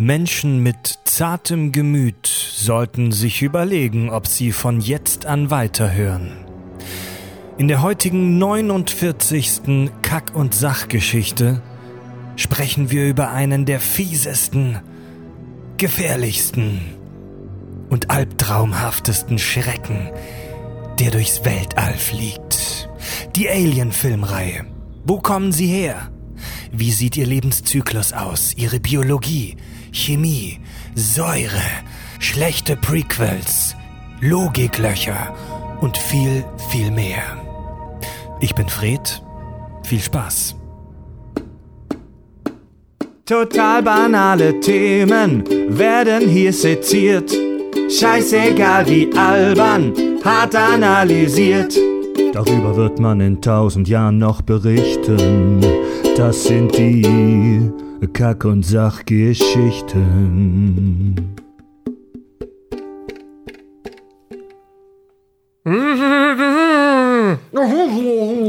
Menschen mit zartem Gemüt sollten sich überlegen, ob sie von jetzt an weiterhören. In der heutigen 49. Kack- und Sachgeschichte sprechen wir über einen der fiesesten, gefährlichsten und albtraumhaftesten Schrecken, der durchs Weltall fliegt. Die Alien-Filmreihe. Wo kommen sie her? Wie sieht ihr Lebenszyklus aus? Ihre Biologie? Chemie, Säure, schlechte Prequels, Logiklöcher und viel, viel mehr. Ich bin Fred. Viel Spaß. Total banale Themen werden hier seziert. Scheißegal wie albern, hart analysiert. Darüber wird man in tausend Jahren noch berichten. Das sind die Kack- und Sachgeschichten.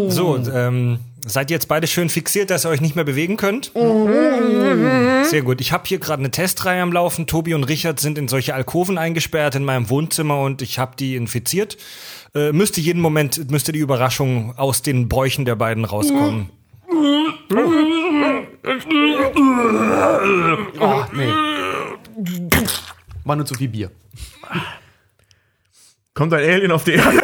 So, ähm, seid ihr jetzt beide schön fixiert, dass ihr euch nicht mehr bewegen könnt? Sehr gut. Ich habe hier gerade eine Testreihe am Laufen. Tobi und Richard sind in solche Alkoven eingesperrt in meinem Wohnzimmer und ich habe die infiziert. Äh, müsste jeden Moment, müsste die Überraschung aus den Bräuchen der beiden rauskommen. Oh, nee. War nur zu viel Bier. Kommt ein Alien auf die Erde?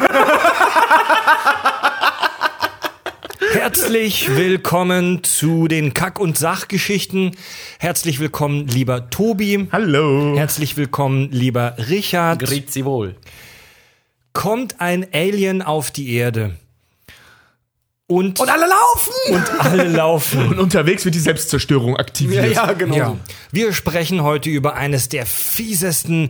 Herzlich willkommen zu den Kack- und Sachgeschichten. Herzlich willkommen, lieber Tobi. Hallo. Herzlich willkommen, lieber Richard. Grüezi wohl. Kommt ein Alien auf die Erde. Und, Und alle laufen! und alle laufen. Und unterwegs wird die Selbstzerstörung aktiviert. genau. Ja. Wir sprechen heute über eines der fiesesten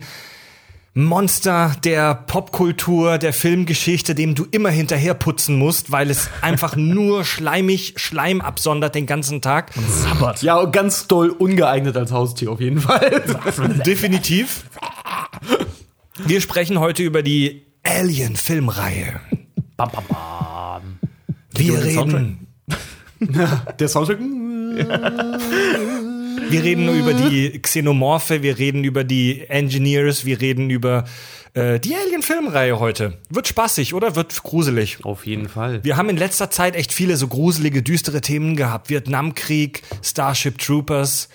Monster der Popkultur, der Filmgeschichte, dem du immer hinterher putzen musst, weil es einfach nur schleimig Schleim absondert den ganzen Tag. Sabbat. Ja, und ganz doll ungeeignet als Haustier auf jeden Fall. Definitiv. Wir sprechen heute über die Alien-Filmreihe. bam, bam, bam. Wir reden, Der Soundtrack. wir reden über die Xenomorphe, wir reden über die Engineers, wir reden über äh, die Alien-Filmreihe heute. Wird spaßig, oder? Wird gruselig. Auf jeden Fall. Wir haben in letzter Zeit echt viele so gruselige, düstere Themen gehabt. Vietnamkrieg, Starship Troopers,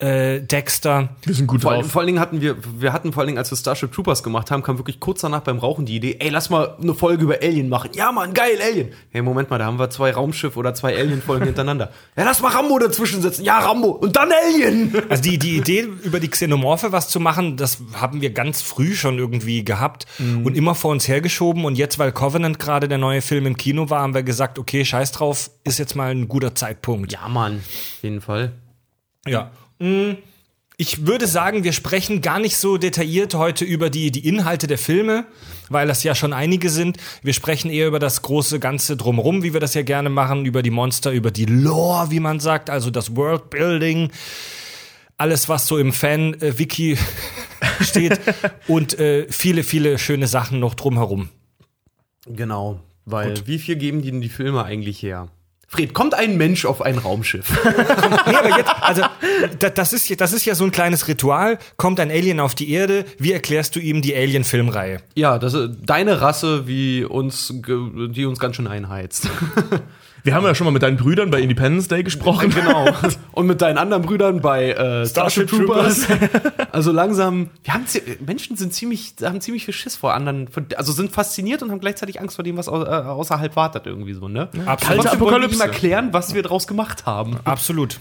äh, Dexter. Wir sind gut Vor, drauf. vor allen Dingen hatten wir, wir hatten vor allen Dingen, als wir Starship Troopers gemacht haben, kam wirklich kurz danach beim Rauchen die Idee, ey, lass mal eine Folge über Alien machen. Ja, Mann, geil, Alien. Hey, Moment mal, da haben wir zwei Raumschiff oder zwei Alien-Folgen hintereinander. Ja, lass mal Rambo dazwischen setzen. Ja, Rambo. Und dann Alien. Also die, die Idee, über die Xenomorphe was zu machen, das haben wir ganz früh schon irgendwie gehabt und immer vor uns hergeschoben. Und jetzt, weil Covenant gerade der neue Film im Kino war, haben wir gesagt, okay, scheiß drauf, ist jetzt mal ein guter Zeitpunkt. Ja, Mann. Auf jeden Fall. Ja. Mm, Ich würde sagen, wir sprechen gar nicht so detailliert heute über die, die Inhalte der Filme, weil das ja schon einige sind. Wir sprechen eher über das große Ganze drumherum, wie wir das ja gerne machen, über die Monster, über die Lore, wie man sagt, also das Worldbuilding, alles, was so im Fan-Wiki steht und äh, viele, viele schöne Sachen noch drumherum. Genau. Weil, wie viel geben die denn die Filme eigentlich her? Fred, kommt ein Mensch auf ein Raumschiff? Nee, aber jetzt, also, da- das ist, ja- das ist ja so ein kleines Ritual. Kommt ein Alien auf die Erde, wie erklärst du ihm die Alien-Filmreihe? ja, das ist deine Rasse, wie uns, die uns ganz schön einheizt. Wir haben ja schon mal mit deinen Brüdern bei Independence Day gesprochen. genau. Und mit deinen anderen Brüdern bei äh, Starship Troopers. also langsam, wir haben Menschen sind ziemlich, haben ziemlich viel Schiss vor anderen, also sind fasziniert und haben gleichzeitig Angst vor dem, was äh, außerhalb wartet irgendwie so, ne? Absolut. Wir ihm Apokalypse. erklären, was wir draus gemacht haben. Absolut.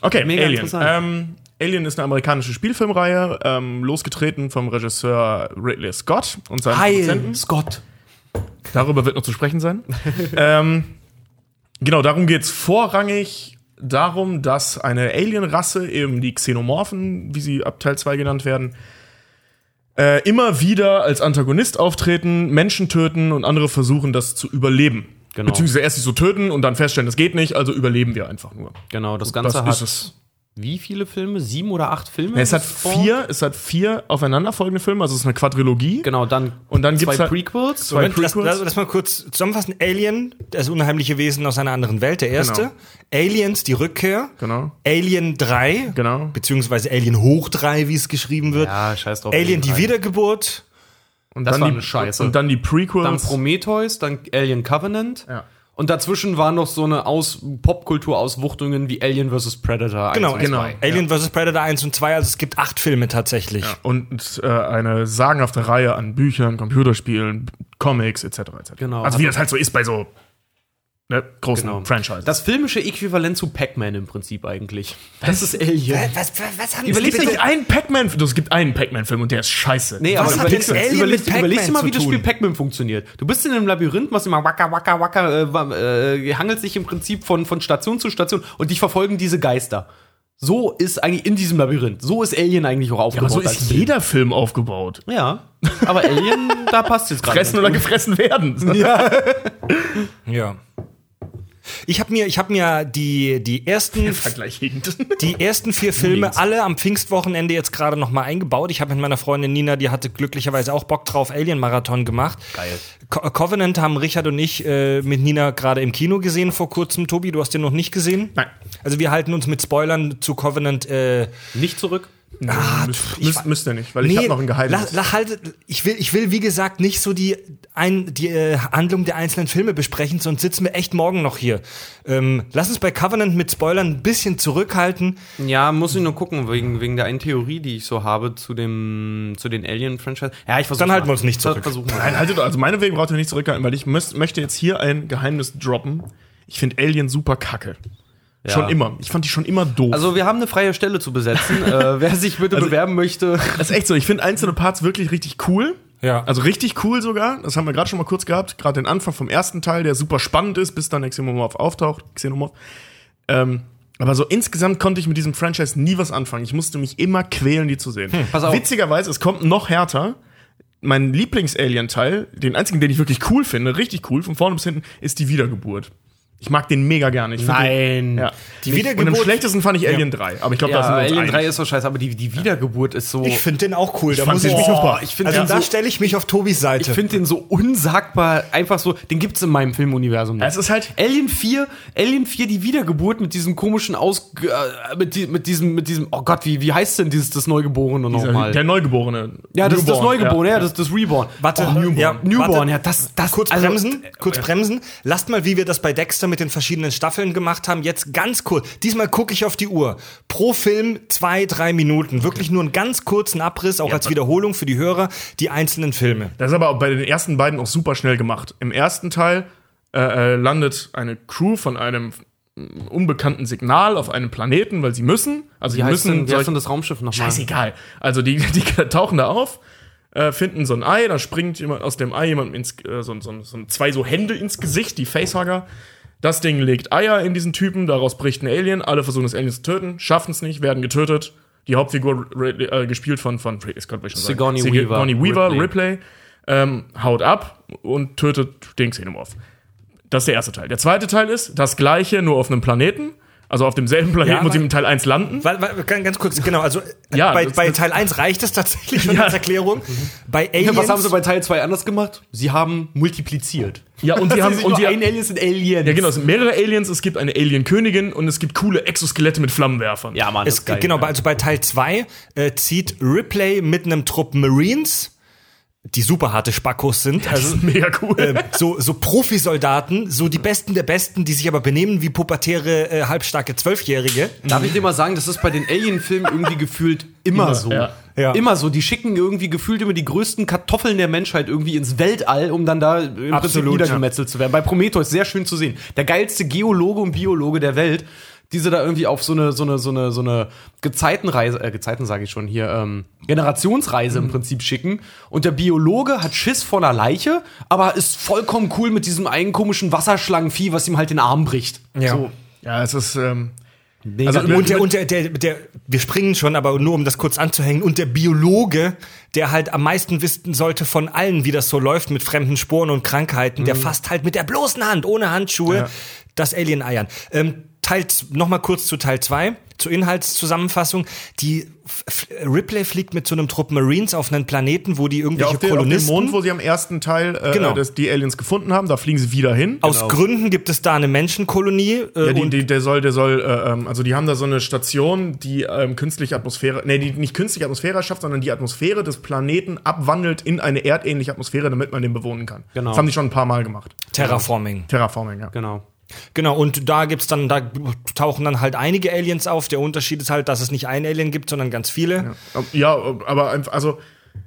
Okay, Mega Alien. interessant. Ähm, Alien ist eine amerikanische Spielfilmreihe, ähm, losgetreten vom Regisseur Ridley Scott und seinem Produzenten. Scott. Darüber wird noch zu sprechen sein. ähm, genau, darum geht's vorrangig darum, dass eine Alien-Rasse, eben die Xenomorphen, wie sie ab Teil 2 genannt werden, äh, immer wieder als Antagonist auftreten, Menschen töten und andere versuchen, das zu überleben. Genau. Beziehungsweise erst sie so töten und dann feststellen, das geht nicht, also überleben wir einfach nur. Genau, das Das Ganze ist hat es. Wie viele Filme? Sieben oder acht Filme? Es hat Spawn? vier, es hat vier aufeinanderfolgende Filme, also es ist eine Quadrilogie. Genau, dann, Und dann zwei gibt's halt- Prequels. Zwei Moment, lass, Prequels. lass, lass mal kurz zusammenfassen. Alien, das unheimliche Wesen aus einer anderen Welt, der erste. Genau. Aliens, die Rückkehr. Genau. Alien 3. Genau. Beziehungsweise Alien hoch 3, wie es geschrieben wird. Ja, scheiß drauf. Alien, die. Wiedergeburt. Und Das dann war die eine Scheiße. Und dann die Prequels. Dann Prometheus, dann Alien Covenant. Ja. Und dazwischen waren noch so eine Aus Popkultur-Auswuchtungen wie Alien vs. Predator. Genau, 1 und genau. 2. Alien vs. Predator 1 und 2, also es gibt acht Filme tatsächlich. und äh, eine sagenhafte Reihe an Büchern, Computerspielen, Comics etc. etc. Genau. Also wie das halt so ist bei so ne, großen Genau. Franchises. Das filmische Äquivalent zu Pac-Man im Prinzip eigentlich. Das ist Alien. Was, was, was haben Überleg dir nicht einen Pac-Man, es gibt einen Pac-Man-Film und der ist scheiße. Nee, Was aber hat überleg, überleg, überleg dir mal, wie das Spiel? Pac-Man funktioniert. Du bist in einem Labyrinth, machst immer wacker, wacker, wacker, äh, äh, hangelt sich im Prinzip von, von Station zu Station und dich verfolgen diese Geister. So ist eigentlich in diesem Labyrinth. So ist Alien eigentlich auch aber aufgebaut. so als ist Film. jeder Film aufgebaut. Ja, aber Alien, da passt jetzt gerade. Fressen oder gefressen werden. Ja. Ich habe mir, ich habe mir die, die ersten, die ersten vier Filme alle am Pfingstwochenende jetzt gerade noch mal eingebaut. Ich habe mit meiner Freundin Nina, die hatte glücklicherweise auch Bock drauf, Alien-Marathon gemacht. Geil. Co Covenant haben Richard und ich äh, mit Nina gerade im Kino gesehen vor kurzem. Tobi, du hast den noch nicht gesehen? Nein. Also wir halten uns mit Spoilern zu Covenant äh, Nicht zurück. Ah, müsst, müsst, müsst ihr nicht, weil ich habe noch ein Geheimnis. La, la, halt, ich, will, ich will, wie gesagt, nicht so die, ein, die äh, Handlung der einzelnen Filme besprechen, sonst sitzen wir echt morgen noch hier. Ähm, lass uns bei Covenant mit Spoilern ein bisschen zurückhalten. Ja, muss ich nur gucken, wegen, wegen der einen Theorie, die ich so habe zu dem, zu den Alien-Franchise. Ja, ich versuche Dann halten wir uns nicht zurück. Versuchen Nein, haltet doch, also meinetwegen braucht ihr nicht zurückhalten, weil ich müsst, möchte jetzt hier ein Geheimnis droppen. Ich finde Alien super kacke. Schon immer. Ich fand die schon immer doof. Also wir haben eine freie Stelle zu besetzen. äh, wer sich bitte bewerben möchte. das ist echt so. Ich finde einzelne Parts wirklich richtig cool. Ja. Also richtig cool sogar. Das haben wir gerade schon mal kurz gehabt. Gerade den Anfang vom ersten Teil, der super spannend ist, bis dann Xenomorph auftaucht. Xenomorph. Ähm, aber so insgesamt konnte ich mit diesem Franchise nie was anfangen. Ich musste mich immer quälen, die zu sehen. pass auf. Witzigerweise, es kommt noch härter. Mein Lieblings-Alien-Teil, den einzigen, den ich wirklich cool finde, richtig cool, von vorne bis hinten, ist die Wiedergeburt. Ich mag den mega gerne. Ich Nein. Den, ja. Die Und am Wiedergeburt- schlechtesten fand ich Alien 3. Aber ich glaube, Ja, da sind Alien einig. 3 ist so scheiße, aber die, die Wiedergeburt ist so. Ich finde den auch cool. Da fand muss ich mich super. auf, Ich find also den da so- stelle ich mich auf Tobis ich Seite. finde den so unsagbar, einfach so, den gibt's in meinem Filmuniversum nicht. Es ist halt- Alien 4, Alien 4, die Wiedergeburt mit diesem komischen Aus, äh, mit, die, mit diesem, mit diesem, oh Gott, wie, wie heißt denn dieses, das Neugeborene nochmal? Der Neugeborene. Ja, das ist das Newborn, Neugeborene, ja, das ist das Reborn. Warte, oh, Newborn. ja, Newborn, warte. ja, das, das, kurz also, bremsen, kurz bremsen. Lasst mal, wie wir das bei Dexter mit den verschiedenen Staffeln gemacht haben, jetzt ganz kurz. Diesmal gucke ich auf die Uhr. Pro Film zwei, drei Minuten. Wirklich nur einen ganz kurzen Abriss, auch als Wiederholung für die Hörer, die einzelnen Filme. Das ist aber auch bei den ersten beiden auch super schnell gemacht. Im ersten Teil äh, äh, landet eine Crew von einem unbekannten Signal auf einem Planeten, weil sie müssen. Also heißt, müssen. denn, wie heißt solch- denn das Raumschiff nochmal? Scheißegal. Also die, die tauchen da auf, äh, finden so ein Ei, da springt jemand aus dem Ei jemand ins, äh, so, so, so zwei so Hände ins Gesicht, die Facehugger. Das Ding legt Eier in diesen Typen, daraus bricht ein Alien, alle versuchen das Alien zu töten, schaffen es nicht, werden getötet. Die Hauptfigur äh, gespielt von, von ich könnte schon sagen, Sigourney Weaver. Sigourney Weaver, Ripley. Ripley, ähm, haut ab und tötet den Xenomorph. Das ist der erste Teil. Der zweite Teil ist das gleiche, nur auf einem Planeten. Also auf demselben Planeten Ja, muss ich im Teil 1 landen. Weil, weil, ganz kurz, genau, also äh, Ja, bei, das- bei das- Teil 1 reicht es tatsächlich schon Ja. als Erklärung. Bei Aliens, Was haben sie bei Teil 2 anders gemacht? Sie haben multipliziert. Ja, und die haben sind und die, ein Alien sind Aliens. Ja, genau, es sind mehrere Aliens, es gibt eine Alien-Königin und es gibt coole Exoskelette mit Flammenwerfern. Ja, Mann, es, genau, also bei Teil 2 äh, zieht Ripley mit einem Trupp Marines, die super harte Spackos sind, das also ist mega cool. äh, so, so Profisoldaten, so die Besten der Besten, die sich aber benehmen wie pubertäre, äh, halbstarke Zwölfjährige. Darf ich dir mal sagen, das ist bei den Alien-Filmen irgendwie gefühlt immer, Immer, so. ja. Ja. Immer so. Die schicken irgendwie gefühlt immer die größten Kartoffeln der Menschheit irgendwie ins Weltall, um dann da im Prinzip Absolut, niedergemetzelt zu werden. Bei Prometheus sehr schön zu sehen. Der geilste Geologe und Biologe der Welt, die sie da irgendwie auf so eine, so eine, so eine, so eine Gezeitenreise, äh, Gezeiten sage ich schon hier, ähm, Generationsreise im Prinzip schicken. Und der Biologe hat Schiss vor einer Leiche, aber ist vollkommen cool mit diesem einen komischen Wasserschlangenvieh, was ihm halt den Arm bricht. Ja. So. Ja, es ist. Ähm, Also, Und der, und der, der, der, wir springen schon, aber nur um das kurz anzuhängen, und der Biologe, der halt am meisten wissen sollte von allen, wie das so läuft mit fremden Sporen und Krankheiten, der fasst halt mit der bloßen Hand, ohne Handschuhe, Ja. das Alien eiern. Ähm, Teil, z- noch mal kurz zu Teil 2. zur Inhaltszusammenfassung. Die F Ripley fliegt mit so einem Trupp Marines auf einen Planeten, wo die Ja, irgendwelche auf, den, auf dem Kolonisten. Mond, wo sie am ersten Teil äh, Genau. das, die Aliens gefunden haben, da fliegen sie wieder hin. aus Gründen gibt es da eine Menschenkolonie. Äh, Ja, die, und die, der soll, der soll, äh, ähm, also die haben da so eine Station, die ähm, künstliche Atmosphäre, nee, die nicht künstliche Atmosphäre schafft, sondern die Atmosphäre des Planeten abwandelt in eine erdähnliche Atmosphäre, damit man den bewohnen kann. Genau. Das haben die schon ein paar Mal gemacht. Terraforming. Terraforming, ja. Genau. Genau, und da gibt's dann, da tauchen dann halt einige Aliens auf. Der Unterschied ist halt, dass es nicht ein Alien gibt, sondern ganz viele. Ja, aber einfach, also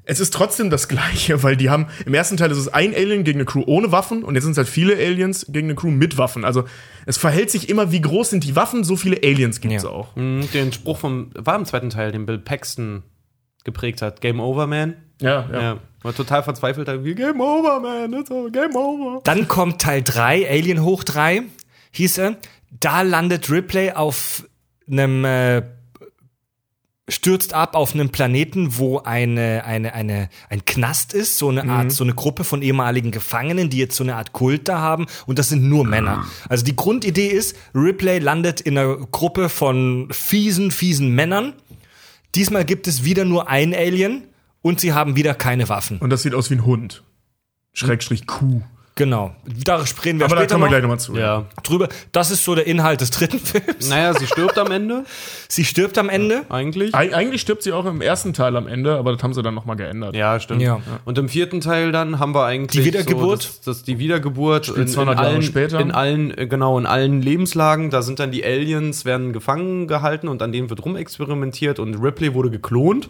es ist trotzdem das Gleiche, weil die haben, im ersten Teil ist es ein Alien gegen eine Crew ohne Waffen und jetzt sind es halt viele Aliens gegen eine Crew mit Waffen. Also es verhält sich immer, wie groß sind die Waffen, so viele Aliens gibt es Ja. auch. Mhm, Den Spruch vom, war im zweiten Teil, den Bill Paxton geprägt hat. Game over, man. Ja, ja. Ja. War total verzweifelt, wie Game over, man. All Game over. Dann kommt Teil 3, Alien hoch 3, hieß er. Da landet Ripley auf einem, äh, stürzt ab auf einem Planeten, wo eine, eine, eine, ein Knast ist, so eine Art, so eine Gruppe von ehemaligen Gefangenen, die jetzt so eine Art Kult da haben. Und das sind nur Männer. Also die Grundidee ist, Ripley landet in einer Gruppe von fiesen, fiesen Männern. Diesmal gibt es wieder nur ein Alien und sie haben wieder keine Waffen. Und das sieht aus wie ein Hund. Schrägstrich Kuh. Genau. Da reden wir Aber da kommen wir noch gleich nochmal zu. Ja. drüber. Das ist so der Inhalt des dritten Films. Naja, sie stirbt am Ende, Sie stirbt am Ende. eigentlich. Eig eigentlich stirbt sie auch im ersten Teil am Ende, aber das haben sie dann nochmal geändert. Ja, stimmt. Ja. Und im vierten Teil dann haben wir eigentlich Die Wiedergeburt? so, das, das die Wiedergeburt in, 200 in Jahre allen, später. in allen äh, genau in allen Lebenslagen. Da sind dann die Aliens werden gefangen gehalten und an denen wird rumexperimentiert und Ripley wurde geklont.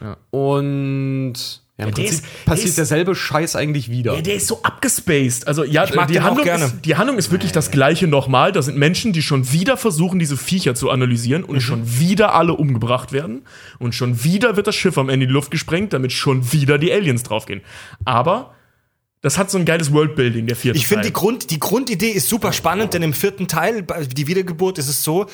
Ja. Und ja, im der Prinzip ist- passiert ist- derselbe Scheiß eigentlich wieder. Ja, der ist so abgespaced. Also ja, mag die, Handlung gerne. Ist, die Handlung ist wirklich das gleiche nochmal. Da sind Menschen, die schon wieder versuchen, diese Viecher zu analysieren Mhm. und schon wieder alle umgebracht werden. Und schon wieder wird das Schiff am Ende in die Luft gesprengt, damit schon wieder die Aliens draufgehen. Aber das hat so ein geiles Worldbuilding, der vierte Ich finde, Teil. die, Grund, die Grundidee ist super spannend, denn im vierten Teil, die Wiedergeburt, ist es so,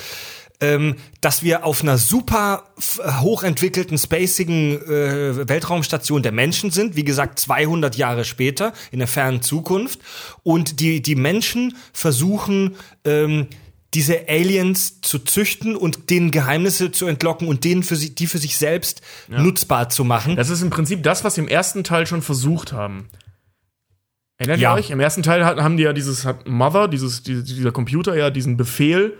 ähm, dass wir auf einer super f- hochentwickelten, spacigen äh, Weltraumstation der Menschen sind. Wie gesagt, 200 Jahre später, in der fernen Zukunft. Und die, die Menschen versuchen, ähm, diese Aliens zu züchten und denen Geheimnisse zu entlocken und denen für sie, die für sich selbst nutzbar zu machen. Das ist im Prinzip das, was sie im ersten Teil schon versucht haben. Erinnert Ja. ihr euch? Im ersten Teil haben die ja dieses, hat Mother, dieses, die- dieser Computer ja diesen Befehl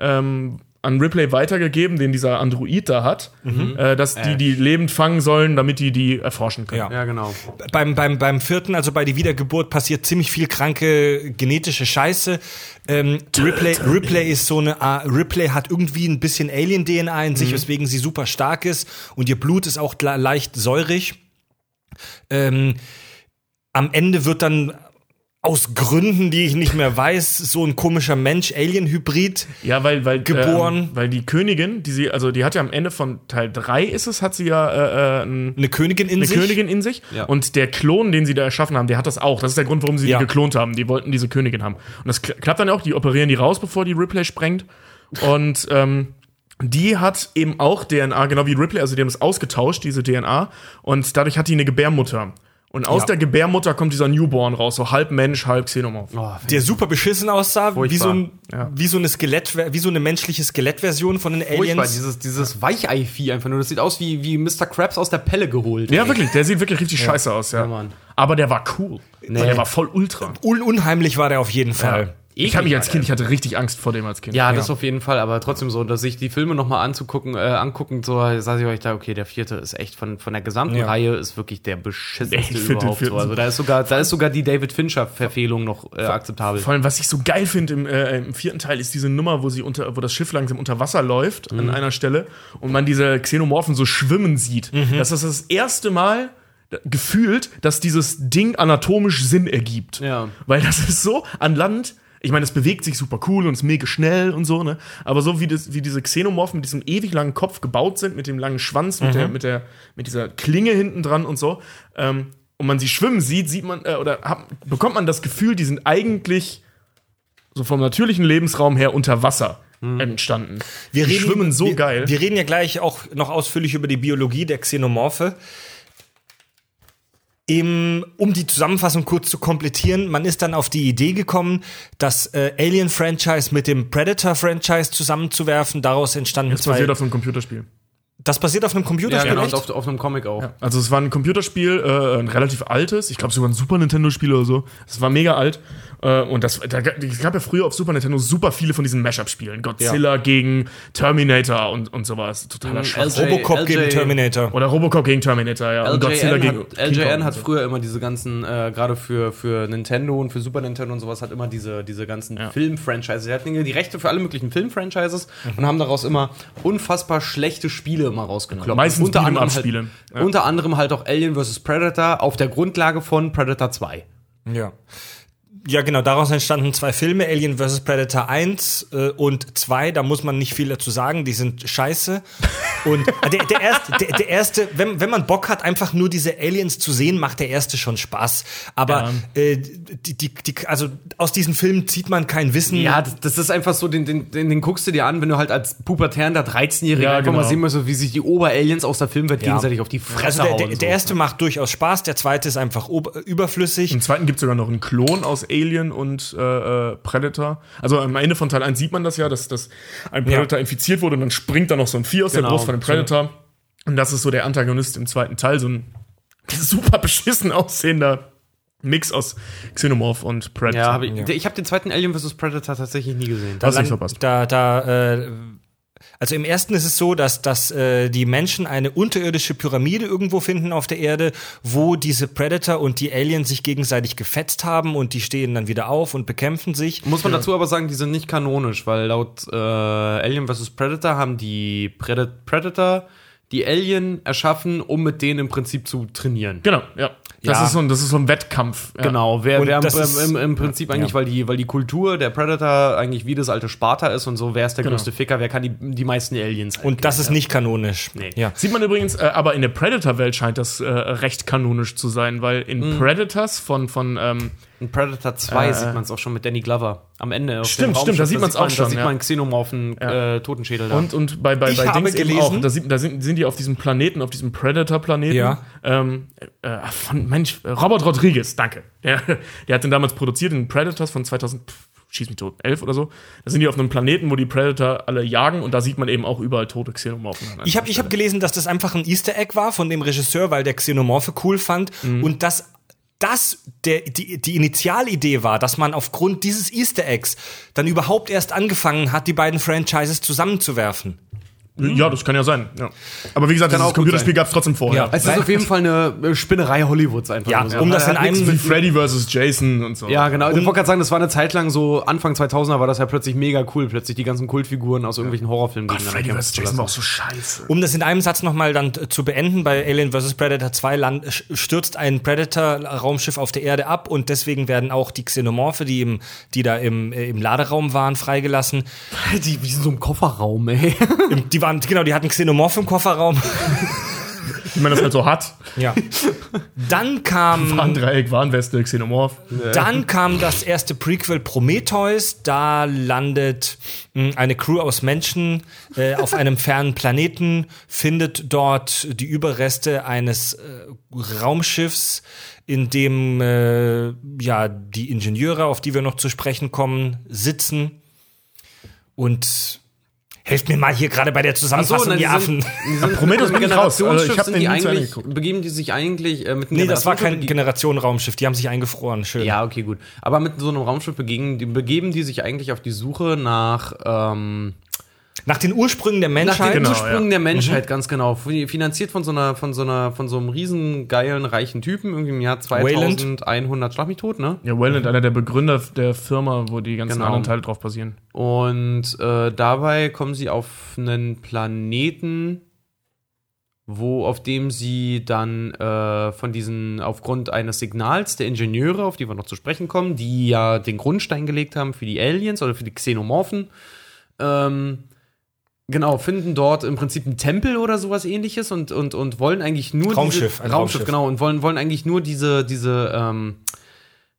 ähm, an Ripley weitergegeben, den dieser Android da hat, äh, dass die die lebend fangen sollen, damit die die erforschen können. Ja. Ja, genau. beim, beim, beim vierten, also bei die Wiedergeburt, passiert ziemlich viel kranke genetische Scheiße. Ähm, Ripley, Ripley ist so eine, Art- Ripley hat irgendwie ein bisschen Alien-DNA in sich, weswegen sie super stark ist und ihr Blut ist auch le- leicht säurig. Ähm, am Ende wird dann aus Gründen, die ich nicht mehr weiß, so ein komischer Mensch, Alien-Hybrid. Ja, weil, weil, Geboren. Ähm, weil die Königin, die sie, also die hat ja am Ende von Teil 3 ist es, hat sie ja äh, äh, ein, Eine Königin in eine sich. Königin in sich. Ja. Und der Klon, den sie da erschaffen haben, der hat das auch. Das ist der Grund, warum sie Ja. die geklont haben. Die wollten diese Königin haben. Und das kla- klappt dann auch. Die operieren die raus, bevor die Ripley sprengt. Und ähm, die hat eben auch DNA, genau wie Ripley. Also die haben es ausgetauscht, diese DNA. Und dadurch hat die eine Gebärmutter. Und aus Ja. der Gebärmutter kommt dieser Newborn raus, so halb Mensch, halb Xenomorph. Oh, der super beschissen aussah, wie so, ein, Ja. wie so eine Skelett, wie so eine menschliche Skelettversion von den furchtbar, Aliens. dieses, dieses Weichei-Vieh einfach nur. Das sieht aus wie, wie Mr. Krabs aus der Pelle geholt. Ja, wirklich, der sieht wirklich richtig scheiße aus, ja. Ja, Mann. Aber der war cool. Nee. Der war voll ultra. Un unheimlich war der auf jeden Fall. Ich habe mich als Kind, ich hatte richtig Angst vor dem als Kind. Ja, das auf jeden Fall, aber trotzdem so, dass sich die Filme nochmal anzugucken, äh, angucken, so sage ich euch da, okay, der vierte ist echt von, von der gesamten Ja. Reihe ist wirklich der beschissenste Ich überhaupt. So. Also da ist sogar, da ist sogar die David Fincher-Verfehlung noch äh, akzeptabel. Vor allem, was ich so geil finde im, äh, im vierten Teil, ist diese Nummer, wo sie unter, wo das Schiff langsam unter Wasser läuft Mhm. an einer Stelle und man diese Xenomorphen so schwimmen sieht. Mhm. Das ist das erste Mal gefühlt, dass dieses Ding anatomisch Sinn ergibt. Ja. Weil das ist so an Land. Ich meine, es bewegt sich super cool und ist mega schnell und so, ne? Aber so wie, das, wie diese Xenomorphen mit diesem ewig langen Kopf gebaut sind, mit dem langen Schwanz, mit, der, mit, der, mit dieser Klinge hinten dran und so, ähm, und man sie schwimmen sieht, sieht man, äh, oder hab, bekommt man das Gefühl, die sind eigentlich so vom natürlichen Lebensraum her unter Wasser entstanden. Wir die reden, schwimmen so wir, geil. Wir reden ja gleich auch noch ausführlich über die Biologie der Xenomorphe. Im, um die Zusammenfassung kurz zu komplettieren, man ist dann auf die Idee gekommen, das äh, Alien-Franchise mit dem Predator-Franchise zusammenzuwerfen. Daraus entstanden Das zwei. basiert auf einem Computerspiel. das basiert auf einem Ja, Computerspiel. genau, echt? und auf, auf einem Comic auch. Also es war ein Computerspiel, äh, ein relativ altes, ich glaube sogar ein Super Nintendo-Spiel oder so. Es war mega alt. Äh, und das, da, es gab ja früher auf Super Nintendo super viele von diesen Mashup-Spielen. Godzilla gegen Terminator und, und sowas. Totaler Schwachsinn. LJ Robocop LJ gegen Terminator. Oder Robocop gegen Terminator, ja. Und Godzilla LJN gegen hat, LJN hat so. früher immer diese ganzen, äh, gerade für, für Nintendo und für Super Nintendo und sowas, hat immer diese, diese ganzen Ja. Film-Franchises. Die hatten die Rechte für alle möglichen Film-Franchises Mhm. und haben daraus immer unfassbar schlechte Spiele immer rausgekloppt. Meistens unter anderem, halt, Ja. unter anderem halt auch Alien vs. Predator auf der Grundlage von Predator 2. Ja. Ja, genau, daraus entstanden zwei Filme, Alien vs. Predator 1 äh, und 2, da muss man nicht viel dazu sagen, die sind scheiße. Und äh, der, der, erste, der, der erste, wenn, wenn man Bock hat, einfach nur diese Aliens zu sehen, macht der erste schon Spaß. Aber äh, die, die, die, also aus diesen Filmen zieht man kein Wissen. Ja, das, das ist einfach so, den, den, den, den guckst du dir an, wenn du halt als pubertärender 13-Jähriger Ja, einfach genau. mal sehen möchtest, wie sich die Oberaliens aus der Filmwelt Ja. gegenseitig auf die Fresse Also der, hauen. der, so. der erste macht durchaus Spaß, der zweite ist einfach überflüssig. Im zweiten gibt es sogar noch einen Klon aus Alien und äh, äh, Predator. Also am Ende von Teil 1 sieht man das ja, dass, dass ein Predator infiziert wurde und dann springt da noch so ein Vieh aus Genau. der Brust von dem Predator. Und das ist so der Antagonist im zweiten Teil, so ein super beschissen aussehender Mix aus Xenomorph und Predator. ja, hab ich, ich habe den zweiten Alien vs. Predator tatsächlich nie gesehen. Hast du nicht verpasst. Da, da, äh, also im ersten ist es so, dass, dass äh, die Menschen eine unterirdische Pyramide irgendwo finden auf der Erde, wo diese Predator und die Aliens sich gegenseitig gefetzt haben und die stehen dann wieder auf und bekämpfen sich. Muss man dazu aber sagen, die sind nicht kanonisch, weil laut äh, Alien vs. Predator haben die Pred Predator die Alien erschaffen, um mit denen im Prinzip zu trainieren. Genau, ja. Das, Ja. ist so ein, das ist so ein Wettkampf. Ja. Genau, wer, Und wer das im, ist- im, im Prinzip eigentlich, weil, die, weil die Kultur der Predator eigentlich wie das alte Sparta ist und so, wer ist der Genau. größte Ficker, wer kann die, die meisten Aliens Und das ist nicht kanonisch. Nee. Ja. Sieht man übrigens, äh, aber in der Predator-Welt scheint das äh, recht kanonisch zu sein, weil in Mhm. Predators von, von ähm, In Predator 2 Äh, sieht man es auch schon mit Danny Glover am Ende. auf Stimmt, dem stimmt, da sieht man's auch man, schon, Da sieht ja. man einen Xenomorphen äh, Totenschädel da. Und, und bei, bei, Ich bei habe Dings gelesen- auch, da, sieht, da sind, sind die auf diesem Planeten, auf diesem Predator-Planeten. Ja. Ähm, äh, von, Mensch, Robert Rodriguez, danke. Der, der hat den damals produziert in Predators von 2000, pff, schieß mich tot, 11 oder so. Da sind die auf einem Planeten, wo die Predator alle jagen und da sieht man eben auch überall tote Xenomorphen. Ich habe ich hab gelesen, dass das einfach ein Easter Egg war von dem Regisseur, weil der Xenomorphe cool fand Mhm. und dass das der, die, die Initialidee war, dass man aufgrund dieses Easter Eggs dann überhaupt erst angefangen hat, die beiden Franchises zusammenzuwerfen. Ja, das kann ja sein. Ja. Aber wie gesagt, Kann dieses Computerspiel gab es trotzdem vorher. Ja. es ist auf jeden Fall eine äh, Spinnerei Hollywoods einfach. Ja, so. um das in nichts einem- Wie Freddy vs. Jason und so. Ja, genau. Ich wollte gerade sagen, das war eine Zeit lang so, Anfang 2000er war das ja plötzlich mega cool, plötzlich die ganzen Kultfiguren aus irgendwelchen Horrorfilmen gegeneinander Freddy vs. Jason war auch so scheiße. Um das in einem Satz nochmal dann äh, zu beenden, bei Alien vs. Predator 2 land, stürzt ein Predator-Raumschiff auf der Erde ab und deswegen werden auch die Xenomorphe, die, im, die da im, äh, im Laderaum waren, freigelassen. Die, die sind so im Kofferraum, ey. Die waren, genau, die hatten Xenomorph im Kofferraum. Wie man das halt so hat. Ja. Dann kam. Warndreieck, Warnweste, Xenomorph. Dann kam das erste Prequel Prometheus. Da landet mh, eine Crew aus Menschen äh, auf einem fernen Planeten, findet dort die Überreste eines äh, Raumschiffs, in dem äh, ja die Ingenieure, auf die wir noch zu sprechen kommen, sitzen. Und helft mir mal hier gerade bei der Zusammenfassung, nein, die die Affen. sind, die sind Prometheus mit bin ich raus. Also ich hab den die nie zu Ende eigentlich, geguckt. begeben die sich eigentlich äh, mit einem Nee, das war kein Generationen-Raumschiff. Die haben sich eingefroren. Schön. Ja, okay, gut. Aber mit so einem Raumschiff begeben die, begeben die sich eigentlich auf die Suche nach, ähm, Nach den Ursprüngen der nach Menschheit. den Genau, Ursprüngen ja. der Menschheit, ganz genau. Finanziert von so einer, von so einer, von so einem riesen geilen, reichen Typen, irgendwie im Jahr Wayland. 2100, schlag mich tot, ne? Ja, Wayland, einer der Begründer der Firma, wo die ganzen Genau. anderen Teile drauf basieren. Und äh, dabei kommen sie auf einen Planeten, wo auf dem sie dann äh, von diesen aufgrund eines Signals der Ingenieure, auf die wir noch zu sprechen kommen, die ja den Grundstein gelegt haben für die Aliens oder für die Xenomorphen, ähm, genau finden dort im Prinzip einen Tempel oder sowas Ähnliches und und und wollen eigentlich nur Raumschiff, diese, ein Raumschiff genau und wollen wollen eigentlich nur diese diese ähm,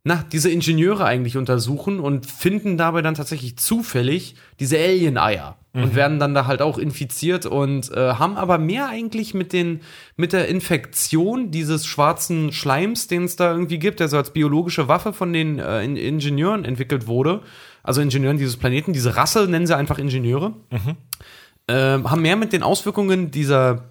na, diese Ingenieure eigentlich untersuchen und finden dabei dann tatsächlich zufällig diese Alien-Eier und werden dann da halt auch infiziert und äh, haben aber mehr eigentlich mit den mit der Infektion dieses schwarzen Schleims, den es da irgendwie gibt, der so als biologische Waffe von den äh, In- Ingenieuren entwickelt wurde. Also Ingenieuren dieses Planeten, diese Rasse nennen sie einfach Ingenieure. Ähm, haben mehr mit den Auswirkungen dieser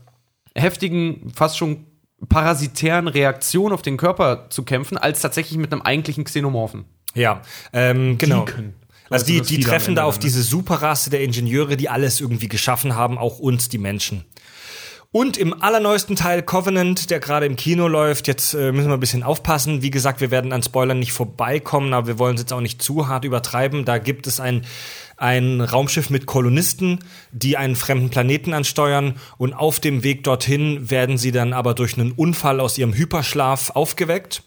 heftigen, fast schon parasitären Reaktion auf den Körper zu kämpfen, als tatsächlich mit einem eigentlichen Xenomorphen. Ja, ähm, genau. können. Also die, Also die am treffen da auf dann, ne? diese Superrasse der Ingenieure, die alles irgendwie geschaffen haben, auch uns, die Menschen. Und im allerneuesten Teil Covenant, der gerade im Kino läuft, jetzt äh, müssen wir ein bisschen aufpassen. Wie gesagt, wir werden an Spoilern nicht vorbeikommen, aber wir wollen es jetzt auch nicht zu hart übertreiben. Da gibt es ein, ein Raumschiff mit Kolonisten, die einen fremden Planeten ansteuern und auf dem Weg dorthin werden sie dann aber durch einen Unfall aus ihrem Hyperschlaf aufgeweckt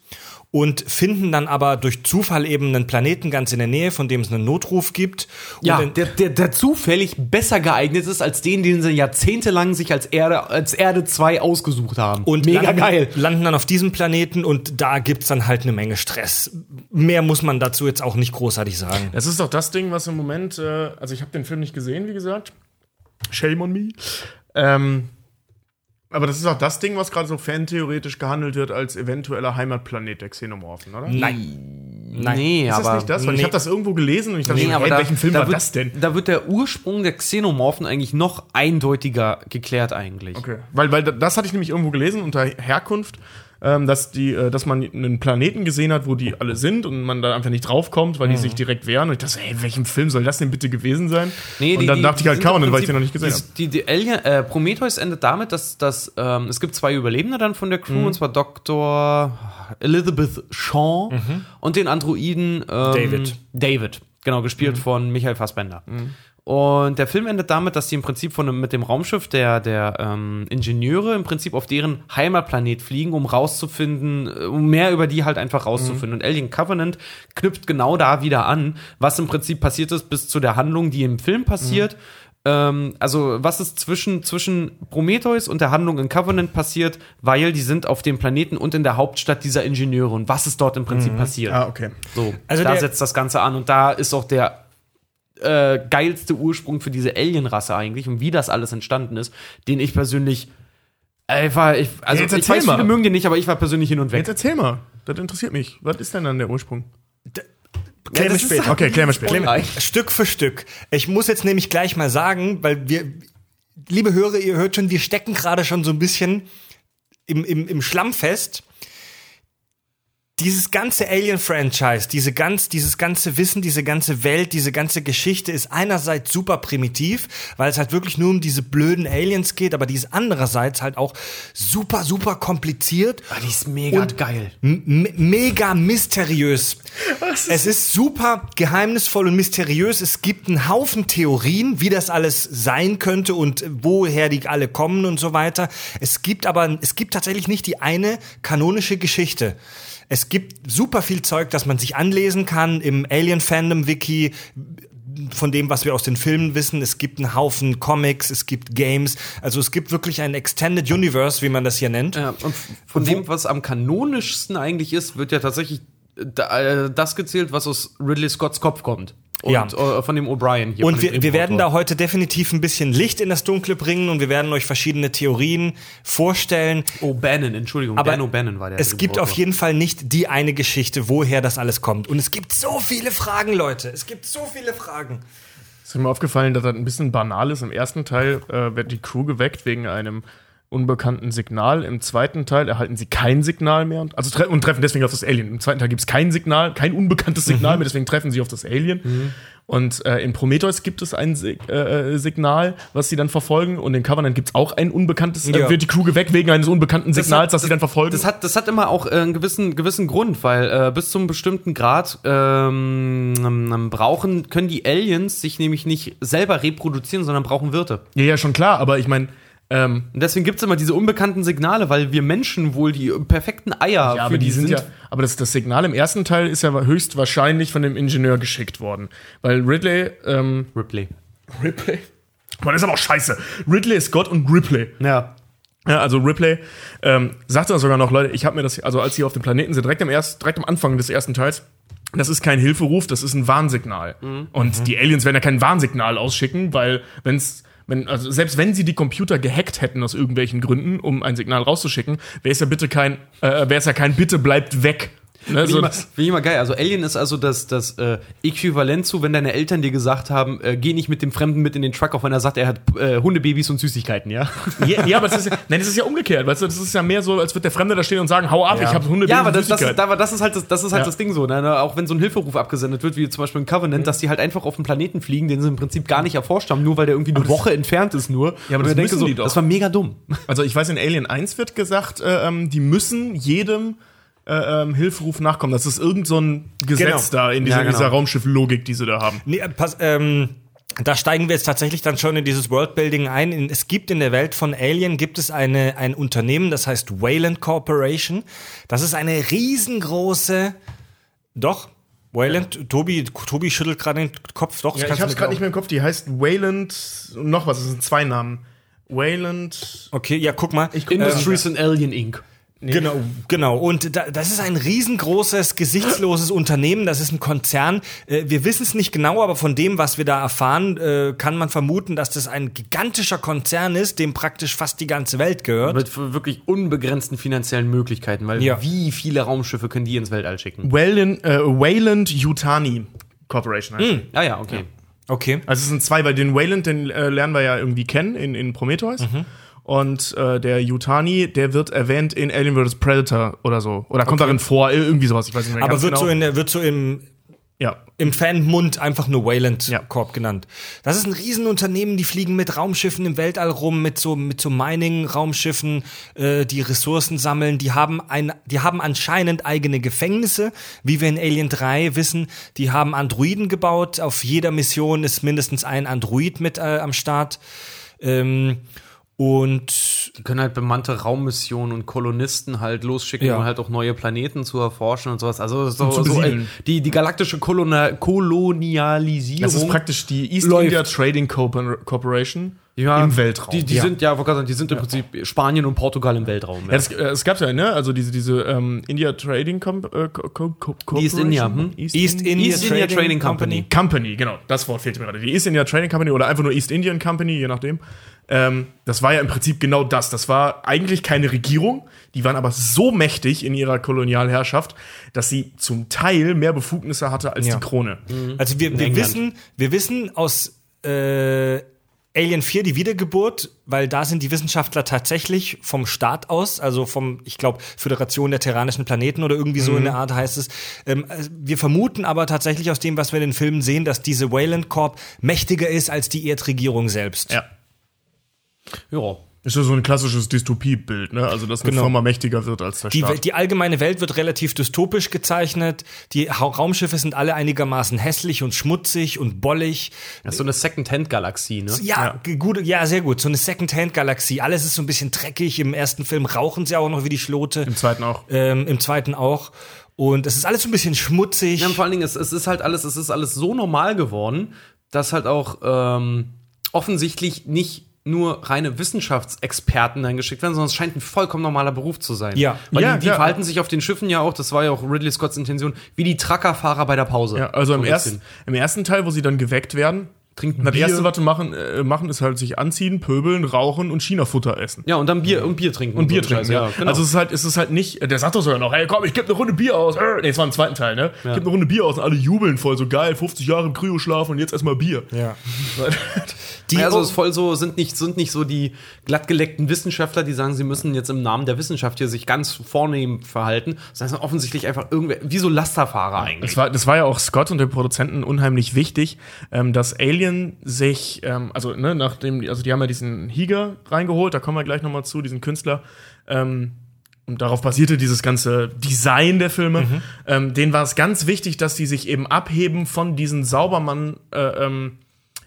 und finden dann aber durch Zufall eben einen Planeten ganz in der Nähe, von dem es einen Notruf gibt. Und Ja, der, der, der zufällig besser geeignet ist als den, den sie jahrzehntelang sich als Erde, als Erde 2 ausgesucht haben. und mega landen, geil. landen dann auf diesem Planeten und da gibt's dann halt eine Menge Stress. Mehr muss man dazu jetzt auch nicht großartig sagen. Das ist doch das Ding, was im Moment, äh, also ich habe den Film nicht gesehen, wie gesagt. Shame on me. Ähm, aber das ist auch das Ding, was gerade so fantheoretisch gehandelt wird als eventueller Heimatplanet der Xenomorphen, oder? Nein. Nein. Nee, Ist das aber. nicht das? Weil ich nee. habe das irgendwo gelesen und ich dachte, Nee, hey, in da, welchem Film da war wird, das denn? Da wird der Ursprung der Xenomorphen eigentlich noch eindeutiger geklärt eigentlich. Okay. Weil, weil das hatte ich nämlich irgendwo gelesen unter Herkunft, ähm, dass, die, äh, dass man einen Planeten gesehen hat, wo die alle sind und man da einfach nicht draufkommt, weil die sich direkt wehren. Und ich dachte, hey, in welchem Film soll das denn bitte gewesen sein? Nee, und die- dann die- dachte ich halt im weil ich den noch nicht gesehen habe. Die, die Alien, äh, Prometheus endet damit, dass, dass ähm, es gibt zwei Überlebende dann von der Crew, Mhm. und zwar Dr. Elizabeth Shaw und den Androiden ähm, David. David, genau, gespielt Mhm. von Michael Fassbender. Und der Film endet damit, dass die im Prinzip von mit dem Raumschiff der, der ähm, Ingenieure im Prinzip auf deren Heimatplanet fliegen, um rauszufinden, äh, um mehr über die halt einfach rauszufinden. Und Alien Covenant knüpft genau da wieder an, was im Prinzip passiert ist bis zu der Handlung, die im Film passiert. Ähm, also, was ist zwischen, zwischen Prometheus und der Handlung in Covenant passiert, weil die sind auf dem Planeten und in der Hauptstadt dieser Ingenieure. Und was ist dort im Prinzip passiert? Ah, okay. So, Also da setzt das Ganze an und da ist auch der äh, geilste Ursprung für diese Alien-Rasse eigentlich und wie das alles entstanden ist, den ich persönlich einfach, ich, also jetzt ich erzähl weiß, mal. viele mögen den nicht, aber ich war persönlich hin und weg. Jetzt erzähl mal. Das interessiert mich. Was ist denn dann der Ursprung? Klären wir später. Okay, klären wir später. Stück für Stück. Ich muss jetzt nämlich gleich mal sagen, weil wir, liebe Hörer, ihr hört schon, wir stecken gerade schon so ein bisschen im, im, im Schlamm fest. Dieses ganze Alien-Franchise, diese ganz, dieses ganze Wissen, diese ganze Welt, diese ganze Geschichte ist einerseits super primitiv, weil es halt wirklich nur um diese blöden Aliens geht, aber die ist andererseits halt auch super, super kompliziert Ah, die ist mega Und- geil. Mega mysteriös. Es ist super geheimnisvoll und mysteriös. Es gibt einen Haufen Theorien, wie das alles sein könnte und woher die alle kommen und so weiter. Es gibt aber, es gibt tatsächlich nicht die eine kanonische Geschichte. Es gibt super viel Zeug, das man sich anlesen kann im Alien-Fandom-Wiki, von dem, was wir aus den Filmen wissen. Es gibt einen Haufen Comics, es gibt Games. Also es gibt wirklich ein Extended Universe, wie man das hier nennt. Ja, und von dem, was am kanonischsten eigentlich ist, wird ja tatsächlich äh, das gezählt, was aus Ridley Scotts Kopf kommt. Und Ja. äh, von dem O'Brien hier. Und wir, wir werden da heute definitiv ein bisschen Licht in das Dunkle bringen und wir werden euch verschiedene Theorien vorstellen. O'Bannon, Entschuldigung, Aber Dan O'Bannon war der. es gibt auf jeden Fall nicht die eine Geschichte, woher das alles kommt. Und es gibt so viele Fragen, Leute. Es gibt so viele Fragen. Ist mir aufgefallen, dass das ein bisschen banal ist. Im ersten Teil äh, wird die Crew geweckt wegen einem unbekannten Signal. Im zweiten Teil erhalten sie kein Signal mehr und, also tre und treffen deswegen auf das Alien. Im zweiten Teil gibt es kein Signal, kein unbekanntes Signal mehr, deswegen treffen sie auf das Alien. Und äh, in Prometheus gibt es ein Sig äh, Signal, was sie dann verfolgen. Und in Covenant gibt es auch ein unbekanntes, äh, Ja. wird die Crew geweckt wegen eines unbekannten Das Signals, hat- das, sie dann verfolgen. Das hat, das hat immer auch äh, einen gewissen, gewissen Grund, weil äh, bis zum bestimmten Grad ähm, ähm, brauchen, können die Aliens sich nämlich nicht selber reproduzieren, sondern brauchen Wirte. ja, ja, schon klar, aber ich meine, ähm, Und deswegen gibt es immer diese unbekannten Signale, weil wir Menschen wohl die perfekten Eier Ja, für aber die, die sind, ja. Aber das, das Signal im ersten Teil ist ja höchstwahrscheinlich von dem Ingenieur geschickt worden. Weil Ridley, ähm, Ripley. Ripley? Mann, das ist aber auch scheiße. Ridley ist Gott und Ripley. Ja. Ja, also Ripley ähm, sagte sogar noch, Leute, ich habe mir das, also als sie auf dem Planeten sind, direkt am, erst, direkt am Anfang des ersten Teils, das ist kein Hilferuf, das ist ein Warnsignal. Und die Aliens werden ja kein Warnsignal ausschicken, weil wenn's wenn, also selbst wenn sie die Computer gehackt hätten aus irgendwelchen Gründen, um ein Signal rauszuschicken, wäre es ja bitte kein, äh, wäre es ja kein Bitte bleibt weg. Ne, Finde ich, so, finde ich immer geil. Also Alien ist also das, das äh, Äquivalent zu, wenn deine Eltern dir gesagt haben, äh, geh nicht mit dem Fremden mit in den Truck, auch wenn er sagt, er hat äh, Hundebabys und Süßigkeiten, ja? ja, ja, aber das ist, ja- nein, das ist ja umgekehrt, weißt du, das ist ja mehr so, als wird der Fremde da stehen und sagen, hau ab, ich habe Hunde, Ja, aber das, das, ist, Süßigkeiten. aber das ist halt das, das, ist halt Ja. das Ding so. Ne? Auch wenn so ein Hilferuf abgesendet wird, wie zum Beispiel ein Covenant, dass die halt einfach auf einen Planeten fliegen, den sie im Prinzip gar nicht erforscht haben, nur weil der irgendwie eine Woche entfernt ist nur. Ja, aber Und das denke so. Das war mega dumm. Also ich weiß, in Alien 1 wird gesagt, äh, ähm, die müssen jedem äh, ähm, Hilferuf nachkommen. Das ist irgend so ein Gesetz Genau. da in dieser, Ja, genau. dieser Raumschiff-Logik, die sie da haben. Nee, äh, pass, ähm, da steigen wir jetzt tatsächlich dann schon in dieses Worldbuilding ein. In, es gibt in der Welt von Alien gibt es eine, ein Unternehmen, das heißt Wayland Corporation. Das ist eine riesengroße, doch, Wayland, Tobi, Tobi schüttelt gerade den Kopf, doch. Ja, ich hab's gerade nicht mehr im Kopf. Die heißt Wayland und noch was. Das sind zwei Namen. Wayland. Okay, ja, guck mal. Industries and Alien Inc. Genau, genau. Und da, das ist ein riesengroßes, gesichtsloses Unternehmen. Das ist ein Konzern. Äh, wir wissen es nicht genau, aber von dem, was wir da erfahren, äh, kann man vermuten, dass das ein gigantischer Konzern ist, dem praktisch fast die ganze Welt gehört. Mit wirklich unbegrenzten finanziellen Möglichkeiten, weil Ja. wie viele Raumschiffe können die ins Weltall schicken? Wayland, äh, Wayland Yutani Corporation heißt. die. Ah ja, okay. Okay. Also es sind zwei, weil den Wayland, den äh, lernen wir ja irgendwie kennen in, in Prometheus. Mhm. Und äh, der Yutani, der wird erwähnt in Alien vs. Predator oder so. Oder kommt darin vor, irgendwie sowas, ich weiß nicht mehr Aber wird genau. so in wird so im, ja. im Fanmund einfach nur Wayland Ja. Corp genannt. Das ist ein Riesenunternehmen, die fliegen mit Raumschiffen im Weltall rum, mit so, mit so Mining-Raumschiffen, äh, die Ressourcen sammeln. Die haben ein, die haben anscheinend eigene Gefängnisse, wie wir in Alien 3 wissen. Die haben Androiden gebaut. Auf jeder Mission ist mindestens ein Android mit äh, am Start. Ähm, und Die können halt bemannte Raummissionen und Kolonisten halt losschicken, Ja. um halt auch neue Planeten zu erforschen und sowas. Also so, so äh, die, die galaktische Kolona Kolonialisierung. Das ist praktisch die East läuft. India Trading Corpor- Corporation ja, im Weltraum. Die, die ja. sind ja, sagen, die sind im Prinzip Spanien und Portugal im Weltraum. Ja, äh, es gab ja, ne? Also diese, diese ähm, India Trading Com äh, Co Co Co East India, hm? East, East India India, East India Trading Company. Company, genau. Das Wort fehlte mir gerade. Die East India Trading Company oder einfach nur East Indian Company, je nachdem. Ähm, das war ja im Prinzip genau das. Das war eigentlich keine Regierung. Die waren aber so mächtig in ihrer Kolonialherrschaft, dass sie zum Teil mehr Befugnisse hatte als Ja. die Krone. Also wir, wir wissen, wir wissen aus äh, Alien 4 die Wiedergeburt, weil da sind die Wissenschaftler tatsächlich vom Staat aus, also vom, ich glaube, Föderation der Terranischen Planeten oder irgendwie so in der Art heißt es. Ähm, also wir vermuten aber tatsächlich aus dem, was wir in den Filmen sehen, dass diese Wayland Corp mächtiger ist als die Erdregierung selbst. Ja. Ja. Ist ja so ein klassisches Dystopie-Bild, ne? Also, dass eine Genau. Firma mächtiger wird als der Die, Staat. Welt- die allgemeine Welt wird relativ dystopisch gezeichnet. Die Ha- Raumschiffe sind alle einigermaßen hässlich und schmutzig und bollig. Das ist so eine Second-Hand-Galaxie, ne? Ja, ge- gut, ja, sehr gut. So eine Second-Hand-Galaxie. Alles ist so ein bisschen dreckig. Im ersten Film rauchen sie auch noch wie die Schlote. Im zweiten auch. Ähm, Im zweiten auch. Und es ist alles so ein bisschen schmutzig. Ja, und vor allen Dingen, es, es ist halt alles, es ist alles so normal geworden, dass halt auch ähm, offensichtlich nicht nur reine Wissenschaftsexperten eingeschickt werden, sondern es scheint ein vollkommen normaler Beruf zu sein. Ja. Weil Ja, die, die klar. verhalten sich auf den Schiffen ja auch, das war ja auch Ridley Scotts Intention, wie die Truckerfahrer bei der Pause. Ja, also im, So ein ersten, im ersten Teil, wo sie dann geweckt werden, Trinken das Bier. erste, was sie machen, äh, machen, ist halt sich anziehen, pöbeln, rauchen und China-Futter essen. Ja, und dann Bier und Bier trinken. Und Bier trinken, Scheiß, ja. genau. Also es ist halt, es ist halt nicht, der sagt doch sogar noch, hey komm, ich geb eine Runde Bier aus. Äh, Nee, es war im zweiten Teil, ne? Ich geb eine Runde Bier aus und alle jubeln voll, so geil, 50 Jahre im Kryoschlaf und jetzt erstmal Bier. ja. Die, ja, also es ist voll so, sind nicht, sind nicht so die glattgeleckten Wissenschaftler, die sagen, sie müssen jetzt im Namen der Wissenschaft hier sich ganz vornehm verhalten, sondern es sind offensichtlich einfach irgendwer, wie so Lasterfahrer eigentlich. Das war, das war ja auch Scott und den Produzenten unheimlich wichtig, ähm, dass Alien sich, ähm, also ne, nachdem, also die haben ja diesen Higer reingeholt, da kommen wir gleich nochmal zu, diesen Künstler, ähm, und darauf basierte dieses ganze Design der Filme. Ähm, denen war es ganz wichtig, dass die sich eben abheben von diesen Saubermann äh, ähm,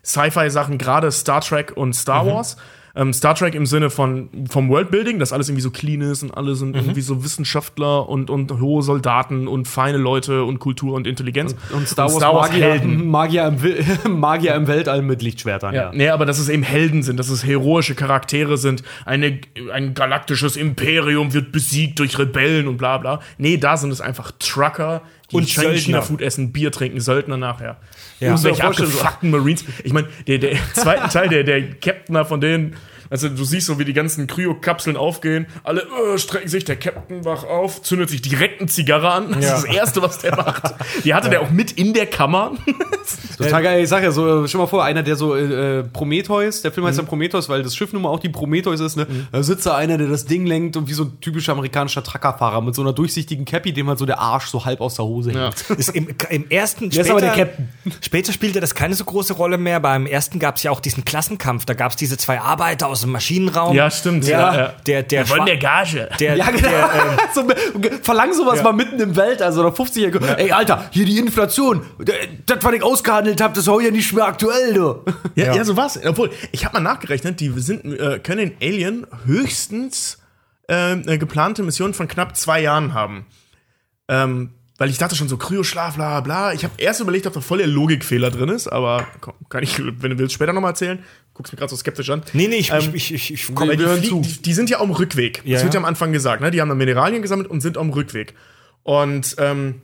Sci-Fi-Sachen, gerade Star Trek und Star Wars. Ähm, Star Trek im Sinne von vom Worldbuilding, dass alles irgendwie so clean ist und alle sind irgendwie so Wissenschaftler und, und hohe Soldaten und feine Leute und Kultur und Intelligenz. Und Star Wars, Magier, Helden. Magier, im, Magier im Weltall mit Lichtschwertern, ja. Ja. Nee, aber dass es eben Helden sind, dass es heroische Charaktere sind, eine, ein galaktisches Imperium wird besiegt durch Rebellen und bla bla. Nee, da sind es einfach Trucker, die Und China Söldner. Food essen, Bier trinken, Söldner nachher. Ja. Und welche Muss ich mir abgefuckten Marines. Ich meine, der, der zweite Teil, der, der Captain von denen, also du siehst so, wie die ganzen Kryo-Kapseln aufgehen, alle äh, strecken sich, der Captain wach auf, zündet sich direkt eine Zigarre an. Das Ja. ist das Erste, was der macht. Die hatte der auch mit in der Kammer. Total geil. Ich sag ja so, äh, stell mal vor, einer, der so äh, Prometheus, der Film heißt ja Prometheus, weil das Schiff nun mal auch die Prometheus ist, ne? Da sitzt da einer, der das Ding lenkt und wie so ein typischer amerikanischer Truckerfahrer mit so einer durchsichtigen Cappy, dem halt so der Arsch so halb aus der Hose Ja. hängt. Ist im, Im ersten Der ist aber der Captain. Später spielte das keine so große Rolle mehr. Beim ersten gab es ja auch diesen Klassenkampf. Da gab es diese zwei Arbeiter aus dem Maschinenraum. Ja, stimmt. Ja. Der, der, Von Schwa- der Gage. der, Ja, genau. der, ähm, so, verlang sowas mal mitten im Welt, also oder 50 Jahre. Ey, Alter, hier die Inflation. Das, was ich ausgehandelt habe, das hau ja nicht mehr aktuell, du. Ja, ja. so war's. Obwohl, ich habe mal nachgerechnet, die sind, äh, können in Alien höchstens ähm, eine geplante Mission von knapp zwei Jahren haben. Ähm, weil ich dachte schon so, Kryoschlaf, bla bla. Ich habe erst überlegt, ob da voll der Logikfehler drin ist, aber komm, kann ich, wenn du willst, später nochmal erzählen. Guckst mir gerade so skeptisch an. nee, nee, ich, Ähm, ich, ich, ich, ich komm, die, hören fliegen, zu. die, die sind ja am Rückweg. Ja, das wird ja am Anfang gesagt, ne? Die haben dann Mineralien gesammelt und sind am Rückweg. Und ähm,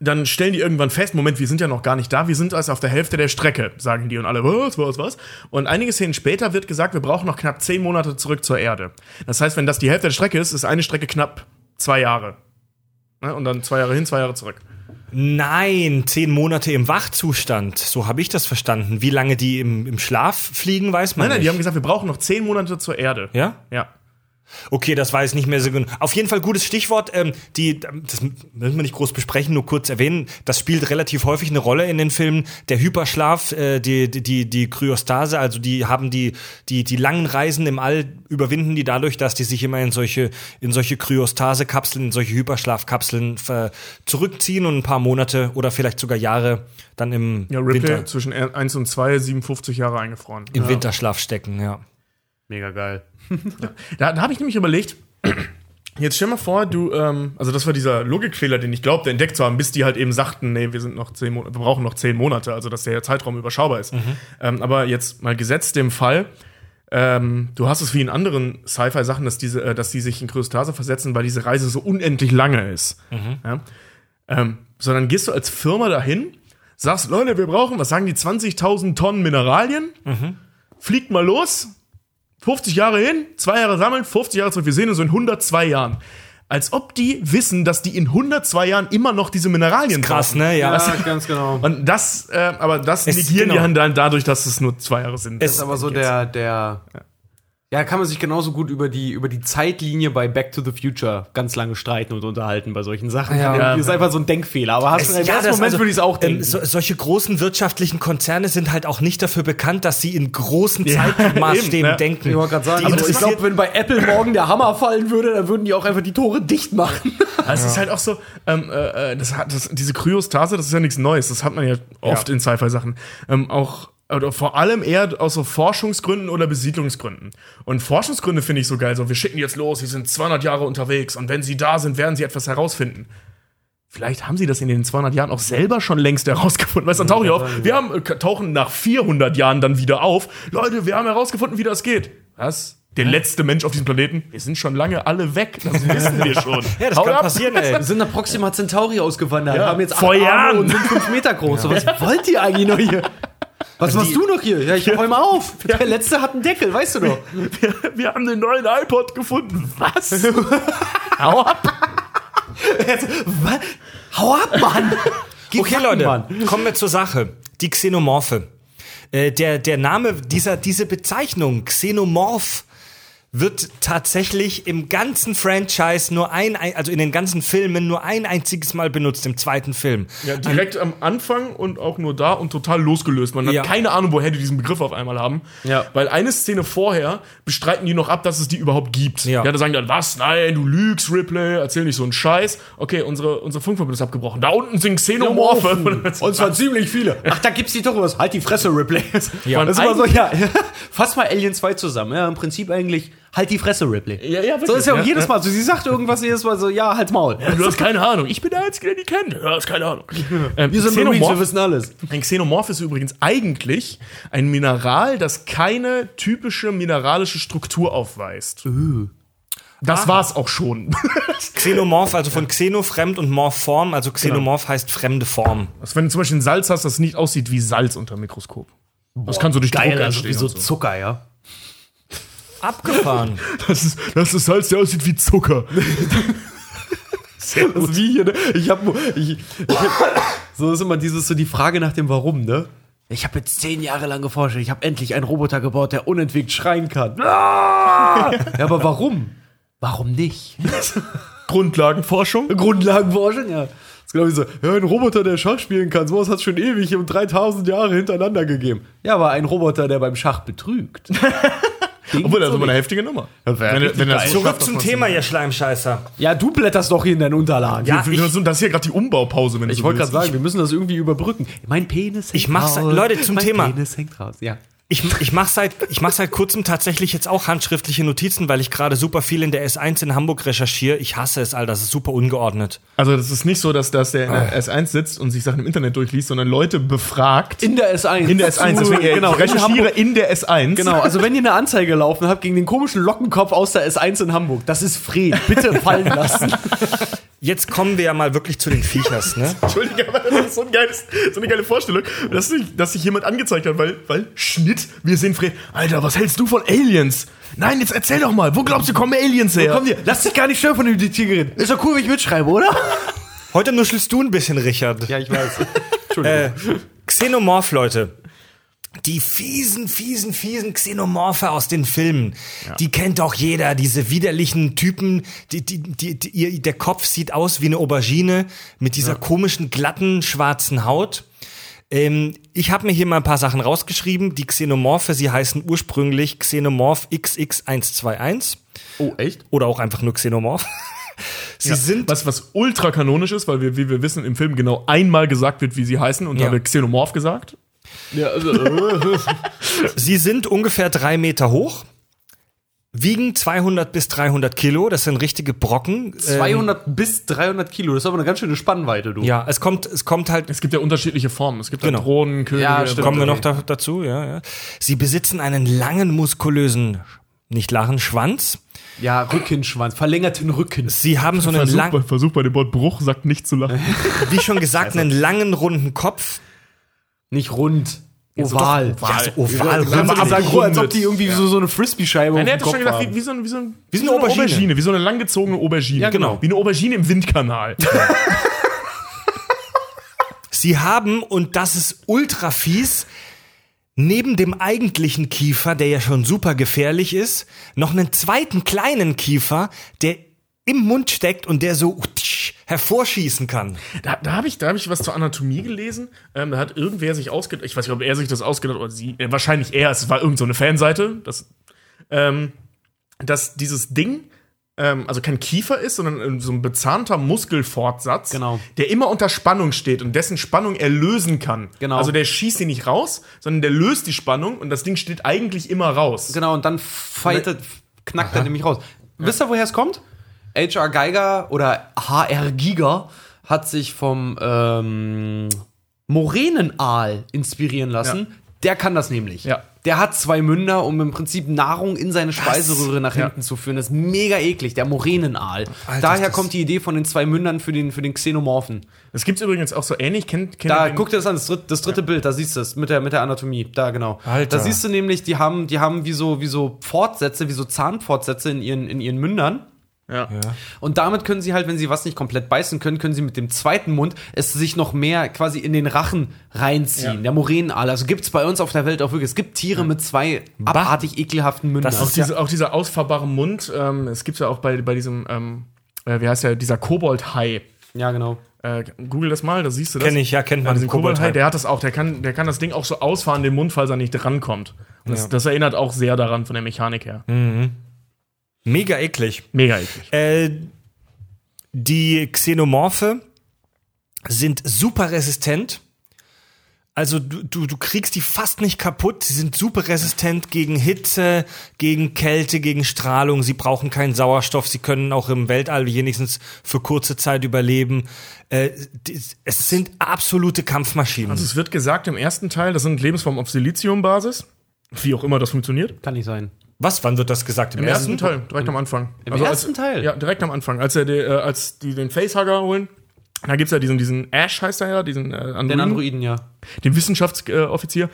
dann stellen die irgendwann fest, Moment, wir sind ja noch gar nicht da, wir sind erst auf der Hälfte der Strecke, sagen die und alle, was, was, was? Und einige Szenen später wird gesagt, wir brauchen noch knapp zehn Monate zurück zur Erde. Das heißt, wenn das die Hälfte der Strecke ist, ist eine Strecke knapp zwei Jahre. Ne? Und dann zwei Jahre hin, zwei Jahre zurück. Nein, zehn Monate im Wachzustand. So habe ich das verstanden. Wie lange die im, im Schlaf fliegen, weiß man Nein, nein, nicht. die haben gesagt, wir brauchen noch zehn Monate zur Erde. ja? Ja. Okay, das weiß ich nicht mehr so genau. Auf jeden Fall gutes Stichwort. Ähm, die, das müssen wir nicht groß besprechen, nur kurz erwähnen. Das spielt relativ häufig eine Rolle in den Filmen. Der Hyperschlaf, äh, die, die, die, die Kryostase, also die haben die, die, die langen Reisen im All überwinden die dadurch, dass die sich immer in solche, in solche Kryostase-Kapseln, in solche Hyperschlafkapseln äh, zurückziehen und ein paar Monate oder vielleicht sogar Jahre dann im Ja, Ripley Winter, zwischen 1 und 2, 57 Jahre eingefroren. im Winterschlaf stecken, ja. Mega geil. Da, da habe ich nämlich überlegt, jetzt stell mal vor, du, ähm, also das war dieser Logikfehler, den ich glaubte, entdeckt zu haben, bis die halt eben sagten, nee, wir sind noch zehn Monate, wir brauchen noch zehn Monate, also dass der Zeitraum überschaubar ist. Ähm, aber jetzt mal gesetzt dem Fall, ähm, du hast es wie in anderen Sci-Fi-Sachen, dass diese, äh, dass die sich in Kryostase versetzen, weil diese Reise so unendlich lange ist. Ja? Ähm, sondern gehst du als Firma dahin, sagst, Leute, wir brauchen, was sagen die, 20.000 Tonnen Mineralien, fliegt mal los, 50 Jahre hin, zwei Jahre sammeln, 50 Jahre zurück. Wir sehen uns in 102 Jahren. Als ob die wissen, dass die in 102 Jahren immer noch diese Mineralien Krass, brauchen. ne? Ja. Ja, ganz genau. Und das, äh, aber das Es- negieren genau. die dann dadurch, dass es nur zwei Jahre sind. Es- ist aber so der, der. Ja, kann man sich genauso gut über die, über die Zeitlinie bei Back to the Future ganz lange streiten und unterhalten bei solchen Sachen. Ja. Das ist einfach so ein Denkfehler. Aber hast du im ersten das- Moment also, würde ich es auch denken. Ähm, so, solche großen wirtschaftlichen Konzerne sind halt auch nicht dafür bekannt, dass sie in großen Ja, Zeitmaßstäben eben, ne? denken. ich wollte gerade sagen, also ich glaube, wenn bei Apple morgen der Hammer fallen würde, dann würden die auch einfach die Tore dicht machen. Also es ist halt auch so, ähm, äh, äh, das hat, das, diese Kryostase, das ist ja nichts Neues. Das hat man ja oft in Sci-Fi-Sachen. Ähm, auch oder vor allem eher aus so Forschungsgründen oder Besiedlungsgründen. Und Forschungsgründe finde ich so geil. So, wir schicken jetzt los, sie sind 200 Jahre unterwegs und wenn sie da sind, werden sie etwas herausfinden. Vielleicht haben sie das in den 200 Jahren auch selber schon längst herausgefunden. Weißt du, dann tauchen die auf. Wir haben, äh, tauchen nach 400 Jahren dann wieder auf. Leute, wir haben herausgefunden, wie das geht. Was? Der letzte Mensch auf diesem Planeten? Wir sind schon lange alle weg. Das wissen wir schon. Ja, das Haut kann ab. passieren, ey. Wir sind nach Proxima Centauri ausgewandert, Ja, haben jetzt acht vor Jahren. und sind fünf Meter groß. So, was wollt ihr eigentlich noch hier? Was machst du noch hier? Ja, ich räum mal auf. Der letzte hat einen Deckel, weißt du doch. Wir, wir haben den neuen iPod gefunden. Was? Hau ab. Jetzt, was? Hau ab, Mann! Geh Okay, fucken, Leute, Mann. kommen wir zur Sache. Die Xenomorphe. Äh, der, der Name dieser, diese Bezeichnung, Xenomorph, wird tatsächlich im ganzen Franchise nur ein, also in den ganzen Filmen nur ein einziges Mal benutzt, im zweiten Film. Ja, direkt am Anfang und auch nur da und total losgelöst. Man Ja. hat keine Ahnung, woher die diesen Begriff auf einmal haben. Ja. Weil eine Szene vorher bestreiten die noch ab, dass es die überhaupt gibt. Ja. da sagen dann, was? Nein, du lügst, Ripley, erzähl nicht so einen Scheiß. Okay, unsere, unsere Funkverbindung ist abgebrochen. Da unten sind Xenomorphe. Und zwar ziemlich viele. Ach, da gibt's die doch was. Halt die Fresse, Ripley. Ja. das ist immer so, ja. Fass mal Alien 2 zusammen. Ja, im Prinzip eigentlich, halt die Fresse, Ripley. Ja, ja, wirklich, So ist ja auch ja, jedes ja. Mal so. Sie sagt irgendwas jedes Mal so, ja, halt's Maul. Du hast keine Ahnung. Ich bin der Einzige, der die kennt. Du hast keine Ahnung. Ähm, Wir sind Marines, wir Xenomorph, wissen alles. ein Xenomorph ist übrigens eigentlich ein Mineral, das keine typische mineralische Struktur aufweist. Das war's auch schon. Xenomorph, also von Xeno fremd und Morph Form, also Xenomorph heißt fremde Form. Also wenn du zum Beispiel ein Salz hast, das nicht aussieht wie Salz unter dem Mikroskop. Das kann so durch Druck Geil, also entstehen wie so und so. Zucker, ja. Abgefahren. Das ist, das ist Salz, der aussieht wie Zucker. Sehr Das ist wie hier, ne? Ich hab, ich, ich hab, so ist immer dieses, so die Frage nach dem Warum, ne? Ich habe jetzt zehn Jahre lang geforscht. Ich habe endlich einen Roboter gebaut, der unentwegt schreien kann. Ah! ja, aber warum? Warum nicht? Grundlagenforschung. Grundlagenforschung, ja. Das ist genau wie so, ja, ein Roboter, der Schach spielen kann, sowas hat es schon ewig um 3000 Jahre hintereinander gegeben. Ja, aber ein Roboter, der beim Schach betrügt. Obwohl, das ist immer eine heftige Nummer. Wenn, wenn so Zurück schafft, zum Thema, ihr Schleimscheißer. ja, du blätterst doch hier in deinen Unterlagen. Ja, Wir- wir- Das ist hier gerade die Umbaupause, wenn du Ich so wollte gerade sagen, wir müssen das irgendwie überbrücken. Mein Penis hängt Ich mach's- raus. Leute, zum mein Thema. Penis hängt raus, ja. Ich, ich mache seit, ich mach seit kurzem tatsächlich jetzt auch handschriftliche Notizen, weil ich gerade super viel in der S1 in Hamburg recherchiere. Ich hasse es, Alter, das ist super ungeordnet. Also das ist nicht so, dass, dass der in der S1 sitzt und sich Sachen im Internet durchliest, sondern Leute befragt. In der S1. In der S1. Deswegen, äh, genau, ich recherchiere in der S1. Genau, also wenn ihr eine Anzeige laufen habt gegen den komischen Lockenkopf aus der S1 in Hamburg, das ist Fred. Bitte fallen lassen. Jetzt kommen wir ja mal wirklich zu den Viechers, ne? Entschuldige, aber das ist so, ein geiles, so eine geile Vorstellung, dass sich, dass sich jemand angezeigt hat, weil, weil Schnitt, wir sehen Fred. Alter, was hältst du von Aliens? Nein, jetzt erzähl doch mal, wo glaubst du, kommen Aliens her? Komm dir, lass dich gar nicht stören von dem Diktiergerät. Ist doch cool, wenn ich mitschreibe, oder? Heute nuschelst du ein bisschen, Richard. Ja, ich weiß. Äh, Xenomorph, Leute. Die fiesen, fiesen, fiesen Xenomorphe aus den Filmen. Die kennt doch jeder, diese widerlichen Typen. Die, die, die, die, ihr, der Kopf sieht aus wie eine Aubergine mit dieser komischen, glatten, schwarzen Haut. Ähm, ich habe mir hier mal ein paar Sachen rausgeschrieben. Die Xenomorphe, sie heißen ursprünglich Xenomorph XX121 Oh, echt? oder auch einfach nur Xenomorph. sie sind was, was ultra kanonisch ist, weil wir, wie wir wissen, im Film genau einmal gesagt wird, wie sie heißen und Ja. da wird Xenomorph gesagt. Ja, also, äh, Sie sind ungefähr drei Meter hoch, wiegen 200 bis 300 Kilo, das sind richtige Brocken. Ähm, 200 bis 300 Kilo, das ist aber eine ganz schöne Spannweite, du. ja, es kommt, es kommt halt, Es gibt ja unterschiedliche Formen. Es gibt Genau. ja Drohnen, Könige, Ja, stimmt. kommen wir noch da, dazu, ja, ja. Sie besitzen einen langen, muskulösen, nicht lachen, Schwanz. Ja, Rückenschwanz, verlängerten Rücken. Sie haben so einen Versuch, bei, lang, Versuch bei dem Wort Bruch, sagt nicht zu lachen. wie schon gesagt, einen langen, runden Kopf. Nicht rund, oval. Ja, so oval, Kannst du rund. nicht sagen, abgerundet. als ob die irgendwie so, so eine Frisbee-Scheibe Nein, er hat schon gedacht, haben. wie, wie, so, ein- wie, so, ein, Wie so eine Aubergine. Wie so eine langgezogene Aubergine. Ja, genau. Wie eine Aubergine im Windkanal. Sie haben, und das ist ultra fies, neben dem eigentlichen Kiefer, der ja schon super gefährlich ist, noch einen zweiten kleinen Kiefer, der im Mund steckt und der so hervorschießen kann. Da, da habe ich, da hab ich was zur Anatomie gelesen. Ähm, da hat irgendwer sich ausgedacht, ich weiß nicht, ob er sich das ausgedacht hat oder sie, äh, wahrscheinlich er, es war irgendeine so eine Fanseite, das, ähm, dass dieses Ding, ähm, also kein Kiefer ist, sondern äh, so ein bezahnter Muskelfortsatz, Genau. der immer unter Spannung steht und dessen Spannung er lösen kann. Genau. Also der schießt sie nicht raus, sondern der löst die Spannung und das Ding steht eigentlich immer raus. Genau, und dann fightet, knackt er nämlich raus. Wisst ihr, woher es kommt? H.R. Geiger oder H.R. Giger hat sich vom ähm, Moränenaal inspirieren lassen. Ja. Der kann das nämlich. Ja. Der hat zwei Münder, um im Prinzip Nahrung in seine Speiseröhre nach Ja. hinten zu führen. Das ist mega eklig, der Moränenaal. Alter, Daher kommt die Idee von den zwei Mündern für den, für den Xenomorphen. Das gibt's übrigens auch so ähnlich. Kennt, kennt Da, guck dir das an, das dritte, das dritte Bild, da siehst du es mit der, mit der Anatomie. Da, genau. Alter. Da siehst du nämlich, die haben, die haben wie so, wie so Fortsätze, wie so Zahnfortsätze in ihren, in ihren Mündern. Ja. Und damit können sie halt, wenn sie was nicht komplett beißen können, können sie mit dem zweiten Mund es sich noch mehr quasi in den Rachen reinziehen. Ja. Der Moränenaal. Also gibt's bei uns auf der Welt auch wirklich. Es gibt Tiere mit zwei abartig ekelhaften Mündern. Das Auch, ist ja- diese, auch dieser ausfahrbare Mund, ähm, es gibt ja auch bei, bei diesem, ähm, äh, wie heißt der, dieser Kobold-Hai. ja, genau. Äh, Google das mal, da siehst du das. Kenn ich, ja, kennt man, Ja, diesen Kobold-Hai. Der hat das auch, der kann, der kann das Ding auch so ausfahren, den Mund, falls er nicht rankommt. Und das, Ja. das erinnert auch sehr daran von der Mechanik her. Mega eklig. Mega eklig. Äh, die Xenomorphe sind super resistent. Also du, du, du kriegst die fast nicht kaputt. Sie sind super resistent gegen Hitze, gegen Kälte, gegen Strahlung. Sie brauchen keinen Sauerstoff. Sie können auch im Weltall wenigstens für kurze Zeit überleben. Äh, die, es sind absolute Kampfmaschinen. Also es wird gesagt im ersten Teil, das sind Lebensformen auf Siliziumbasis. Wie auch immer das funktioniert. Kann nicht sein. Was? Wann wird das gesagt? Im ersten Teil, direkt am Anfang. Im Also ersten als, Teil? Ja, direkt am Anfang. Als, er die, äh, als die den Facehugger holen, da gibt's ja diesen, diesen Ash, heißt er ja, diesen äh, Androiden, Den Androiden, ja. den Wissenschaftsoffizier,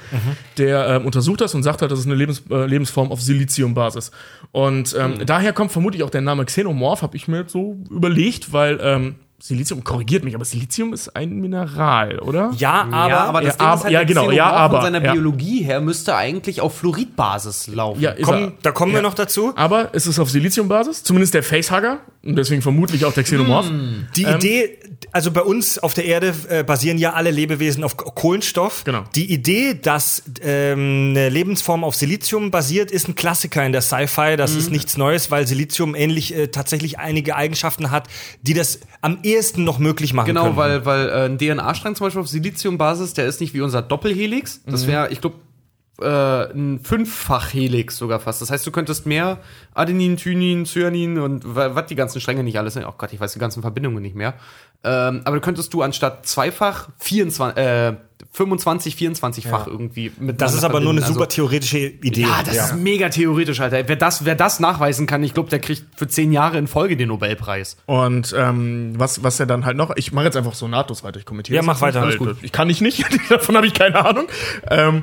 der ähm, untersucht das und sagt halt, das ist eine Lebens, äh, Lebensform auf Siliziumbasis. Und ähm, daher kommt vermutlich auch der Name Xenomorph, habe ich mir jetzt so überlegt, weil ähm, Silizium, korrigiert mich, aber Silizium ist ein Mineral, oder? Ja, aber, ja, aber das ja, Ding ist aber- halt, ja, genau, ja, aber, Von seiner ja. Biologie her müsste eigentlich auf Fluoridbasis laufen. Ja, ist komm, da kommen wir noch dazu. Aber es ist auf Siliziumbasis, zumindest der Facehugger und deswegen vermutlich auch der Xenomorph. Die Idee, also bei uns auf der Erde äh, basieren ja alle Lebewesen auf Kohlenstoff. Genau. Die Idee, dass ähm, eine Lebensform auf Silizium basiert, ist ein Klassiker in der Sci-Fi. Das ist nichts Neues, weil Silizium ähnlich äh, tatsächlich einige Eigenschaften hat, die das am ehesten noch möglich machen Genau, können. weil, weil äh, ein DNA-Strang zum Beispiel auf Siliziumbasis, der ist nicht wie unser Doppelhelix. Das wäre, ich glaube, äh, ein Fünffach-Helix sogar fast. Das heißt, du könntest mehr Adenin, Thynin, Cyanin und wa- was die ganzen Stränge nicht alles sind. Oh Gott, ich weiß die ganzen Verbindungen nicht mehr. Ähm, aber könntest du anstatt zweifach 24, äh, 25, 24-fach irgendwie mit das ist aber nur eine super super theoretische Idee. ja, das ist mega theoretisch, Alter. Wer das, wer das nachweisen kann, ich glaube, der kriegt für zehn Jahre in Folge den Nobelpreis. Und ähm, was, was er dann halt noch, ich mache jetzt einfach so nahtlos weiter, ich kommentiere. Ja, mach weiter, alles weil Ich kann ich nicht, davon habe ich keine Ahnung. Ähm,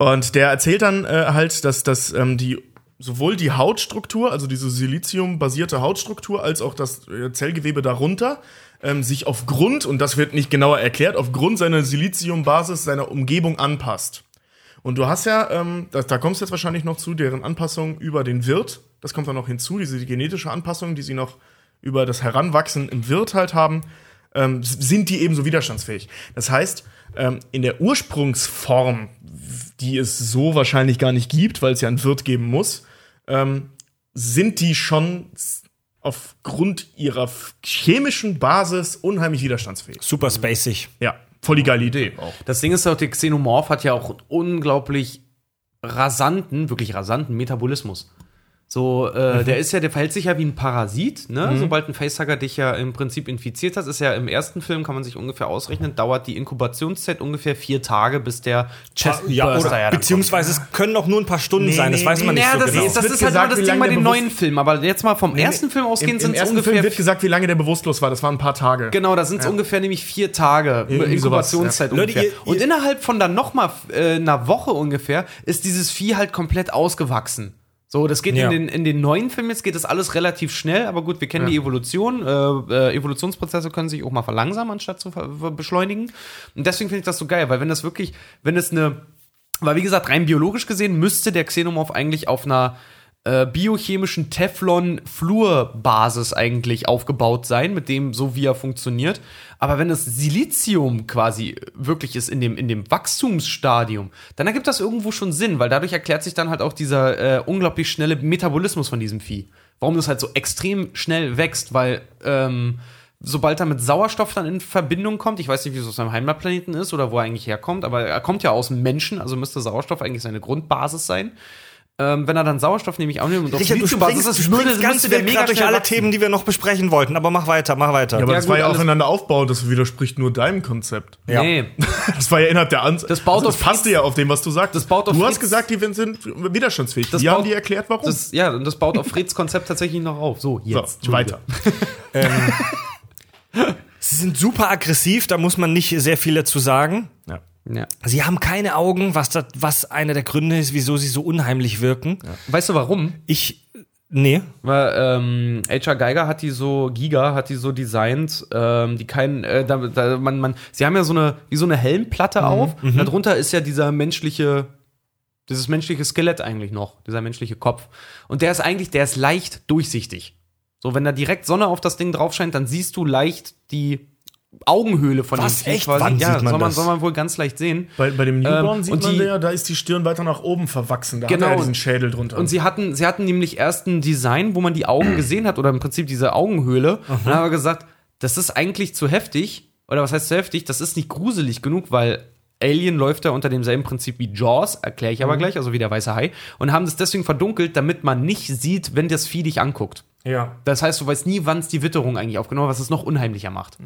und der erzählt dann äh, halt, dass, dass ähm, die sowohl die Hautstruktur, also diese Silizium-basierte Hautstruktur, als auch das äh, Zellgewebe darunter ähm, sich aufgrund, und das wird nicht genauer erklärt, aufgrund seiner Siliziumbasis seiner Umgebung anpasst. Und du hast ja, ähm, da, da kommst du jetzt wahrscheinlich noch zu, deren Anpassung über den Wirt. Das kommt dann noch hinzu, diese genetische Anpassung, die sie noch über das Heranwachsen im Wirt halt haben, ähm, sind die ebenso widerstandsfähig. Das heißt, ähm, in der Ursprungsform, die es so wahrscheinlich gar nicht gibt, weil es ja einen Wirt geben muss, ähm, sind die schon aufgrund ihrer chemischen Basis unheimlich widerstandsfähig. super spacig. Ja, voll die geile Idee auch. Das Ding ist auch, der Xenomorph hat ja auch einen unglaublich rasanten, wirklich rasanten Metabolismus. So, äh, der ist ja, der verhält sich ja wie ein Parasit, ne? Sobald ein Facehugger dich ja im Prinzip infiziert hat, ist ja im ersten Film, kann man sich ungefähr ausrechnen, dauert die Inkubationszeit ungefähr vier Tage, bis der Chest Ja, Burster oder, ja beziehungsweise es können auch nur ein paar Stunden sein, das weiß man nicht Ja, so das, genau. ist, das wird ist halt gesagt, immer das wie Ding lange bei der den neuen Filmen. Aber jetzt mal vom ersten Film ausgehend sind es ersten ungefähr Film wird gesagt, wie lange der bewusstlos war. Das waren ein paar Tage. Genau, da sind es ungefähr nämlich vier Tage Irgendwie Inkubationszeit sowas, ja. ungefähr. Leute, ihr- und ihr- innerhalb von dann noch mal äh, einer Woche ungefähr ist dieses Vieh halt komplett ausgewachsen. So, das geht Ja. in, den, in den neuen Filmen jetzt geht das alles relativ schnell, aber gut, wir kennen die Evolution. Äh, äh, Evolutionsprozesse können sich auch mal verlangsamen, anstatt zu ver beschleunigen. Und deswegen finde ich das so geil, weil wenn das wirklich, wenn es eine, weil wie gesagt, rein biologisch gesehen müsste der Xenomorph eigentlich auf einer äh, biochemischen Teflon-Fluor-Basis eigentlich aufgebaut sein, mit dem so wie er funktioniert. Aber wenn es Silizium quasi wirklich ist in dem, in dem Wachstumsstadium, dann ergibt das irgendwo schon Sinn, weil dadurch erklärt sich dann halt auch dieser äh, unglaublich schnelle Metabolismus von diesem Vieh. Warum das halt so extrem schnell wächst, weil ähm, sobald er mit Sauerstoff dann in Verbindung kommt, ich weiß nicht, wie es auf seinem Heimatplaneten ist oder wo er eigentlich herkommt, aber er kommt ja aus dem Menschen, also müsste Sauerstoff eigentlich seine Grundbasis sein. Ähm, wenn er dann Sauerstoff nämlich aufnimmt und auf Richard, du springst, ist, du würde- springst ganz müsste der mega durch alle wachsen. Themen, die wir noch besprechen wollten. Aber mach weiter, mach weiter. Ja, aber Ja, das gut, war ja aufeinander aufbauend, das widerspricht nur deinem Konzept. Ja. Nee. Das war ja innerhalb der Ansatz. Das baut das auf passte ja auf dem, was du sagst. Das baut auf du hast Fritz- gesagt, die sind widerstandsfähig. Das Die haben baut- dir erklärt, warum. Das, ja, und das baut auf Freds Konzept tatsächlich noch auf. So, so, jetzt. weiter. Sie sind super aggressiv, da muss man nicht sehr viel dazu sagen. Ja. Ja. Sie haben keine Augen, was, das, was einer der Gründe ist, wieso sie so unheimlich wirken. Weißt du warum? Ich, Nee. Weil ähm, HR Geiger hat die so, Giga hat die so designt, ähm, die kein, äh, da, da, man, man, sie haben ja so eine, wie so eine Helmplatte auf. Und darunter ist ja dieser menschliche, dieses menschliche Skelett eigentlich noch, dieser menschliche Kopf. Und der ist eigentlich, der ist leicht durchsichtig. So, wenn da direkt Sonne auf das Ding drauf scheint, dann siehst du leicht die Augenhöhle von Was, dem echt? quasi. Wann ja, sieht man soll, man, das? soll man wohl ganz leicht sehen. Bei, bei dem Newborn Ähm, sieht und man die- ja, da ist die Stirn weiter nach oben verwachsen. Da Genau. hat er ja diesen Schädel drunter. Und sie hatten, sie hatten nämlich erst ein Design, wo man die Augen gesehen hat, oder im Prinzip diese Augenhöhle. Und dann haben wir gesagt, das ist eigentlich zu heftig. Oder was heißt zu heftig? Das ist nicht gruselig genug, weil Alien läuft ja unter demselben Prinzip wie Jaws, erkläre ich aber gleich, also wie der weiße Hai. Und haben das deswegen verdunkelt, damit man nicht sieht, wenn das Vieh dich anguckt. Ja. Das heißt, du weißt nie, wann es die Witterung eigentlich aufgenommen hat, was es noch unheimlicher macht.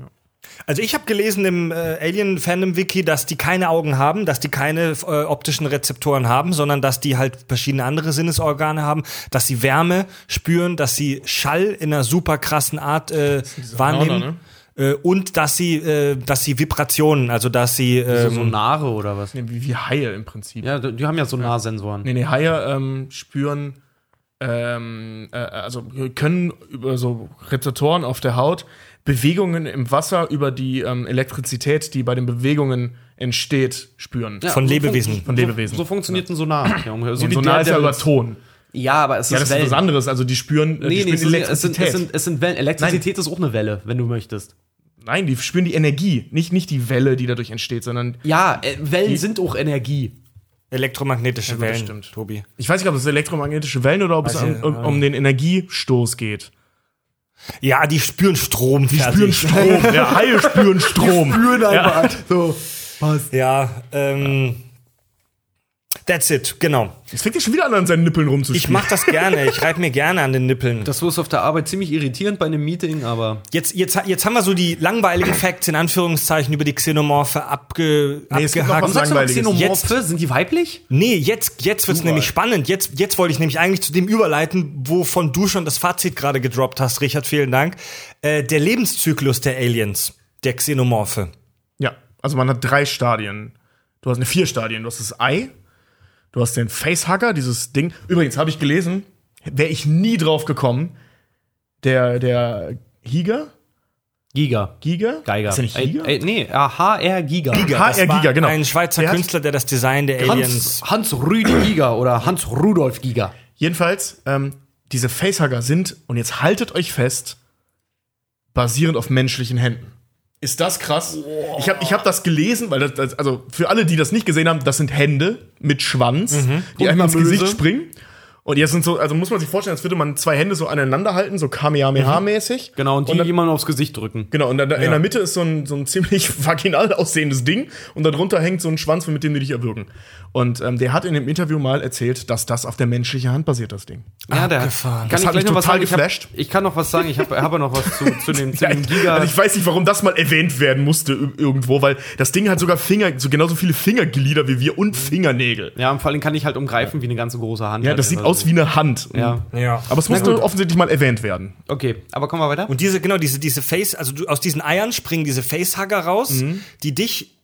Also ich habe gelesen im äh, Alien-Fandom-Wiki, dass die keine Augen haben, dass die keine äh, optischen Rezeptoren haben, sondern dass die halt verschiedene andere Sinnesorgane haben, dass sie Wärme spüren, dass sie Schall in einer super krassen Art äh, wahrnehmen. Hörner, Äh, und dass sie, äh, dass sie Vibrationen, also dass sie So ähm, Sonare oder was? Nee, wie, wie Haie im Prinzip. Ja, die haben ja Sonarsensoren. Nee, nee, Haie ähm, spüren, ähm, äh, also können über so Rezeptoren auf der Haut Bewegungen im Wasser über die ähm, Elektrizität, die bei den Bewegungen entsteht, spüren. Ja, Von so Lebewesen. Von Lebewesen. So, so funktioniert ein Sonar. Ja, so wie Sonar ist ja über Ton. Ja, aber es Ja, ist das ist Wellen. was anderes. Also die spüren, äh, die Nee, spüren nee, so, es, sind, Elektrizität. es, sind, es sind Wellen. Elektrizität ist auch eine Welle, wenn du möchtest. Nein, die spüren die Energie, nicht, nicht die Welle, die dadurch entsteht, sondern Ja, äh, Wellen sind auch Energie. elektromagnetische das Wellen, stimmt. Tobi. ich weiß nicht, ob es elektromagnetische Wellen oder ob es um, ich, um, um den Energiestoß geht. Ja, die spüren Strom. Die spüren Strom. ja, Haie spüren Strom. spüren einfach. So. Ja, ähm, that's it, genau. Jetzt fängt er schon wieder an, an seinen Nippeln Ich rumzuspielen. mach das gerne. Ich reibe mir gerne an den Nippeln. Das ist auf der Arbeit ziemlich irritierend bei einem Meeting, aber Jetzt, jetzt, jetzt haben wir so die langweiligen Facts in Anführungszeichen über die Xenomorphe abge, Nee, abgehakt. was Langweiliges. Xenomorphe, sind die weiblich? Nee, jetzt, jetzt wird's Überall. nämlich spannend. Jetzt, jetzt wollte ich nämlich eigentlich zu dem überleiten, wovon du schon das Fazit gerade gedroppt hast, Richard, vielen Dank. Äh, der Lebenszyklus der Aliens, der Xenomorphe. Ja, also man hat drei Stadien. Du hast eine vier Stadien. Du hast das Ei, du hast den Facehugger, dieses Ding. Übrigens habe ich gelesen, wäre ich nie drauf gekommen, der, der Higa? Giga. Giga? Geiger. Ist der nicht Giga? ey, nee, ah, HR Giga. Giga. HR Giga, genau. Ein Schweizer Der Künstler, der das Design der Aliens. Hans, Hans Rüdi Giga oder Hans Rudolf Giga. Jedenfalls, ähm, diese Facehugger sind, und jetzt haltet euch fest, basierend auf menschlichen Händen. Ist das krass? Ich habe ich hab das gelesen, weil das, also für alle, die das nicht gesehen haben, das sind Hände mit Schwanz, die Und einem ins. Gesicht springen. Und jetzt sind so, also muss man sich vorstellen, als würde man zwei Hände so aneinander halten, so Kamehameha-mäßig. Genau, und die Und dann- jemand aufs Gesicht drücken. Genau, und da, da in der Mitte ist so ein, so ein ziemlich vaginal aussehendes Ding und darunter hängt so ein Schwanz, mit dem die dich erwürgen. Und ähm, der hat in dem Interview mal erzählt, dass das auf der menschlichen Hand basiert, das Ding. Ja, der Abgefahren. Kann Das ich hat mich noch was total sagen? Ich, hab, geflasht. ich kann noch was sagen. Ich habe hab aber noch was zu, zu dem, zu dem Giga. Also ich weiß nicht, warum das mal erwähnt werden musste ir- irgendwo, weil das Ding hat sogar Finger, so genauso viele Fingerglieder wie wir und Fingernägel. ja, und vor allem kann ich halt umgreifen wie eine ganze große Hand. Ja, halt. das sieht Also- aus wie eine Hand. Ja. Ja. Aber es musste offensichtlich mal erwähnt werden. Okay, aber kommen wir weiter. Und diese, genau, diese, diese Face, also du, aus diesen Eiern springen diese Facehugger raus, Mhm. die dich,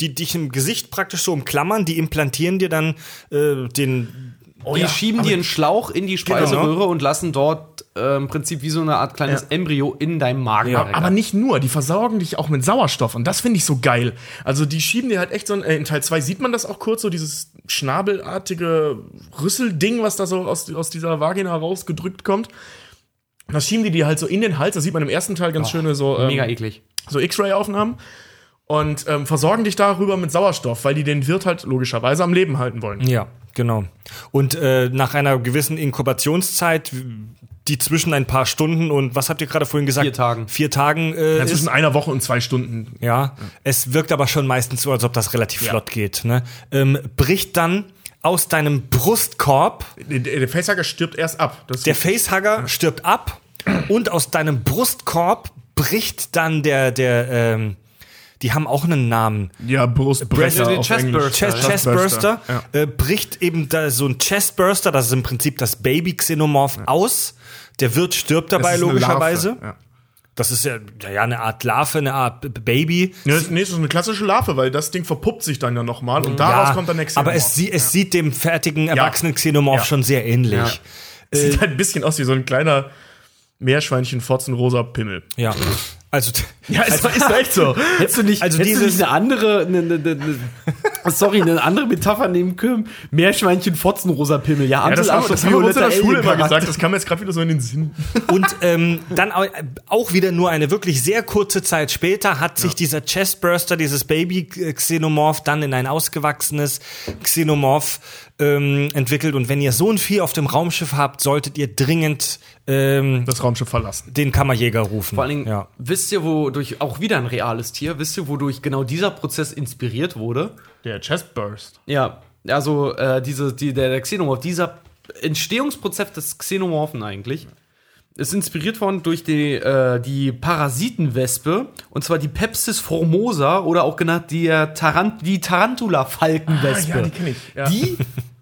die dich im Gesicht praktisch so umklammern, die implantieren dir dann äh, den. Die schieben dir einen Schlauch in die Speiseröhre und lassen dort äh, im Prinzip wie so eine Art kleines Ja. Embryo in deinem Magen. Ja, Aber ab. nicht nur, die versorgen dich auch mit Sauerstoff und das finde ich so geil. Also die schieben dir halt echt so ein, äh, in Teil 2 sieht man das auch kurz, so dieses schnabelartige Rüsselding, was da so aus, aus dieser Vagina rausgedrückt kommt. Das schieben die dir halt so in den Hals, das sieht man im ersten Teil ganz schöne so, ähm, Mega eklig. so X-Ray-Aufnahmen und ähm, versorgen dich darüber mit Sauerstoff, weil die den Wirt halt logischerweise am Leben halten wollen. Ja, genau. Und äh, nach einer gewissen Inkubationszeit, die zwischen ein paar Stunden und was habt ihr gerade vorhin gesagt? Vier Tagen. Vier Tagen äh, Ja, ist, zwischen einer Woche und zwei Stunden. Ja, es wirkt aber schon meistens so, als ob das relativ flott geht. Ne? Ähm, bricht dann aus deinem Brustkorb, Der, der Facehugger stirbt erst ab. Das der Facehugger stirbt ab und aus deinem Brustkorb bricht dann der, der, ähm, die haben auch einen Namen. ja, Brustbrecher Chestburster. Chest, Chestburster, Chestburster äh, bricht eben da so ein Chestburster, das ist im Prinzip das Baby-Xenomorph aus. Der Wirt stirbt dabei logischerweise. Ja. Das ist ja, ja eine Art Larve, eine Art Baby. Ja, das, nee, das ist eine klassische Larve, weil das Ding verpuppt sich dann ja nochmal und daraus kommt der nächste. Aber es, sie, es sieht dem fertigen erwachsenen Xenomorph Ja. schon sehr ähnlich. Sieht halt ein bisschen aus wie so ein kleiner Meerschweinchen fotzenrosa Pimmel. Ja. Also, Ja, ist, ist doch echt so. Hättest du nicht, Also hättest du dieses- nicht eine andere, eine, eine, eine, sorry, eine andere Metapher nehmen können? Meerschweinchen, Fotzen, rosa Pimmel. Ja, Ja, das, haben, das haben wir uns in der Schule immer gesagt. Das kam mir jetzt gerade wieder so in den Sinn. Und ähm, dann au- auch wieder nur eine wirklich sehr kurze Zeit später hat sich dieser Chestburster, dieses Baby-Xenomorph, dann in ein ausgewachsenes Xenomorph ähm, entwickelt. Und wenn ihr so ein Vieh auf dem Raumschiff habt, solltet ihr dringend ähm, Das Raumschiff verlassen. den Kammerjäger rufen. Vor allen Dingen, ja. Wisst ihr, wodurch, auch wieder ein reales Tier, wisst ihr, wodurch genau dieser Prozess inspiriert wurde? Der Chestburst. Ja, also äh, diese, die, der, der Xenomorph, dieser Entstehungsprozess des Xenomorphen eigentlich, ist inspiriert worden durch die, äh, die Parasitenwespe, und zwar die Pepsis formosa oder auch genannt die, äh, Tarant die Tarantula-Falkenwespe. Ah, ja, die kenn ich, ja. Die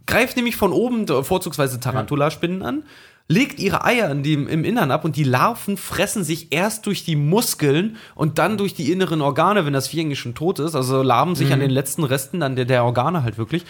greift nämlich von oben vorzugsweise Tarantulaspinnen an, legt ihre Eier in dem, im Innern ab und die Larven fressen sich erst durch die Muskeln und dann durch die inneren Organe, wenn das Vieh eigentlich schon tot ist. Also laben sich Mhm. an den letzten Resten dann der, der Organe halt wirklich.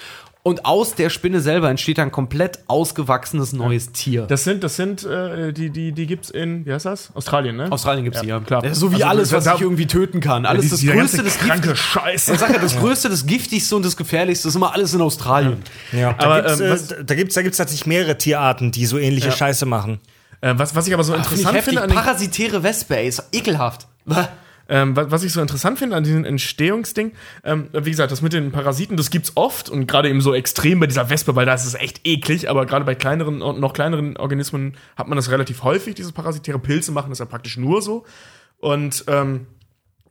Und aus der Spinne selber entsteht ein komplett ausgewachsenes neues Tier. Das sind, das sind, äh, die, die, die gibt's in, wie heißt das? Australien, ne? Australien gibt's die, ja. klar. Ja, so wie Also, alles, was da- sich irgendwie töten kann. Alles Die- das dieser Größte, ganze das Gift. kranke Scheiß. Ich sag ja, das Größte, das Giftigste und das Gefährlichste ist immer alles in Australien. Ja, da Aber, gibt's, ähm, äh, was- da gibt's, da gibt's tatsächlich mehrere Tierarten, die so ähnliche Scheiße machen. Äh, was, was ich aber so ich interessant heftig. finde Parasitäre Wespe, ey, ist ekelhaft. ähm, was, ich so interessant finde an diesem Entstehungsding, ähm, wie gesagt, das mit den Parasiten, das gibt's oft und gerade eben so extrem bei dieser Wespe, weil da ist es echt eklig, aber gerade bei kleineren und noch kleineren Organismen hat man das relativ häufig, diese parasitäre Pilze machen das ja praktisch nur so. Und ähm,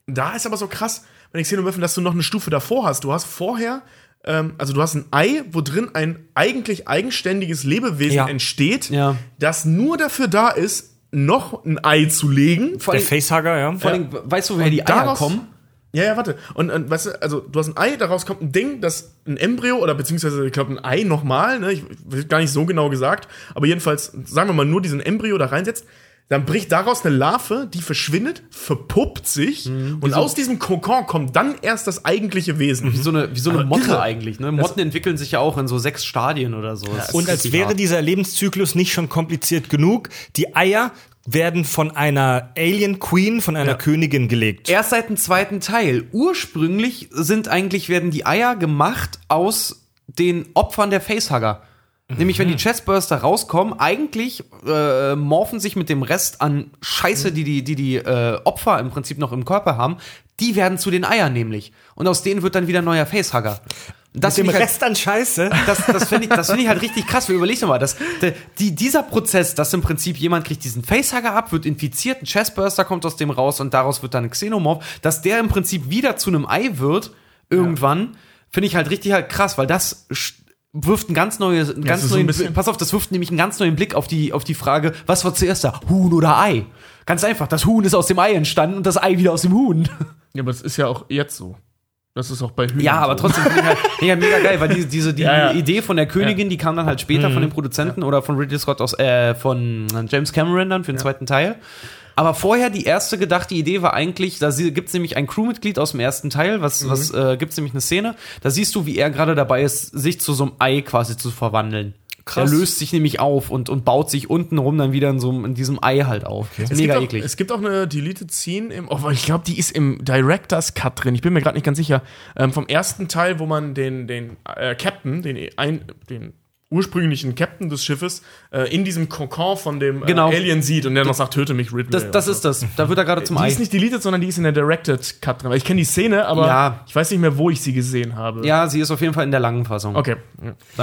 da ist aber so krass, wenn ich Xenomorphen, dass du noch eine Stufe davor hast. Du hast vorher, ähm, also du hast ein Ei, wo drin ein eigentlich eigenständiges Lebewesen Ja. entsteht, Ja. das nur dafür da ist, noch ein Ei zu legen. Vor Der allem, Facehugger, ja. vor allem, weißt du, woher die Eier kommen? Ja, ja, warte. Und, und weißt du, also du hast ein Ei, daraus kommt ein Ding, das ein Embryo oder beziehungsweise, ich glaube, ein Ei nochmal, ne? Ich wird gar nicht so genau gesagt, aber jedenfalls, sagen wir mal, nur diesen Embryo da reinsetzt, dann bricht daraus eine Larve, die verschwindet, verpuppt sich und aus diesem Kokon kommt dann erst das eigentliche Wesen. Wie so eine, wie so eine Aber Motte irre. eigentlich. Ne? Motten entwickeln sich ja auch in so sechs Stadien oder so. Das ist Und als wäre hart. dieser Lebenszyklus nicht schon kompliziert genug, die Eier werden von einer Alien Queen, von einer Königin gelegt. Erst seit dem zweiten Teil. Ursprünglich sind eigentlich, werden die Eier gemacht aus den Opfern der Facehugger. Nämlich, wenn die Chestburster rauskommen, eigentlich äh, morphen sich mit dem Rest an Scheiße, die die, die, die äh, Opfer im Prinzip noch im Körper haben, die werden zu den Eiern nämlich. Und aus denen wird dann wieder ein neuer Facehugger. Das Mit dem halt- Rest an Scheiße. das, das finde ich, das find ich halt richtig krass. Überleg doch mal, das, der, die, dieser Prozess, dass im Prinzip jemand kriegt diesen Facehugger ab, wird infiziert, ein Chestburster kommt aus dem raus und daraus wird dann ein Xenomorph, dass der im Prinzip wieder zu einem Ei wird, irgendwann, finde ich halt richtig halt krass, weil das wirft einen ganz neues, einen ganz ist so ein neuen, pass auf, das wirft nämlich einen ganz neuen Blick auf die, auf die Frage, was war zuerst da, Huhn oder Ei? Ganz einfach, das Huhn ist aus dem Ei entstanden und das Ei wieder aus dem Huhn. Ja, aber das ist ja auch jetzt so. Das ist auch bei Hühnern Ja, aber so. trotzdem finde ich halt ja, mega geil, weil die, diese die Ja, ja. Idee von der Königin, die kam dann halt später von den Produzenten oder von Ridley Scott aus äh, von James Cameron dann für den zweiten Teil. Aber vorher die erste gedachte Idee war eigentlich, da gibt es nämlich ein Crewmitglied aus dem ersten Teil, was, was äh, gibt es nämlich eine Szene, da siehst du, wie er gerade dabei ist, sich zu so einem Ei quasi zu verwandeln. Krass. Er löst sich nämlich auf und, und baut sich unten rum dann wieder in so einem- in diesem Ei halt auf. Ist Es mega auch, eklig. Es gibt auch eine Deleted Scene im, oh, ich glaube, die ist im Director's Cut drin. Ich bin mir gerade nicht ganz sicher. Ähm, vom ersten Teil, wo man den, den äh, Captain, den, ein, den ursprünglichen Captain des Schiffes, äh, in diesem Kokon von dem äh, Genau. Alien sieht und der noch sagt, töte mich, Ridley. das, das und ist das. Da wird er gerade zum Die Ei. ist nicht deleted, sondern die ist in der Directed Cut drin. Weil ich kenne die Szene, aber Ja. ich weiß nicht mehr, wo ich sie gesehen habe. Ja, sie ist auf jeden Fall in der langen Fassung. Okay.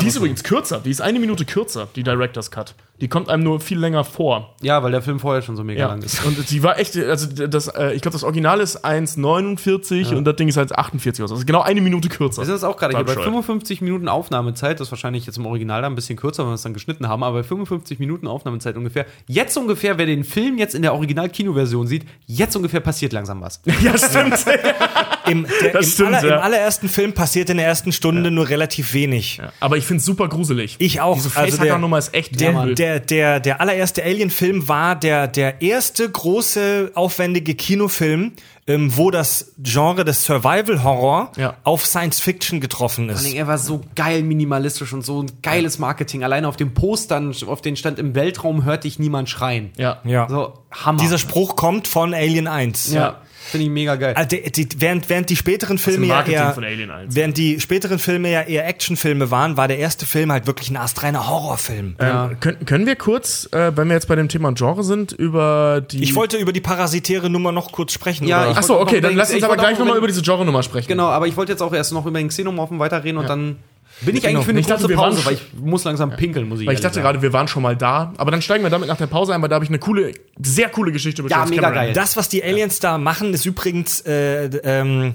Die ist übrigens kürzer. Die ist eine Minute kürzer, die Director's Cut. Die kommt einem nur viel länger vor. Ja, weil der Film vorher schon so mega Ja, lang ist. und sie war echt, also das, äh, ich glaube, das Original ist 1,49 und das Ding ist halt 48 oder so. Also genau eine Minute kürzer. Wir sind jetzt auch gerade hier bei Bescheuert. 55 Minuten Aufnahmezeit. Das ist wahrscheinlich jetzt im Original da ein bisschen kürzer, wenn wir es dann geschnitten haben, aber bei 55 Minuten Aufnahmezeit ungefähr. Jetzt ungefähr, wer den Film jetzt in der Original-Kinoversion sieht, jetzt ungefähr passiert langsam was. Ja, stimmt. Im, der, Das im, stimmt, aller, ja. Im allerersten Film passiert in der ersten Stunde nur relativ wenig. Aber ich finde es super gruselig. Ich auch. Diese Also Facehacker-Nummer ist echt Der. Der, der, der allererste Alien-Film war der, der erste große, aufwendige Kinofilm, ähm, wo das Genre des Survival-Horror Ja. auf Science-Fiction getroffen Vor ist. allem, Er war so geil minimalistisch und so ein geiles Marketing. Alleine auf dem Postern, auf den stand im Weltraum hört dich niemand schreien. Ja. Ja. So, Hammer. Dieser Spruch kommt von Alien 1. ja, finde ich mega geil. Also die, die, während, während die späteren Filme ja eher, von Alien 1. während die späteren Filme ja eher Actionfilme waren, war der erste Film halt wirklich ein astreiner Horrorfilm. Ähm, können, können wir kurz, äh, wenn wir jetzt bei dem Thema Genre sind, über die. Ich wollte über die parasitäre Nummer noch kurz sprechen. Ja, Achso, okay, dann lass uns ich aber gleich nochmal über- über diese Genre-Nummer sprechen. Genau, aber ich wollte jetzt auch erst noch über den Xenomorphen weiterreden und dann bin ich Genau. eigentlich für eine Ich dachte, kurze wir waren Pause, weil ich muss langsam pinkeln, muss ich Weil ich dachte sagen. gerade, wir waren schon mal da, aber dann steigen wir damit nach der Pause ein, weil da habe ich eine coole, sehr coole Geschichte über Ja, mega Cameron. geil. Das, was die Aliens da machen, ist übrigens äh, ähm,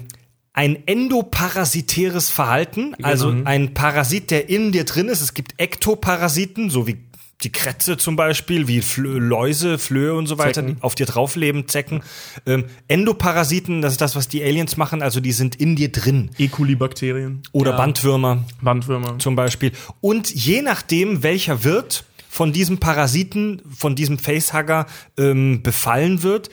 ein endoparasitäres Verhalten. Also ein Parasit, der in dir drin ist. Es gibt Ektoparasiten, so wie die Krätze zum Beispiel, wie Flö Läuse, Flöhe und so weiter, Zecken. auf dir draufleben, Zecken. Ähm, Endoparasiten, das ist das, was die Aliens machen, also die sind in dir drin. E. coli-Bakterien, Oder Bandwürmer Bandwürmer. zum Beispiel. Und je nachdem, welcher Wirt von diesem Parasiten, von diesem Facehugger ähm, befallen wird,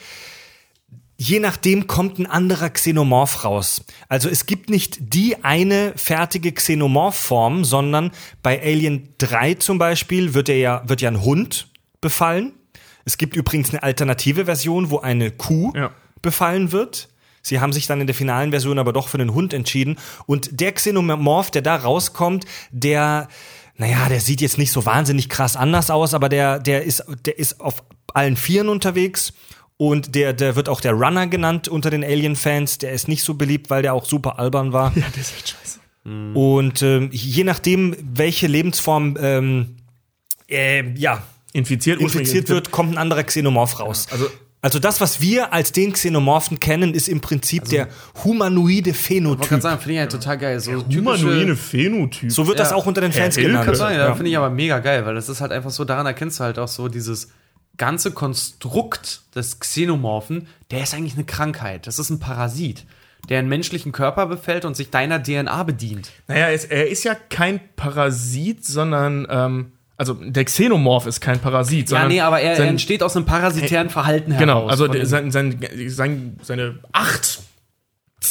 je nachdem kommt ein anderer Xenomorph raus. Also es gibt nicht die eine fertige Xenomorph-Form, sondern bei Alien 3 zum Beispiel wird, er ja, wird ja ein Hund befallen. Es gibt übrigens eine alternative Version, wo eine Kuh Ja. befallen wird. Sie haben sich dann in der finalen Version aber doch für den Hund entschieden. Und der Xenomorph, der da rauskommt, der, naja, der sieht jetzt nicht so wahnsinnig krass anders aus, aber der, der ist, der ist auf allen Vieren unterwegs. Und der, der wird auch der Runner genannt unter den Alien-Fans. Der ist nicht so beliebt, weil der auch super albern war. Ja, das ist echt scheiße. Und ähm, je nachdem, welche Lebensform ähm, äh, ja, Infiziert, infiziert wird, kommt ein anderer Xenomorph raus. also- also das, was wir als den Xenomorphen kennen, ist im Prinzip der humanoide Ich Phänotyp. gerade sagen, finde ich halt total geil. So Humanoide typische, Phänotyp. So wird das Ja. auch unter den Fans genannt. kann sein, ja, Ja. finde ich aber mega geil, weil das ist halt einfach so, daran erkennst du halt auch so dieses ganze Konstrukt des Xenomorphen, der ist eigentlich eine Krankheit. Das ist ein Parasit, der einen menschlichen Körper befällt und sich deiner DNA bedient. Naja, er ist, er ist ja kein Parasit, sondern, ähm, also der Xenomorph ist kein Parasit, Ja, sondern. nee, aber er, er sein- entsteht aus einem parasitären Verhalten heraus. Genau, also sein, sein, sein, seine acht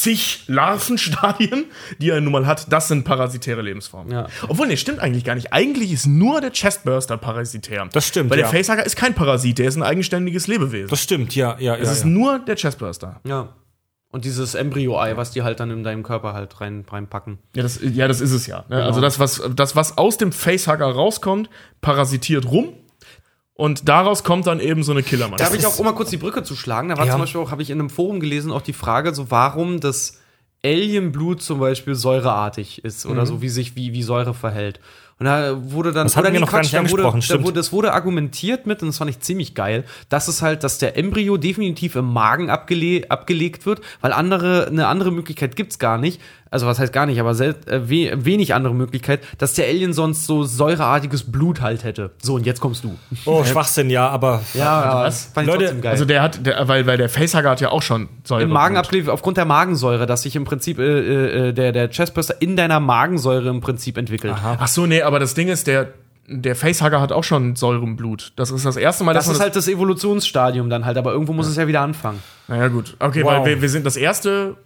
zig Larvenstadien, die er nun mal hat, das sind parasitäre Lebensformen. Ja. Obwohl, nee, stimmt eigentlich gar nicht. Eigentlich ist nur der Chestburster parasitär. Das stimmt, Weil ja. der Facehugger ist kein Parasit, der ist ein eigenständiges Lebewesen. Das stimmt, ja, ja, Es ja. ist ja. nur der Chestburster. ja. Und dieses Embryo-Ei, was die halt dann in deinem Körper halt rein, reinpacken. Ja, das, ja, das ist es ja. Genau. Ne? Also das was, das, was aus dem Facehugger rauskommt, parasitiert rum. Und daraus kommt dann eben so eine Killermaschine. Darf ich auch um mal kurz die Brücke zu schlagen? Da war Ja. zum Beispiel auch, habe ich in einem Forum gelesen, auch die Frage, so warum das Alienblut zum Beispiel säureartig ist oder so, wie sich wie, wie Säure verhält. Und da wurde dann, Mhm. Das hatten oder wir nee, noch gar nicht da wurde, da wurde, das wurde argumentiert mit, und das fand ich ziemlich geil, dass es halt, dass der Embryo definitiv im Magen abgele abgelegt wird, weil andere, eine andere Möglichkeit gibt's gar nicht. Also was heißt gar nicht, aber sel äh, we wenig andere Möglichkeit, dass der Alien sonst so säureartiges Blut halt hätte. So, und jetzt kommst du. Oh, Schwachsinn, ja, aber Ja, was? fand Leute, trotzdem geil. Also der hat, der, weil, weil der Facehugger hat ja auch schon Säure. Im Magen aufgrund der Magensäure, dass sich im Prinzip äh, äh, der, der Chestburster in deiner Magensäure im Prinzip entwickelt. Ach so, nee, aber das Ding ist, der, der Facehugger hat auch schon Säure im Blut. Das ist das erste Mal, Das dass ist man halt das Evolutionsstadium dann halt, aber irgendwo muss es ja wieder anfangen. Naja, gut. Okay, Wow. weil wir, wir sind das erste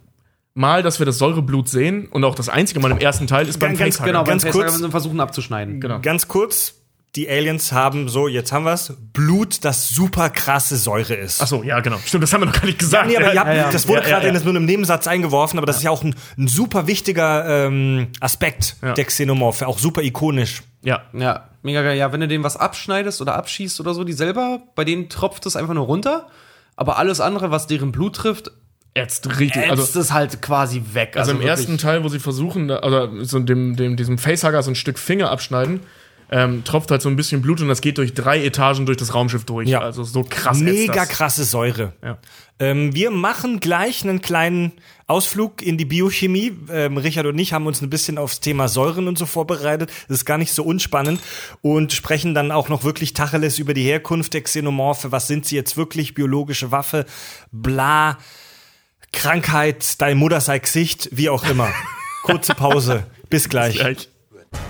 Mal, dass wir das Säureblut sehen und auch das einzige Mal im ersten Teil ist beim Ganz- Facehugger. Genau, Ganz beim kurz. Versuchen abzuschneiden. Genau. ganz kurz, die Aliens haben so, jetzt haben wir's, Blut, das super krasse Säure ist. Ach so, ja, genau. Stimmt, das haben wir noch gar nicht gesagt. Nee, aber ihr habt, ja, ja. das wurde Ja, ja, gerade ja. in nur einem Nebensatz eingeworfen, aber das ist ja auch ein, ein super wichtiger ähm, Aspekt Ja. der Xenomorphe, auch super ikonisch. ja. Ja, mega geil. Ja, wenn du denen was abschneidest oder abschießt oder so, die selber, bei denen tropft es einfach nur runter. Aber alles andere, was deren Blut trifft, Jetzt richtig. also, Also, ist halt quasi weg. also im wirklich- ersten Teil, wo sie versuchen, da- oder so dem, dem, diesem Facehugger so ein Stück Finger abschneiden, ähm, tropft halt so ein bisschen Blut und das geht durch drei Etagen durch das Raumschiff durch. Ja. Also so krass. ätzt Mega krasse Säure. Ja. Ähm, wir machen gleich einen kleinen Ausflug in die Biochemie. Ähm, Richard und ich haben uns ein bisschen aufs Thema Säuren und so vorbereitet. Das ist gar nicht so unspannend und sprechen dann auch noch wirklich Tacheles über die Herkunft der Xenomorphe. Was sind sie jetzt wirklich? Biologische Waffe? Bla. Krankheit, dein Mutter sei Gesicht, wie auch immer. Kurze Pause. Bis gleich. Gleich.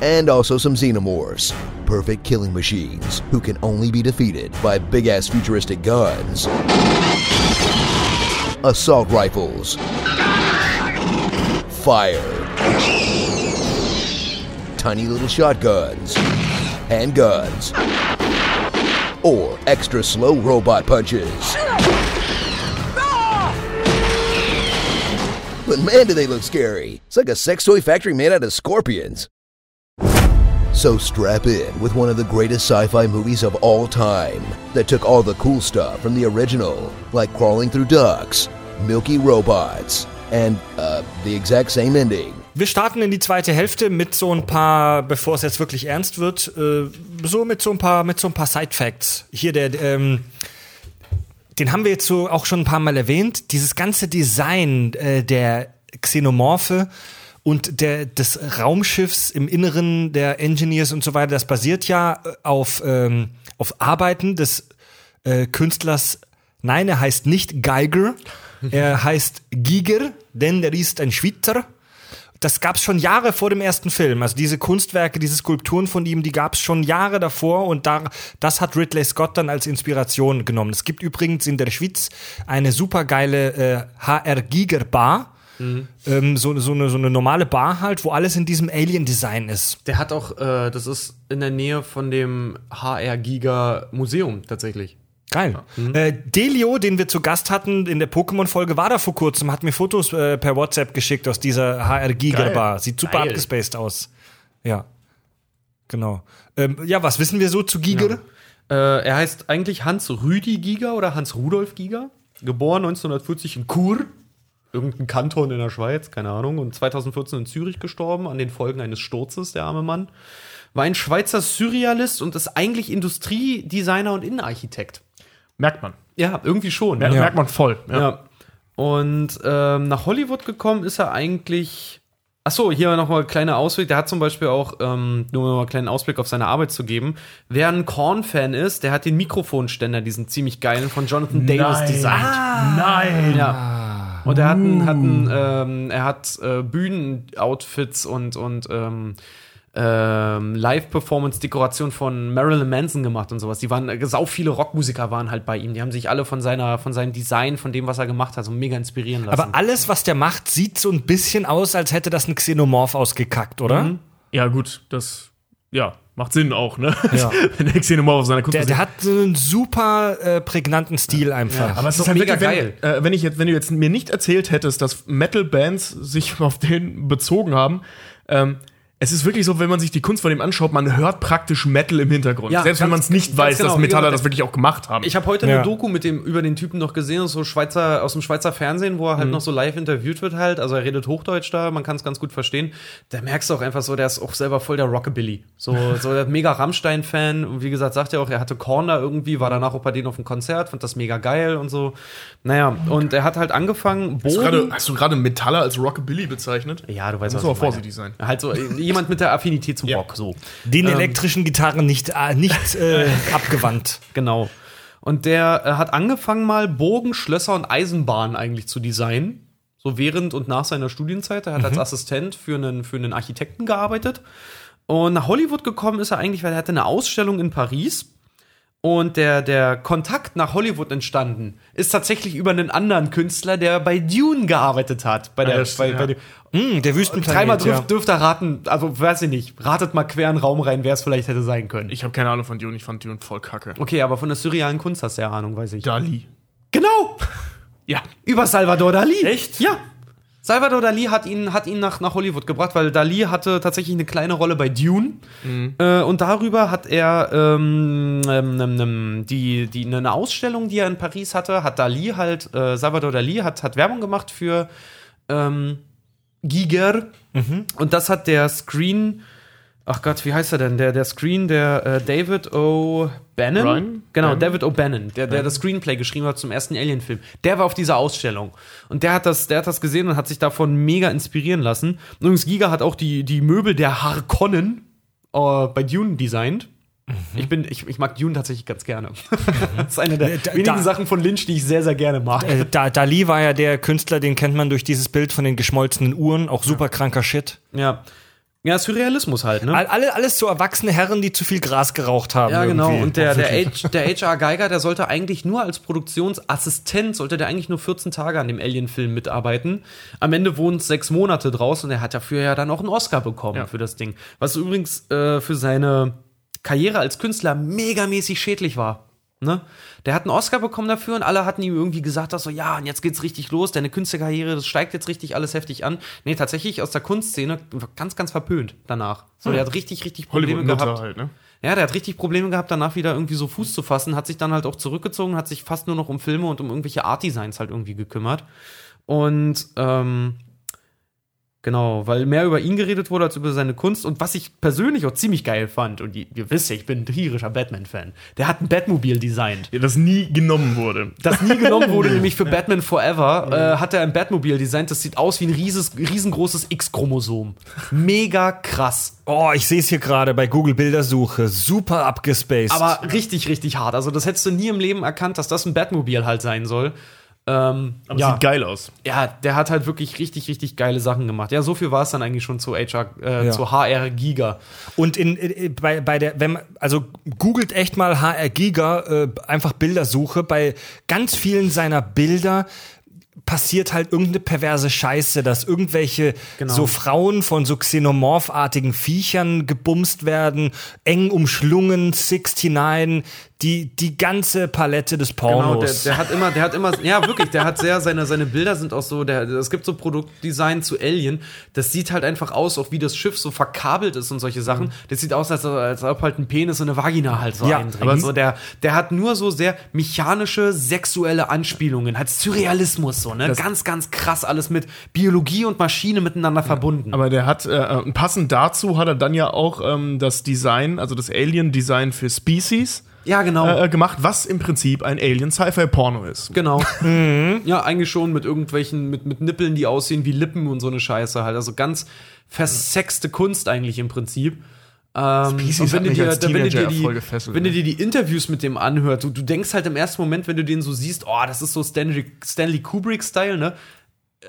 and also some xenomorphs. Perfect killing machines who can only be defeated by big ass futuristic guns, assault rifles, fire, tiny little shotguns, handguns, or extra slow robot punches. But man, do they look scary. It's like a sex toy factory made out of scorpions. So strap in with one of the greatest sci fi movies of all time that took all the cool stuff from the original, like crawling through ducks, milky robots, and, uh, the exact same ending. Wir starten in die zweite Hälfte mit so ein paar, bevor es jetzt wirklich ernst wird, äh, so mit so ein paar, mit so ein paar Side Facts. Hier der, ähm, den haben wir jetzt so auch schon ein paar Mal erwähnt. Dieses ganze Design äh, der Xenomorphe und der, des Raumschiffs im Inneren der Engineers und so weiter, das basiert ja äh, auf, ähm, auf Arbeiten des äh, Künstlers. Nein, er heißt nicht Geiger, er heißt Giger, denn der ist ein Schweizer. Das gab es schon Jahre vor dem ersten Film. Also diese Kunstwerke, diese Skulpturen von ihm, die gab es schon Jahre davor und da, das hat Ridley Scott dann als Inspiration genommen. Es gibt übrigens in der Schweiz eine super geile äh, HR Giger Bar. Ähm, so, so, eine, so eine normale Bar halt, wo alles in diesem Alien-Design ist. Der hat auch, äh, das ist in der Nähe von dem HR Giga Museum tatsächlich. Geil. Äh, Delio, den wir zu Gast hatten in der Pokémon-Folge, war da vor kurzem, hat mir Fotos äh, per WhatsApp geschickt aus dieser HR Giga Geil. Bar. Sieht super Geil. abgespaced aus. Ja. Genau. Ähm, ja, was wissen wir so zu Giger? Äh, er heißt eigentlich Hans Rüdi Giga oder Hans Rudolf Giga. Geboren 1940 in Chur, irgendein Kanton in der Schweiz, keine Ahnung. Und 2014 in Zürich gestorben an den Folgen eines Sturzes, der arme Mann. War ein Schweizer Surrealist und ist eigentlich Industriedesigner und Innenarchitekt. Merkt man. Ja, irgendwie schon. Mer ja. Merkt man voll. Ja. Ja. Und ähm, nach Hollywood gekommen ist er eigentlich. Achso, hier nochmal ein kleiner Ausblick. Der hat zum Beispiel auch, ähm, nur mal einen kleinen Ausblick auf seine Arbeit zu geben. Wer ein Korn-Fan ist, der hat den Mikrofonständer, diesen ziemlich geilen, von Jonathan Davis Nein. designt. Nein. Ja. Und er hat, ein, hat ein, ähm, er hat äh, Bühnenoutfits und, und ähm, ähm, Live-Performance-Dekoration von Marilyn Manson gemacht und sowas. Die waren, äh, sau viele Rockmusiker waren halt bei ihm. Die haben sich alle von seiner, von seinem Design, von dem, was er gemacht hat, so mega inspirieren lassen. Aber alles, was der macht, sieht so ein bisschen aus, als hätte das ein Xenomorph ausgekackt, oder? Mhm. Ja, gut, das ja, macht Sinn auch, ne? Ja. Wenn der Xenomorph auf seiner Kunst Der, der hat so einen super äh, prägnanten Stil einfach. Aber es Ist ist halt mega wirklich, wenn, äh, wenn ich jetzt, wenn du jetzt mir nicht erzählt hättest, dass Metal-Bands sich auf den bezogen haben, ähm, es ist wirklich so, wenn man sich die Kunst von dem anschaut, man hört praktisch Metal im Hintergrund. Ja, Selbst wenn man es nicht weiß, genau. dass Metaller das wirklich auch gemacht haben. Ich habe heute Ja. eine Doku mit dem über den Typen noch gesehen, so Schweizer aus dem Schweizer Fernsehen, wo er Mhm. halt noch so live interviewt wird halt. Also er redet Hochdeutsch da, man kann es ganz gut verstehen. Da merkst du auch einfach so, der ist auch selber voll der Rockabilly. So so der mega Rammstein-Fan. Und wie gesagt, sagt er auch, er hatte Corner irgendwie, war danach auch bei denen auf dem Konzert, fand das mega geil und so. Naja, und er hat halt angefangen, hast, du gerade, Boden. hast du gerade Metaller als Rockabilly bezeichnet? Ja, du weißt Muss was aber ich meine. vorsichtig sein. Halt so jemand mit der Affinität zum. Rock, so. Den elektrischen Gitarren nicht, äh, nicht äh, abgewandt. Genau. Und der äh, hat angefangen mal Bogen, Schlösser und Eisenbahnen eigentlich zu designen. So während und nach seiner Studienzeit. Er hat als Assistent für einen, für einen Architekten gearbeitet. Und nach Hollywood gekommen ist er eigentlich, weil er hatte eine Ausstellung in Paris. Und der, der Kontakt nach Hollywood entstanden ist tatsächlich über einen anderen Künstler, der bei Dune gearbeitet hat. Bei der, das- bei, ja. bei Hm, der Wüstenplanet. dreimal dürft, ja. dürft ihr raten, also weiß ich nicht, ratet mal quer in den Raum rein, wer es vielleicht hätte sein können. Ich habe keine Ahnung von Dune, ich fand Dune voll kacke. Okay, aber von der surrealen Kunst hast du ja Ahnung, weiß ich. Dali. Genau! Ja. Über Salvador Dali. Echt? Ja. Salvador Dali hat ihn, hat ihn nach, nach Hollywood gebracht, weil Dali hatte tatsächlich eine kleine Rolle bei Dune. Äh, und darüber hat er ähm, ähm, ähm, ähm, die, die, eine Ausstellung, die er in Paris hatte, hat Dali halt, äh, Salvador Dali hat, hat Werbung gemacht für ähm, Giger. Und das hat der Screen. Ach Gott, wie heißt er denn? Der, der Screen, der äh, David O. Bannon? Brian? Genau, Bannon? David O'Bannon, der, der das Screenplay geschrieben hat zum ersten Alien-Film. Der war auf dieser Ausstellung. Und der hat das, der hat das gesehen und hat sich davon mega inspirieren lassen. Und übrigens, Giga hat auch die, die Möbel der Harkonnen äh, bei Dune designt. Ich, bin, ich, ich mag Dune tatsächlich ganz gerne. das ist eine der Da- wenigen da- Sachen von Lynch, die ich sehr, sehr gerne mag. Äh, da, Dali war ja der Künstler, den kennt man durch dieses Bild von den geschmolzenen Uhren, auch super kranker Shit. Ja. Ja, Surrealismus halt, ne? All- Alle, alles so erwachsene Herren, die zu viel Gras geraucht haben. Ja, genau. irgendwie. Und der, der, H, der H.R. Geiger, der sollte eigentlich nur als Produktionsassistent, sollte der eigentlich nur 14 Tage an dem Alien-Film mitarbeiten. Am Ende es sechs Monate draus und er hat dafür ja dann auch einen Oscar bekommen für das Ding. Was übrigens äh, für seine Karriere als Künstler megamäßig schädlich war. Ne? Der hat einen Oscar bekommen dafür und alle hatten ihm irgendwie gesagt, dass so, ja, und jetzt geht's richtig los, deine Künstlerkarriere, das steigt jetzt richtig alles heftig an. Nee, tatsächlich aus der Kunstszene ganz, ganz verpönt danach. So, der hat richtig, richtig Probleme gehabt. halt, ne? Ja, der hat richtig Probleme gehabt, danach wieder irgendwie so Fuß zu fassen, hat sich dann halt auch zurückgezogen, hat sich fast nur noch um Filme und um irgendwelche Art-Designs halt irgendwie gekümmert. Und ähm, genau, weil mehr über ihn geredet wurde als über seine Kunst. Und was ich persönlich auch ziemlich geil fand, und ihr, wisst ja, ich bin ein tierischer Batman-Fan, der hat ein Batmobil designt. Ja, das nie genommen wurde. Das nie genommen wurde, nämlich für Batman Forever, äh, hat er ein Batmobil designt. Das sieht aus wie ein rieses, riesengroßes X-Chromosom. Mega krass. Oh, ich sehe es hier gerade bei Google Bildersuche. Super abgespaced. Aber richtig, richtig hart. Also, das hättest du nie im Leben erkannt, dass das ein Batmobil halt sein soll. Ähm, Aber ja, sieht geil aus. ja, der hat halt wirklich richtig, richtig geile Sachen gemacht. Ja, so viel war es dann eigentlich schon zu HR, äh, Ja. zu HR Giga. Und in, in, bei, bei der, wenn man, also googelt echt mal HR Giga, äh, einfach Bildersuche. Bei ganz vielen seiner Bilder passiert halt irgendeine perverse Scheiße, dass irgendwelche Genau. so Frauen von so xenomorphartigen Viechern gebumst werden, eng umschlungen, 69, die, die ganze Palette des Genau, der, Pornos. der hat immer, der hat immer, ja wirklich, der hat sehr, seine, seine Bilder sind auch so, der, es gibt so Produktdesign zu Alien, das sieht halt einfach aus, auch wie das Schiff so verkabelt ist und solche Sachen. Das sieht aus, als, als ob halt ein Penis und eine Vagina halt so Ja, eindringt. aber- so, der, der hat nur so sehr mechanische, sexuelle Anspielungen, hat Surrealismus so, ne? ganz, ganz krass alles mit Biologie und Maschine miteinander verbunden. Aber der hat, äh, passend dazu hat er dann ja auch ähm, das Design, also das Alien-Design für Species ja, genau. äh, gemacht, was im Prinzip ein Alien-Sci-Fi-Porno ist. Genau. Ja, eigentlich schon mit irgendwelchen, mit, mit Nippeln, die aussehen wie Lippen und so eine Scheiße halt. Also ganz versexte Kunst eigentlich im Prinzip. Ähm, und wenn du dir, wenn du dir Teenager die, voll gefesselt, wenn du ne? dir die Interviews mit dem anhört, du, du denkst halt im ersten Moment, wenn du den so siehst, oh, das ist so Stanley, Stanley Kubrick-Style, ne?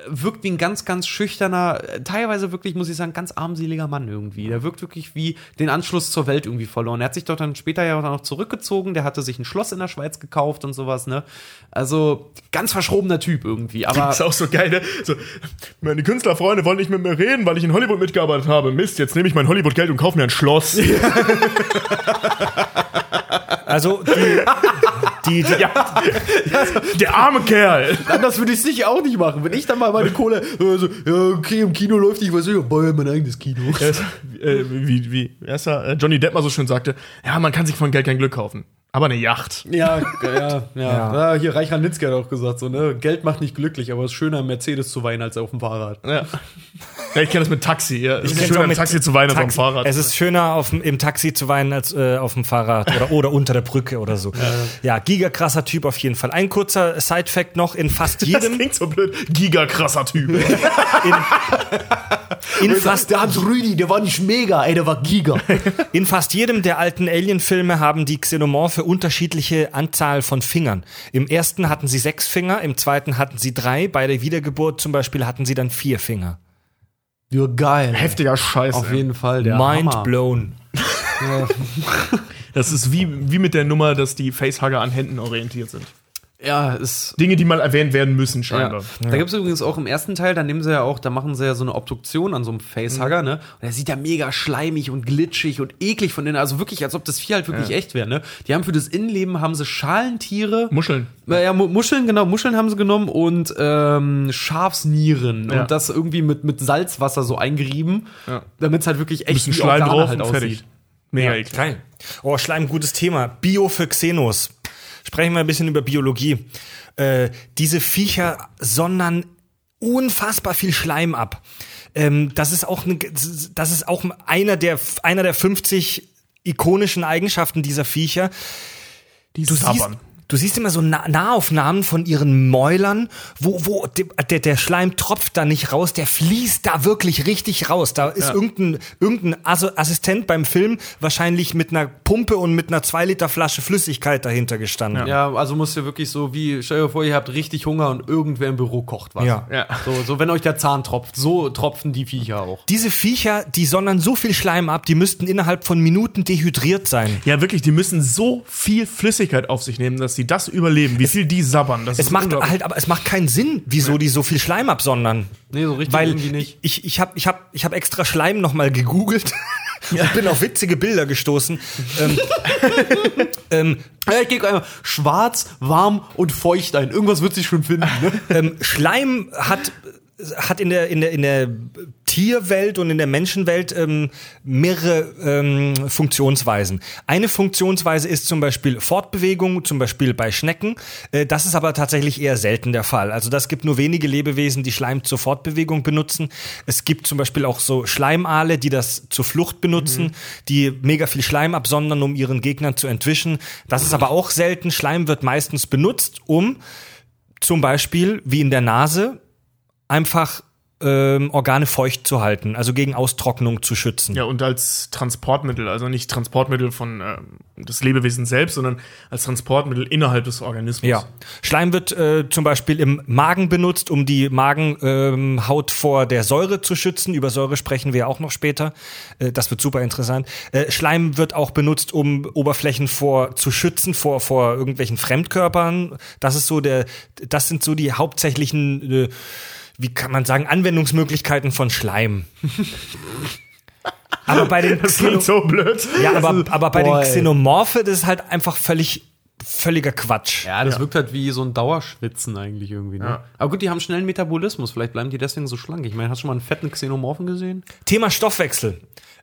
Wirkt wie ein ganz, ganz schüchterner, teilweise wirklich, muss ich sagen, ganz armseliger Mann irgendwie. Der wirkt wirklich wie den Anschluss zur Welt irgendwie verloren. Er hat sich doch dann später ja auch noch zurückgezogen, der hatte sich ein Schloss in der Schweiz gekauft und sowas, ne? Also, ganz verschrobener Typ irgendwie. Aber Das ist auch so geil, ne? So, meine Künstlerfreunde wollen nicht mit mir reden, weil ich in Hollywood mitgearbeitet habe. Mist, jetzt nehme ich mein Hollywood-Geld und kaufe mir ein Schloss. Also die, die, die Der arme Kerl. Anders würde ich sicher auch nicht machen. Wenn ich dann mal meine Kohle, äh, so, ja, okay, im Kino läuft nicht, was ich, baue mein eigenes Kino. äh, wie, wie, wie? Äh, Johnny Depp mal so schön sagte, ja, man kann sich von Geld kein Glück kaufen. Aber eine Yacht. Ja, ja, ja, ja. Hier Reich Ranitzky hat auch gesagt, so, ne, Geld macht nicht glücklich, aber es ist schöner, im Mercedes zu weinen als auf dem Fahrrad. Ja. ja ich kenne das mit Taxi. Ja. Es ist schöner, mit Taxi zu weinen als auf dem Taxi. Fahrrad. Es ist schöner, auf, im Taxi zu weinen als äh, auf dem Fahrrad oder, oder unter der Brücke oder so. Ja, gigakrasser Typ auf jeden Fall. Ein kurzer Side-Fact noch: In fast das jedem, klingt so blöd. Gigakrasser Typ. in fast, Der Hans Rüdi, der war nicht mega, ey, der war Giga. in fast jedem der alten Alien-Filme haben die Xenomorphe unterschiedliche Anzahl von Fingern. Im ersten hatten sie sechs Finger, im zweiten hatten sie drei. Bei der Wiedergeburt zum Beispiel hatten sie dann vier Finger. Ja, geil. Heftiger Scheiß. Auf ey. jeden Fall, der Mind Hammer. blown. Das ist wie, wie mit der Nummer, dass die Facehugger an Händen orientiert sind. Ja, ist Dinge, die mal erwähnt werden müssen, Ja. scheinbar. Da gibt es übrigens auch im ersten Teil, da nehmen sie ja auch, da machen sie ja so eine Obduktion an so einem Facehugger, ne? Und der sieht ja mega schleimig und glitschig und eklig von innen, also wirklich, als ob das Vieh halt wirklich echt wäre, ne? Die haben für das Innenleben haben sie Schalentiere. Muscheln. Äh, Ja, Mu- Muscheln, genau, Muscheln haben sie genommen und ähm, Schafsnieren Ja. und das irgendwie mit, mit Salzwasser so eingerieben, Ja. damit es halt wirklich echt Bisschen wie Schleim Organe drauf halt und fertig. aussieht. Mega eklig. Geil. Oh, Schleim, gutes Thema. Bio für Xenos. Sprechen wir ein bisschen über Biologie. Äh, diese Viecher sondern unfassbar viel Schleim ab. Ähm, das ist auch, ne, das ist auch einer der, einer der 50 ikonischen Eigenschaften dieser Viecher. Die Du siehst, sabbern. Du siehst immer so Na Nahaufnahmen von ihren Mäulern, wo, wo de- der, der Schleim tropft da nicht raus, der fließt da wirklich richtig raus. Da ist irgendein, irgendein Asso- Assistent beim Film wahrscheinlich mit einer Pumpe und mit einer 2 Liter Flasche Flüssigkeit dahinter gestanden. Ja, also musst ihr wirklich so wie, stell dir vor, ihr habt richtig Hunger und irgendwer im Büro kocht was. Ja. Ja. So, so wenn euch der Zahn tropft, so tropfen die Viecher auch. Diese Viecher, die sondern so viel Schleim ab, die müssten innerhalb von Minuten dehydriert sein. Ja, wirklich, die müssen so viel Flüssigkeit auf sich nehmen, dass sie das überleben. Wie viel die sabbern. Das Es ist macht unglaublich. halt, aber es macht keinen Sinn, wieso die so viel Schleim absondern. Nee, so richtig Weil irgendwie nicht. ich, ich habe ich hab, ich hab extra Schleim nochmal gegoogelt und bin auf witzige Bilder gestoßen. ähm, ähm, Ja, ich gebe einfach schwarz, warm und feucht ein. Irgendwas wird sich schon finden. Ne? ähm, Schleim hat hat in der in der in der Tierwelt und in der Menschenwelt ähm, mehrere ähm, Funktionsweisen. Eine Funktionsweise ist zum Beispiel Fortbewegung, zum Beispiel bei Schnecken. Äh, das ist aber tatsächlich eher selten der Fall. Also das gibt nur wenige Lebewesen, die Schleim zur Fortbewegung benutzen. Es gibt zum Beispiel auch so Schleimale, die das zur Flucht benutzen, die mega viel Schleim absondern, um ihren Gegnern zu entwischen. Das ist aber auch selten. Schleim wird meistens benutzt, um zum Beispiel wie in der Nase einfach ähm, Organe feucht zu halten, also gegen Austrocknung zu schützen. Ja, und als Transportmittel, also nicht Transportmittel von ähm, des Lebewesens selbst, sondern als Transportmittel innerhalb des Organismus. Ja. Schleim wird äh, zum Beispiel im Magen benutzt, um die Magenhaut ähm, vor der Säure zu schützen. Über Säure sprechen wir auch noch später. Äh, das wird super interessant. Äh, Schleim wird auch benutzt, um Oberflächen vor zu schützen vor vor irgendwelchen Fremdkörpern. Das ist so der, das sind so die hauptsächlichen, äh, wie kann man sagen, Anwendungsmöglichkeiten von Schleim. Aber bei den Das klingt so blöd. Ja, aber, aber bei boah, den. Xenomorphe, das ist halt einfach völlig, völliger Quatsch. Ja, das wirkt halt wie so ein Dauerschwitzen eigentlich irgendwie. Ne? Ja. Aber gut, die haben schnellen Metabolismus. Vielleicht bleiben die deswegen so schlank. Ich meine, hast du schon mal einen fetten Xenomorphen gesehen? Thema Stoffwechsel.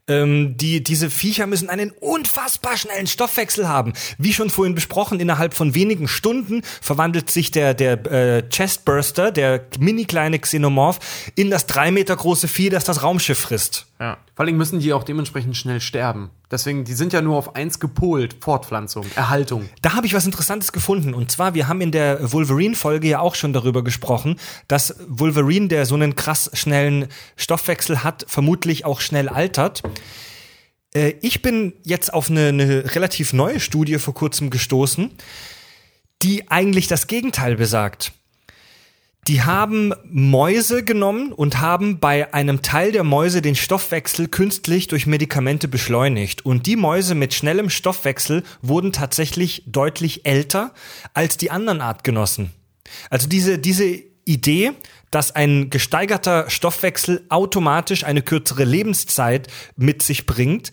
Ähm, die, diese Viecher müssen einen unfassbar schnellen Stoffwechsel haben. Wie schon vorhin besprochen, innerhalb von wenigen Stunden verwandelt sich der, der äh, Chestburster, der mini kleine Xenomorph, in das drei Meter große Vieh, das das Raumschiff frisst. Ja. Vor allem müssen die auch dementsprechend schnell sterben. Deswegen, die sind ja nur auf eins gepolt. Fortpflanzung, Erhaltung. Da habe ich was Interessantes gefunden. Und zwar, wir haben in der Wolverine-Folge ja auch schon darüber gesprochen, dass Wolverine, der so einen krass schnellen Stoffwechsel hat, vermutlich auch schnell altert. Äh, ich bin jetzt auf eine, eine relativ neue Studie vor kurzem gestoßen, die eigentlich das Gegenteil besagt. Die haben Mäuse genommen und haben bei einem Teil der Mäuse den Stoffwechsel künstlich durch Medikamente beschleunigt. Und die Mäuse mit schnellem Stoffwechsel wurden tatsächlich deutlich älter als die anderen Artgenossen. Also diese, diese Idee, dass ein gesteigerter Stoffwechsel automatisch eine kürzere Lebenszeit mit sich bringt,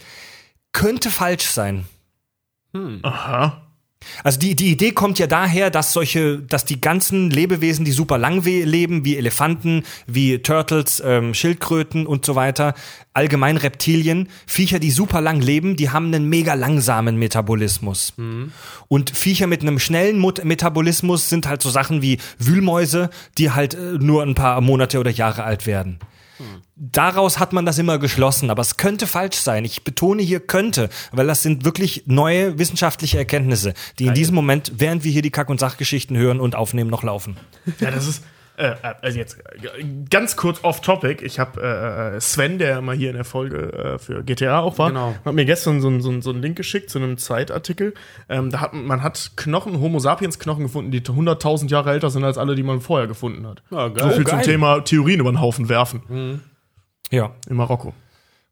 könnte falsch sein. Aha. Also die, die Idee kommt ja daher, dass solche, dass die ganzen Lebewesen, die super lang leben, wie Elefanten, wie Turtles, ähm, Schildkröten und so weiter, allgemein Reptilien, Viecher, die super lang leben, die haben einen mega langsamen Metabolismus. Und Viecher mit einem schnellen Mut Metabolismus sind halt so Sachen wie Wühlmäuse, die halt äh, nur ein paar Monate oder Jahre alt werden. Daraus hat man das immer geschlossen, aber es könnte falsch sein. Ich betone hier könnte, weil das sind wirklich neue wissenschaftliche Erkenntnisse, die in diesem Moment, während wir hier die Kack- und Sachgeschichten hören und aufnehmen, noch laufen. Ja, das ist. Äh, äh, also jetzt äh, ganz kurz off topic. Ich habe äh, äh, Sven, der mal hier in der Folge äh, für GTA auch war, Genau. hat mir gestern so, so, so einen Link geschickt zu einem Zeitartikel. Ähm, da hat man hat Knochen, Homo sapiens Knochen gefunden, die 100.000 Jahre älter sind als alle, die man vorher gefunden hat. Ja, geil. So viel Oh, geil. zum Thema Theorien über den Haufen werfen Ja. in Marokko.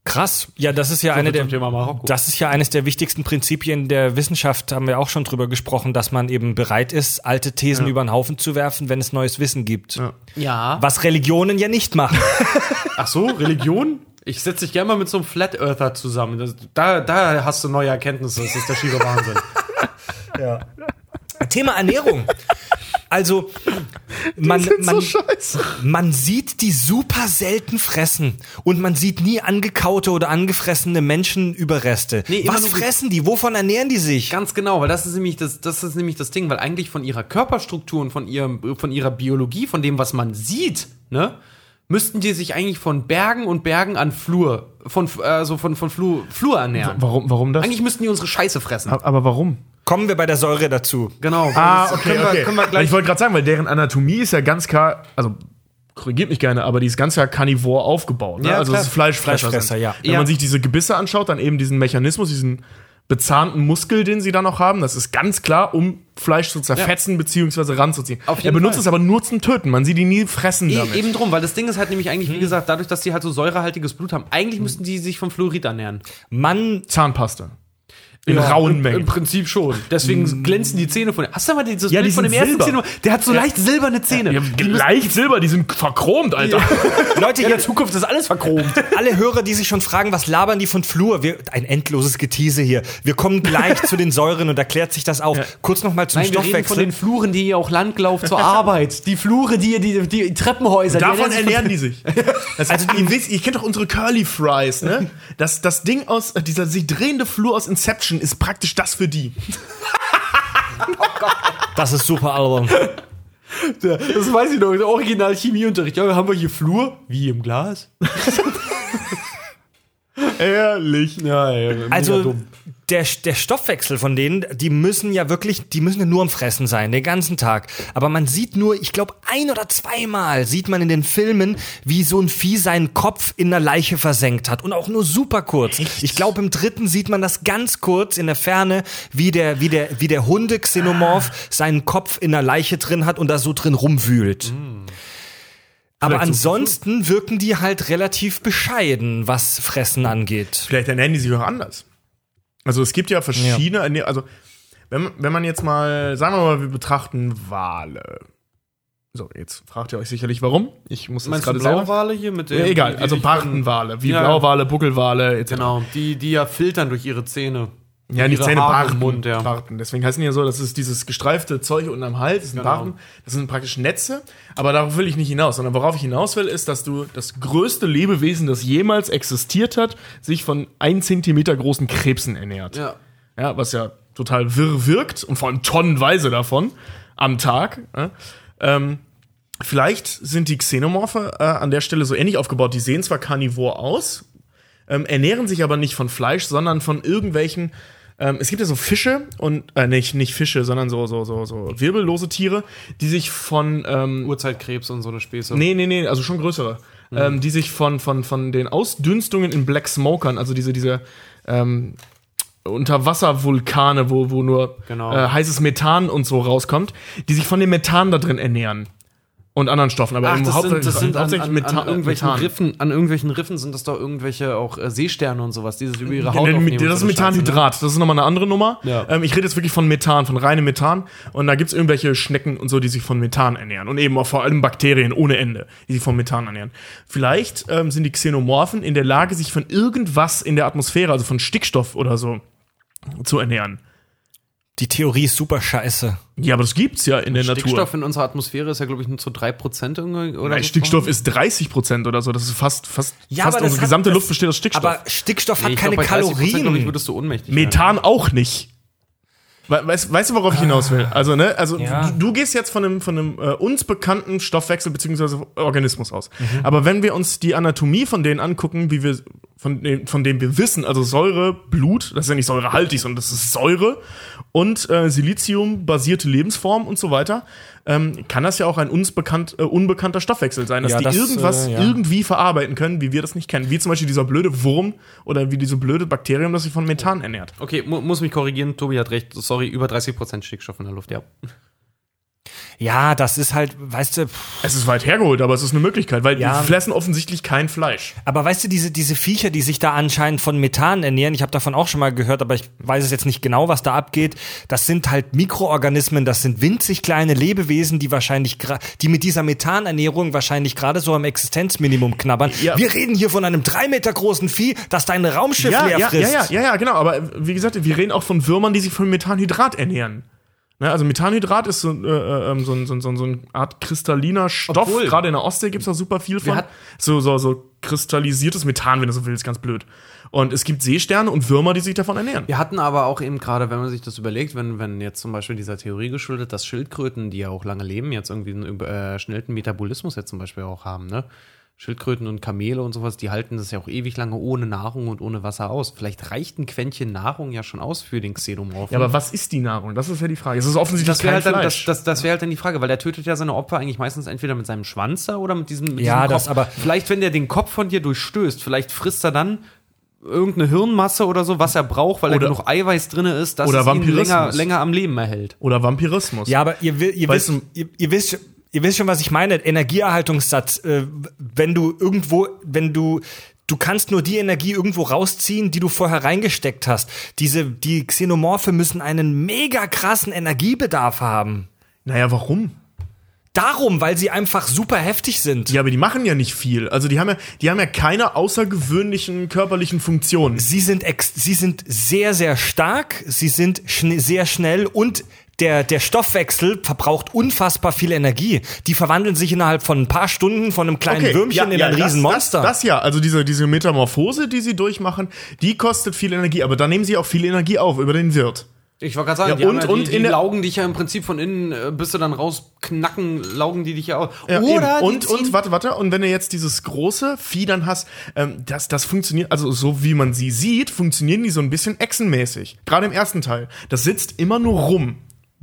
Krass. Ja, das ist ja eine viel der, das ist ja eines der wichtigsten Prinzipien der Wissenschaft, haben wir auch schon drüber gesprochen, dass man eben bereit ist, alte Thesen über den Haufen zu werfen, wenn es neues Wissen gibt. Ja. Ja. Was Religionen ja nicht machen. Ach so, Religion? Ich setze dich gerne mal mit so einem Flat Earther zusammen. Da, da hast du neue Erkenntnisse. Das ist der schiere Wahnsinn. Thema Ernährung. Also, man, man, scheiße. man sieht die super selten fressen und man sieht nie angekaute oder angefressene Menschenüberreste. Nee, Was nur- fressen die? Wovon ernähren die sich? Ganz genau, weil das ist nämlich das, das ist nämlich das Ding, weil eigentlich von ihrer Körperstruktur und von ihrem, von ihrer Biologie, von dem, was man sieht, ne, müssten die sich eigentlich von Bergen und Bergen an Flur, von, also von, von Flur, Flur ernähren. Warum, warum das? Eigentlich müssten die unsere Scheiße fressen. aber warum? Kommen wir bei der Säure dazu. Genau. Ah, das okay, können wir, okay. Können wir gleich ich wollte gerade sagen, weil deren Anatomie ist ja ganz klar, also korrigiert mich gerne, aber die ist ganz klar karnivor aufgebaut. Ne? Ja, also klar. es ist Fleischfresser. Fleischfresser, ja. Wenn Ja. man sich diese Gebisse anschaut, dann eben diesen Mechanismus, diesen bezahnten Muskel, den sie da noch haben, das ist ganz klar, um Fleisch zu zerfetzen bzw. ranzuziehen. Auf er benutzt Fall. es aber nur zum Töten. Man sieht die nie fressen E damit. eben drum, weil das Ding ist halt nämlich eigentlich, wie gesagt, dadurch, dass die halt so säurehaltiges Blut haben, eigentlich müssten die sich vom Fluorid ernähren. Man, Zahnpasta. In rauen Im Mengen. Prinzip schon. Deswegen glänzen die Zähne von. Hast du mal dieses Ja, Bild die von dem ersten silber. Zähne? Der hat so leicht silberne Zähne. Die haben leicht Silber, die sind verchromt, Alter. Leute, In der Zukunft ist alles verchromt. alle Hörer, die sich schon fragen, was labern die von Flur? Wir, ein endloses Getiese hier. Wir kommen gleich zu den Säuren und erklärt sich das auch. Kurz noch mal zum Nein, wir reden von Stoffwechsel. den Fluren, die ihr auch Landlauf zur Arbeit. Die Flure, die ihr, die, die Treppenhäuser. die Davon ernähren die sich. Das, also, ihr wisst, ihr kennt doch unsere Curly Fries, ne? Das, das Ding aus, dieser sich drehende Flur aus Inception ist praktisch das für die. Das ist super Album. Das weiß ich noch, der Original Chemieunterricht. Ja, haben wir hier Flur? Wie im Glas? Ehrlich. Ja, ja, Also dumm. Der, der Stoffwechsel von denen, die müssen ja wirklich, die müssen ja nur am Fressen sein, den ganzen Tag. Aber man sieht nur, ich glaube, ein oder zweimal sieht man in den Filmen, wie so ein Vieh seinen Kopf in einer Leiche versenkt hat. Und auch nur super kurz. Ich glaube, im dritten sieht man das ganz kurz in der Ferne, wie der, wie der, wie der Hunde-Xenomorph seinen Kopf in einer Leiche drin hat und da so drin rumwühlt. Aber Vielleicht so- ansonsten wirken die halt relativ bescheiden, was Fressen angeht. Vielleicht ernähren die sich auch anders. Also es gibt ja verschiedene, Ernähr- also wenn, man- wenn man jetzt mal, sagen wir mal, wir betrachten Wale. So, jetzt fragt ihr euch sicherlich, warum. Ich muss das Meinst du gerade. Blauwale hier mit Ja, der, egal, also Bartenwale, wie Ja. Blauwale, Buckelwale, etc. Genau, die, die ja filtern durch ihre Zähne. Ja, die Ihre Zähne Barten. Mund, ja. Barten. Deswegen heißen die ja so, das ist dieses gestreifte Zeug unten am Hals, das sind Genau. Barten. Das sind praktisch Netze. Aber darauf will ich nicht hinaus, sondern worauf ich hinaus will, ist, dass du das größte Lebewesen, das jemals existiert hat, sich von ein Zentimeter großen Krebsen ernährt. Ja. Ja, was ja total wirr wirkt und vor allem tonnenweise davon am Tag. Ja. Ähm, vielleicht sind die Xenomorphe äh, an der Stelle so ähnlich aufgebaut. Die sehen zwar karnivor aus, ähm, ernähren sich aber nicht von Fleisch, sondern von irgendwelchen. Ähm, es gibt ja so Fische und äh, nicht nicht Fische, sondern so so so so wirbellose Tiere, die sich von ähm, Urzeitkrebs und so eine Späße. Nee, nee, nee, also schon größere. Ähm, die sich von, von, von den Ausdünstungen in Black Smokern, also diese, diese ähm, Unterwasservulkane, wo, wo nur Genau. äh, heißes Methan und so rauskommt, die sich von dem Methan da drin ernähren. Und anderen Stoffen, aber Ach, im das Haupt- sind, das sind an, an, Methan- an irgendwelchen Methan. Riffen, an irgendwelchen Riffen sind das doch irgendwelche auch äh, Seesterne und sowas, die das über ihre Ja, Haut ne, aufnehmen. das ist ne? Methanhydrat, das ist nochmal eine andere Nummer. Ja. Ähm, ich rede jetzt wirklich von Methan, von reinem Methan. Und da gibt's irgendwelche Schnecken und so, die sich von Methan ernähren. Und eben auch vor allem Bakterien ohne Ende, die sich von Methan ernähren. Vielleicht ähm, sind die Xenomorphen in der Lage, sich von irgendwas in der Atmosphäre, also von Stickstoff oder so, zu ernähren. Die Theorie ist super scheiße. Ja, aber das gibt's ja in der Stickstoff Natur. in unserer Atmosphäre ist ja, glaube ich, nur zu 3% irgendwie. Oder Nein, so Stickstoff ist 30 Prozent oder so. Das ist fast, fast, Ja, fast aber das unsere hat- gesamte das- Luft besteht aus Stickstoff. Aber Stickstoff Nee, hat ich keine glaub, bei 30%, Kalorien. glaube ich, würdest du ohnmächtig werden. Methan auch nicht. We weißt, weißt du, worauf ich hinaus will? Also, ne, also Ja. du, du gehst jetzt von einem, von einem äh, uns bekannten Stoffwechsel bzw. Organismus aus. Aber wenn wir uns die Anatomie von denen angucken, wie wir von dem, von dem wir wissen, also Säure, Blut, das ist ja nicht säurehaltig, sondern das ist Säure und äh, Silizium-basierte Lebensform und so weiter, ähm, kann das ja auch ein uns bekannt, äh, unbekannter Stoffwechsel sein, dass Ja, die das, irgendwas äh, ja. irgendwie verarbeiten können, wie wir das nicht kennen. Wie zum Beispiel dieser blöde Wurm oder wie diese blöde Bakterium, das sich von Methan ernährt. Okay, mu muss mich korrigieren, Tobi hat recht. Sorry, über 30% Stickstoff in der Luft, ja. Ja, das ist halt, weißt du, pff, Es ist weit hergeholt, aber es ist eine Möglichkeit, weil Ja. die fressen offensichtlich kein Fleisch. aber weißt du, diese, diese Viecher, die sich da anscheinend von Methan ernähren, ich habe davon auch schon mal gehört, aber ich weiß es jetzt nicht genau, was da abgeht. Das sind halt Mikroorganismen, das sind winzig kleine Lebewesen, die wahrscheinlich, die mit dieser Methanernährung wahrscheinlich gerade so am Existenzminimum knabbern. Ja. Wir reden hier von einem drei Meter großen Vieh, das dein Raumschiff Ja, leer ja, ja, frisst. ja, ja, ja, genau. Aber wie gesagt, wir reden auch von Würmern, die sich von Methanhydrat ernähren. Ne, also Methanhydrat ist so, äh, äh, so, ein- so, so, ein- so eine Art kristalliner Stoff. Obwohl- Gerade in der Ostsee gibt es da super viel von. So, so, so kristallisiertes Methan, wenn du so willst, ganz blöd. Und es gibt Seesterne und Würmer, die sich davon ernähren. Wir hatten aber auch eben gerade, wenn man sich das überlegt, wenn, wenn jetzt zum Beispiel dieser Theorie geschuldet, dass Schildkröten, die ja auch lange leben, jetzt irgendwie einen überschnellten Metabolismus jetzt zum Beispiel auch haben, ne? Schildkröten und Kamele und sowas, die halten das ja auch ewig lange ohne Nahrung und ohne Wasser aus. Vielleicht reicht ein Quäntchen Nahrung ja schon aus für den Xenomorphen. Ja, aber was ist die Nahrung? Das ist ja die Frage. Es ist offensichtlich das wäre kein halt, dann, das, Fleisch. das, das wär halt dann die Frage, weil der tötet ja seine Opfer eigentlich meistens entweder mit seinem Schwanz da oder mit diesem, mit Ja, diesem das Kopf. aber- Vielleicht, wenn der den Kopf von dir durchstößt, vielleicht frisst er dann irgendeine Hirnmasse oder so, was er braucht, weil Oder- da genug Eiweiß drin ist, dass oder es ihn länger, länger am Leben erhält. Oder Vampirismus. Ja, aber ihr, ihr, Weißt wisst, ihr, ihr wisst, ihr wisst schon, was ich meine. Energieerhaltungssatz. Äh, wenn du irgendwo, wenn du Du kannst nur die Energie irgendwo rausziehen, die du vorher reingesteckt hast. Diese, die Xenomorphe müssen einen mega krassen Energiebedarf haben. Naja, warum? Darum, weil sie einfach super heftig sind. Ja, aber die machen ja nicht viel. Also die haben ja, die haben ja keine außergewöhnlichen körperlichen Funktionen. Sie sind ex sie sind sehr, sehr stark, sie sind schn sehr schnell und der, der Stoffwechsel verbraucht unfassbar viel Energie. Die verwandeln sich innerhalb von ein paar Stunden von einem kleinen Würmchen in ein das- Riesenmonster. Das, das ja, also diese, diese Metamorphose, die sie durchmachen, die kostet viel Energie, aber da nehmen sie auch viel Energie auf über den Wirt. Ich wollte gerade sagen, Ja, die, und- ja und die, die laugen dich ja im Prinzip von innen, äh, bis sie dann rausknacken, laugen die dich ja aus. Ja, Oder die und, und warte, warte, und wenn du jetzt dieses große Vieh dann hast, ähm, das, das funktioniert, also so wie man sie sieht, funktionieren die so ein bisschen echsenmäßig. Gerade im ersten Teil. Das sitzt immer nur rum,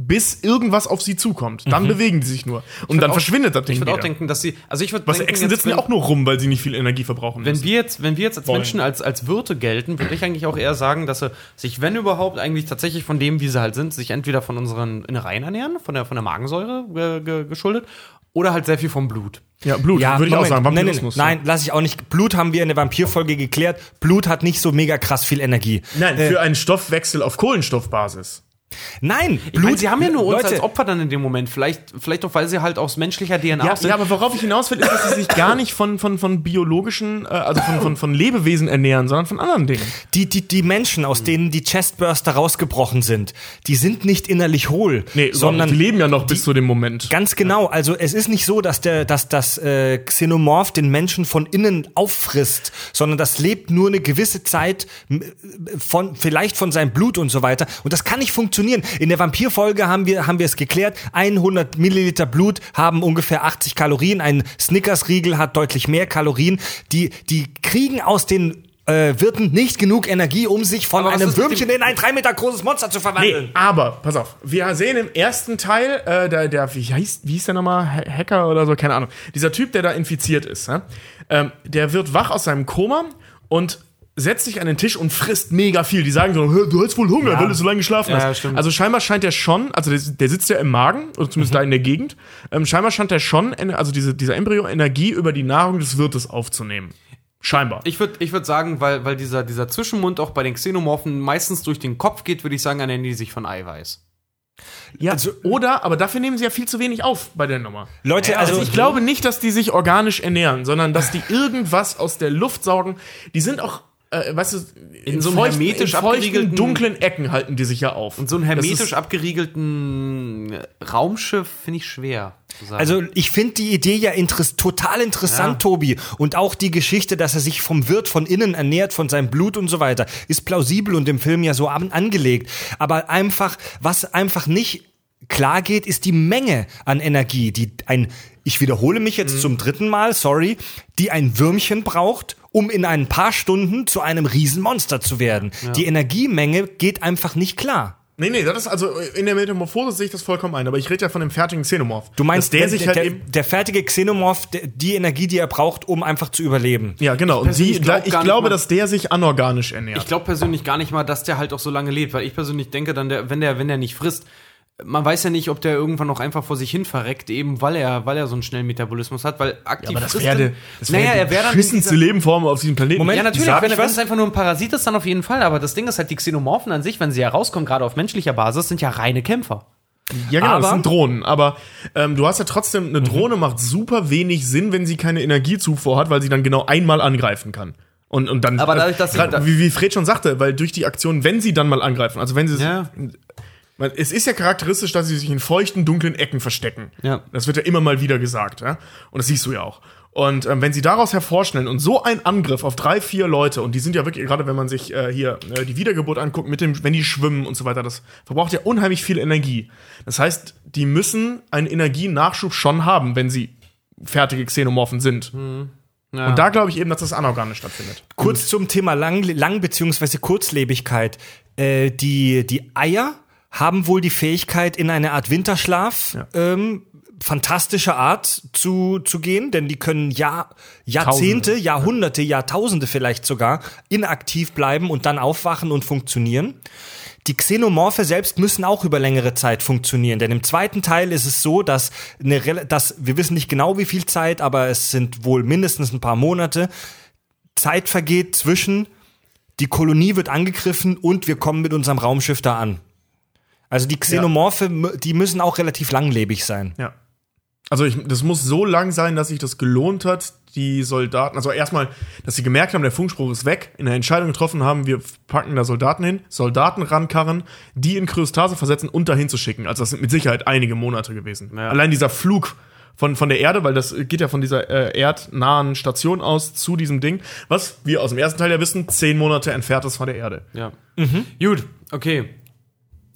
bis irgendwas auf sie zukommt. Dann bewegen die sich nur. Und dann auch- verschwindet das Ding Ich würde auch denken, dass sie, also ich würde Was denken, Echsen jetzt, sitzen ja wenn- auch nur rum, weil sie nicht viel Energie verbrauchen Wenn müssen. wir jetzt, wenn wir jetzt als Wollen. Menschen als, als Wirte gelten, würde ich eigentlich auch eher sagen, dass sie sich, wenn überhaupt, eigentlich tatsächlich von dem, wie sie halt sind, sich entweder von unseren Innereien ernähren, von der, von der Magensäure ge, ge, geschuldet, oder halt sehr viel vom Blut. ja, Blut, würde ich auch sagen. nein, nein, Vampirismus. nein, lass ich auch nicht. Blut haben wir in der Vampirfolge geklärt. Blut hat nicht so mega krass viel Energie. Nein, Äh, für einen Stoffwechsel auf Kohlenstoffbasis. Nein, Ich meine, Blut. sie haben ja nur uns Leute, als Opfer dann in dem Moment. Vielleicht, vielleicht auch, weil sie halt aus menschlicher DNA Ja, sind. ja, aber worauf ich hinaus will, ist, dass sie sich gar nicht von, von, von biologischen, äh, also von, von, von Lebewesen ernähren, sondern von anderen Dingen. Die, die, die Menschen, aus denen die Chestburster rausgebrochen sind, die sind nicht innerlich hohl, Nee, sondern die leben ja noch bis zu dem Moment. Ganz genau. Also es ist nicht so, dass der, dass das äh, Xenomorph den Menschen von innen auffrisst, sondern das lebt nur eine gewisse Zeit m- von vielleicht von seinem Blut und so weiter. Und das kann nicht funktionieren. In der Vampirfolge haben wir haben wir es geklärt. 100 Milliliter Blut haben ungefähr 80 Kalorien. Ein Snickers-Riegel hat deutlich mehr Kalorien. Die die kriegen aus den äh, Wirten nicht genug Energie, um sich von einem Würmchen in ein drei Meter großes Monster zu verwandeln. Nee, aber, pass auf, wir sehen im ersten Teil, äh, der, der wie, heißt, wie hieß der nochmal, Ha- Hacker oder so, keine Ahnung, dieser Typ, der da infiziert ist, ähm, der wird wach aus seinem Koma und setzt sich an den Tisch und frisst mega viel. Die sagen so, "Hä, du hast wohl Hunger, weil du so lange geschlafen Ja, hast. stimmt. Also scheinbar scheint der schon, also der, der sitzt ja im Magen, oder zumindest da in der Gegend, ähm, scheinbar scheint der schon, also diese, dieser Embryo Energie über die Nahrung des Wirtes aufzunehmen. Scheinbar. Ich würde ich würd sagen, weil, weil dieser, dieser Zwischenmund auch bei den Xenomorphen meistens durch den Kopf geht, würde ich sagen, ernähren die sich von Eiweiß. ja, oder, aber dafür nehmen sie ja viel zu wenig auf bei der Nummer. Leute, also, Also ich glaube nicht, dass die sich organisch ernähren, sondern dass die irgendwas aus der Luft saugen. Die sind auch, äh, weißt du, in, so einem feuchten, hermetisch in feuchten, abgeriegelten- dunklen Ecken halten die sich ja auf. Und so ein Das hermetisch abgeriegelten Raumschiff finde ich schwer zu sagen. Also ich finde die Idee ja interess total interessant, Ja. Tobi. Und auch die Geschichte, dass er sich vom Wirt von innen ernährt, von seinem Blut und so weiter, ist plausibel und im Film ja so an angelegt. Aber einfach, was einfach nicht klar geht, ist die Menge an Energie, die ein, ich wiederhole mich jetzt zum dritten Mal, sorry, die ein Würmchen braucht, um in ein paar Stunden zu einem Riesenmonster zu werden. Die Energiemenge geht einfach nicht klar. Nee, nee, das ist also in der Metamorphose sehe ich das vollkommen ein, aber ich rede ja von dem fertigen Xenomorph. Du meinst, der wenn sich halt der, eben der fertige Xenomorph, der, die Energie, die er braucht, um einfach zu überleben. ja, genau. Und persönlich die, glaub ich glaube, mal- dass der sich anorganisch ernährt. ich glaube persönlich gar nicht mal, dass der halt auch so lange lebt, weil ich persönlich denke dann, der, wenn der, wenn der nicht frisst, man weiß ja nicht, ob der irgendwann noch einfach vor sich hin verreckt, eben weil er, weil er so einen schnellen Metabolismus hat, weil aktiv aber das wäre er- das naja, wär er die wäre dann beschissenste Lebensform auf diesem Planeten. Moment, Ja, natürlich, wenn, wenn es einfach nur ein Parasit ist, dann auf jeden Fall. Aber das Ding ist halt, die Xenomorphen an sich, wenn sie herauskommen, gerade auf menschlicher Basis, sind ja reine Kämpfer. Ja, genau, das Aber- sind Drohnen. Aber ähm, du hast ja trotzdem, eine Drohne macht super wenig Sinn, wenn sie keine Energiezufuhr hat, weil sie dann genau einmal angreifen kann. Und, und dann, Aber dadurch, dass sie- grad, wie, wie Fred schon sagte, weil durch die Aktion, wenn sie dann mal angreifen, also wenn sie Ja. Weil Es ist ja charakteristisch, dass sie sich in feuchten, dunklen Ecken verstecken. Ja. Das wird ja immer mal wieder gesagt, ja. Und das siehst du ja auch. Und ähm, wenn sie daraus hervorschnellen und so ein Angriff auf drei, vier Leute, und die sind ja wirklich, gerade wenn man sich äh, hier äh, die Wiedergeburt anguckt, mit dem, wenn die schwimmen und so weiter, das verbraucht ja unheimlich viel Energie. Das heißt, die müssen einen Energienachschub schon haben, wenn sie fertige Xenomorphen sind. Und da glaube ich eben, dass das anorganisch stattfindet. Kurz zum Thema Lang, Lang bzw. Kurzlebigkeit. Äh, die, die Eier haben wohl die Fähigkeit, in eine Art Winterschlaf ähm, fantastischer Art zu, zu gehen, denn die können Jahr, Jahrzehnte, Jahrhunderte, Jahrtausende vielleicht sogar inaktiv bleiben und dann aufwachen und funktionieren. Die Xenomorphe selbst müssen auch über längere Zeit funktionieren, denn im zweiten Teil ist es so, dass, eine, dass wir wissen nicht genau wie viel Zeit, aber es sind wohl mindestens ein paar Monate. Zeit vergeht zwischen die Kolonie wird angegriffen und wir kommen mit unserem Raumschiff da an. Also die Xenomorphe, m- die müssen auch relativ langlebig sein. Ja. Also ich, das muss so lang sein, dass sich das gelohnt hat, die Soldaten, also erstmal, dass sie gemerkt haben, der Funkspruch ist weg, in der Entscheidung getroffen haben, wir packen da Soldaten hin, Soldaten rankarren, die in Kryostase versetzen und dahin zu schicken. Also das sind mit Sicherheit einige Monate gewesen. Ja. Allein dieser Flug von, von der Erde, weil das geht ja von dieser äh, erdnahen Station aus zu diesem Ding, was wir aus dem ersten Teil ja wissen, zehn Monate entfernt ist von der Erde. Ja. Gut, okay.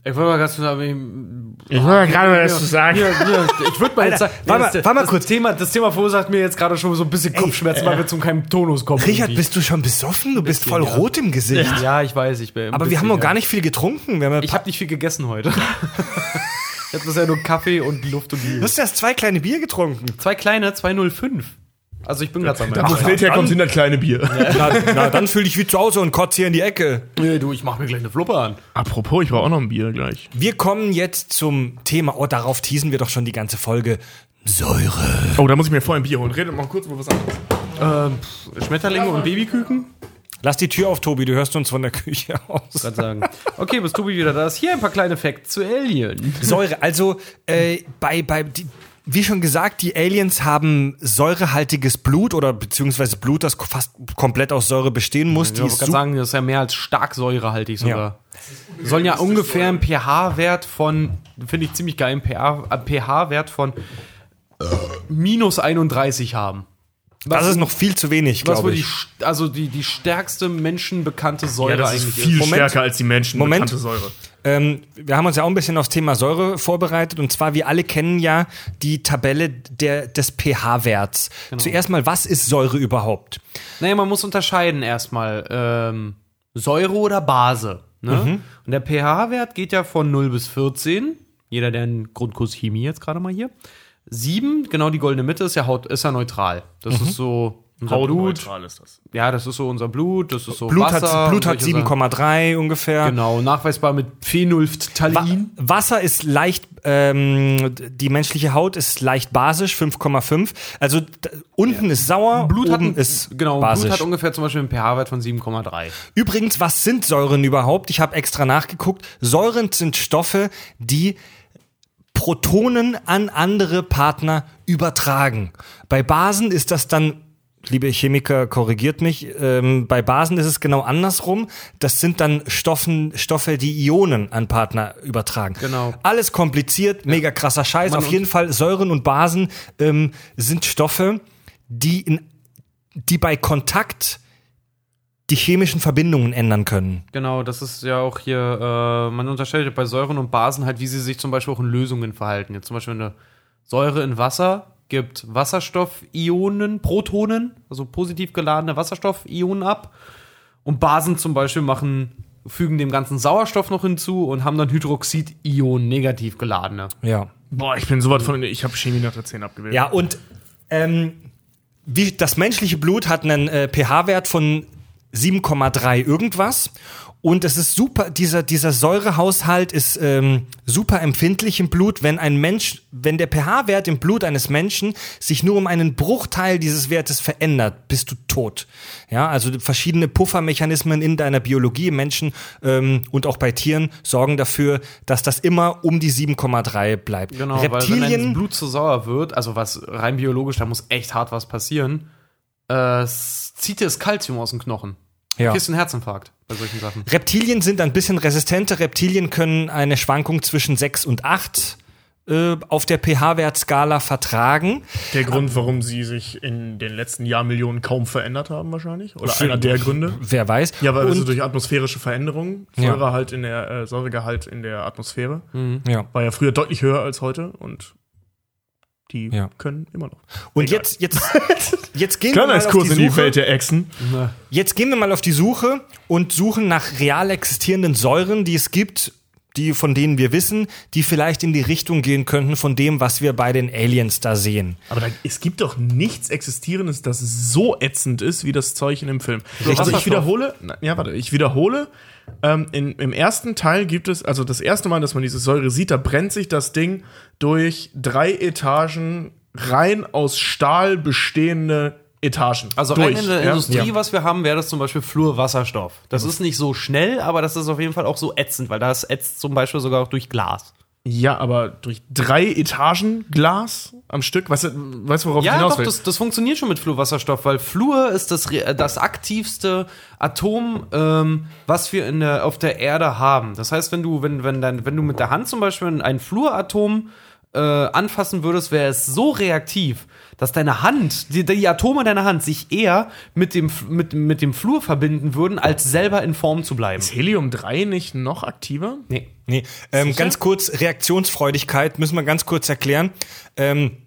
Ich wollte mal ganz sagen, Ich wollte gerade mal das zu sagen. Ja, ja, ich würde mal jetzt Alter, sagen, warte mal- das, warte mal das kurz. Thema, das Thema verursacht mir jetzt gerade schon so ein bisschen Kopfschmerzen, weil wir zum keinem Tonus kommen. Richard, irgendwie. bist du schon besoffen? Du bist voll ja. rot im Gesicht. ja, ich weiß, ich bin. Aber wir bisschen, haben noch gar nicht viel getrunken. Wir haben Ich habe nicht viel gegessen heute. ich habe bisher nur Kaffee und Luft und du Mühe. hast erst zwei kleine Bier getrunken. Zwei kleine, 205. Also ich bin gerade am Wo Fred herkommt, sind das kleine Bier. Na, na dann fühl dich wie zu Hause und kotz hier in die Ecke. Nee, du, ich mach mir gleich eine Fluppe an. Apropos, ich war auch noch ein Bier gleich. Wir kommen jetzt zum Thema. Oh, darauf teasen wir doch schon die ganze Folge. Säure. Oh, da muss ich mir vorher ein Bier holen. Redet mal kurz über was anderes. Ähm, Schmetterlinge und Babyküken? Lass die Tür auf, Tobi. Du hörst uns von der Küche aus. Gerade sagen. Okay, bis Tobi wieder da ist. Hier ein paar kleine Facts zu Alien. Säure. Also äh, bei bei die, wie schon gesagt, die Aliens haben säurehaltiges Blut oder beziehungsweise Blut, das fast komplett aus Säure bestehen muss. Ich Die wollte gerade sagen, das ist ja mehr als stark säurehaltig sogar. Sollen ja ungefähr einen pH-Wert von, finde ich ziemlich geil, einen pH-Wert von minus 31 haben. Das ist noch viel zu wenig, was glaube wohl die, ich. st- also die, die stärkste menschenbekannte Säure Ja, das ist eigentlich viel ist. Moment. stärker als die Menschen Moment. Säure. Ähm, wir haben uns ja auch ein bisschen aufs Thema Säure vorbereitet und zwar, wir alle kennen ja die Tabelle der, des pH-Werts. Genau. Zuerst mal, was ist Säure überhaupt? Naja, man muss unterscheiden erstmal ähm, Säure oder Base. Ne? Und der pH-Wert geht ja von 0 bis 14. Jeder, der einen Grundkurs Chemie jetzt gerade mal hier. 7, genau die goldene Mitte, ist ja, Haut, ist ja neutral. Das ist so unser Blut. Ist das. Ja, das ist so unser Blut, das ist so Blut Wasser. hat, Blut hat solche Sachen. 7,3 ungefähr. Genau, nachweisbar mit Wa Phenolphthalein. Wasser ist leicht, ähm, die menschliche Haut ist leicht basisch, 5,5. Also unten ist sauer, Blut hat, oben ein, ist genau, basisch. Blut hat ungefähr zum Beispiel einen pH-Wert von 7,3. Übrigens, was sind Säuren überhaupt? Ich habe extra nachgeguckt. Säuren sind Stoffe, die Protonen an andere Partner übertragen. Bei Basen ist das dann, liebe Chemiker, korrigiert mich, ähm, bei Basen ist es genau andersrum. Das sind dann Stoffen, Stoffe, die Ionen an Partner übertragen. Genau. Alles kompliziert, mega krasser Scheiß. Man Auf jeden Fall, Säuren und Basen ähm, sind Stoffe, die, in, die bei Kontakt die chemischen Verbindungen ändern können. Genau, das ist ja auch hier, äh, man unterscheidet bei Säuren und Basen halt, wie sie sich zum Beispiel auch in Lösungen verhalten. Jetzt zum Beispiel eine Säure in Wasser gibt Wasserstoffionen, Protonen, also positiv geladene Wasserstoffionen ab. Und Basen zum Beispiel machen, fügen dem ganzen Sauerstoff noch hinzu und haben dann Hydroxidionen, negativ geladene. Ja. Boah, ich bin so weit von. Ich habe Chemie nach der 10 abgewählt. Ja, und ähm, wie, das menschliche Blut hat einen äh, pH-Wert von 7,3 irgendwas. Und es ist super, dieser, dieser Säurehaushalt ist ähm, super empfindlich im Blut, wenn ein Mensch, wenn der pH-Wert im Blut eines Menschen sich nur um einen Bruchteil dieses Wertes verändert, bist du tot. Ja, also verschiedene Puffermechanismen in deiner Biologie im Menschen ähm, und auch bei Tieren sorgen dafür, dass das immer um die 7,3 bleibt. Genau, weil wenn dein Reptilien, Blut zu sauer wird, also was rein biologisch, da muss echt hart was passieren, äh, es zieht dir das Kalzium aus dem Knochen. Ja. Du kriegst einen Herzinfarkt bei solchen Sachen. Reptilien sind ein bisschen resistenter. Reptilien können eine Schwankung zwischen 6 und 8 äh, auf der pH-Wertskala vertragen. Der Grund, warum sie sich in den letzten Jahrmillionen kaum verändert haben, wahrscheinlich? Oder einer der Gründe? Wer weiß. Ja, weil also und, durch atmosphärische Veränderungen, Ja. Säure halt in der, äh, Säuregehalt in der Atmosphäre, ja. war ja früher deutlich höher als heute und Die Ja. können immer noch. Und jetzt, jetzt, jetzt gehen wir mal auf die in die. Welt der Echsen. Jetzt gehen wir mal auf die Suche und suchen nach real existierenden Säuren, die es gibt, die von denen wir wissen, die vielleicht in die Richtung gehen könnten von dem, was wir bei den Aliens da sehen. Aber da, es gibt doch nichts Existierendes, das so ätzend ist wie das Zeug in dem Film. Also ich wiederhole, ja, warte, ich wiederhole. Ähm, in, Im ersten Teil gibt es, also das erste Mal, dass man diese Säure sieht, da brennt sich das Ding durch drei Etagen rein aus Stahl bestehende Etagen. Also durch, in der ja? Industrie, Ja. was wir haben, wäre das zum Beispiel Fluorwasserstoff. Das ist nicht so schnell, aber das ist auf jeden Fall auch so ätzend, weil das ätzt zum Beispiel sogar auch durch Glas. Ja, aber durch drei Etagen Glas am Stück. Weißt du, weißt du worauf ich Ja, hinaus doch, will? das, das funktioniert schon mit Fluorwasserstoff, weil Fluor ist das, das aktivste Atom, ähm, was wir in der, auf der Erde haben. Das heißt, wenn du, wenn, wenn, dein, wenn du mit der Hand zum Beispiel ein Fluoratom äh, anfassen würdest, wäre es so reaktiv, dass deine Hand, die, die Atome deiner Hand sich eher mit dem, mit, mit dem Fluor verbinden würden, als selber in Form zu bleiben. ist Helium 3 nicht noch aktiver? Nee. Nee, ähm, ganz kurz, Reaktionsfreudigkeit müssen wir ganz kurz erklären. Ähm,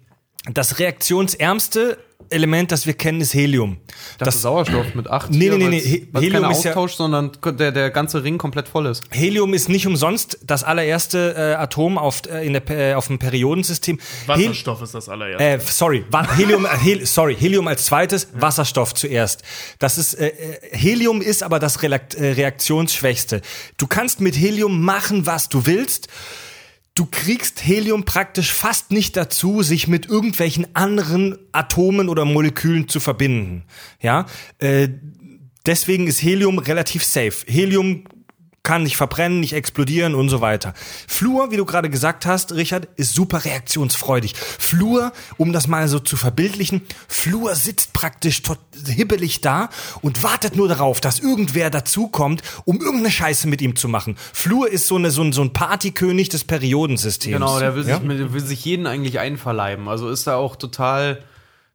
das reaktionsärmste Element, das wir kennen, ist Helium. Das ist Sauerstoff mit 8. Nee, nee, nee, nee, He- Helium Helium kein ist ja- sondern der, der ganze Ring komplett voll ist. Helium ist nicht umsonst das allererste äh, Atom auf, äh, in der, äh, auf dem Periodensystem. Hel Wasserstoff ist das allererste. Äh, sorry, Helium, äh, Hel sorry, Helium als zweites, Wasserstoff zuerst. Das ist äh, äh, Helium ist aber das Relakt äh, reaktionsschwächste. Du kannst mit Helium machen, was du willst. Du kriegst Helium praktisch fast nicht dazu, sich mit irgendwelchen anderen Atomen oder Molekülen zu verbinden. Ja, äh, deswegen ist Helium relativ safe. Helium kann nicht verbrennen, nicht explodieren und so weiter. Fluor, wie du gerade gesagt hast, Richard, ist super reaktionsfreudig. Fluor, um das mal so zu verbildlichen, Fluor sitzt praktisch tot hibbelig da und wartet nur darauf, dass irgendwer dazukommt, um irgendeine Scheiße mit ihm zu machen. Fluor ist so, eine, so, ein, so ein Partykönig des Periodensystems. Genau, der will, ja? sich, mit- will sich jeden eigentlich einverleiben. Also ist da auch total,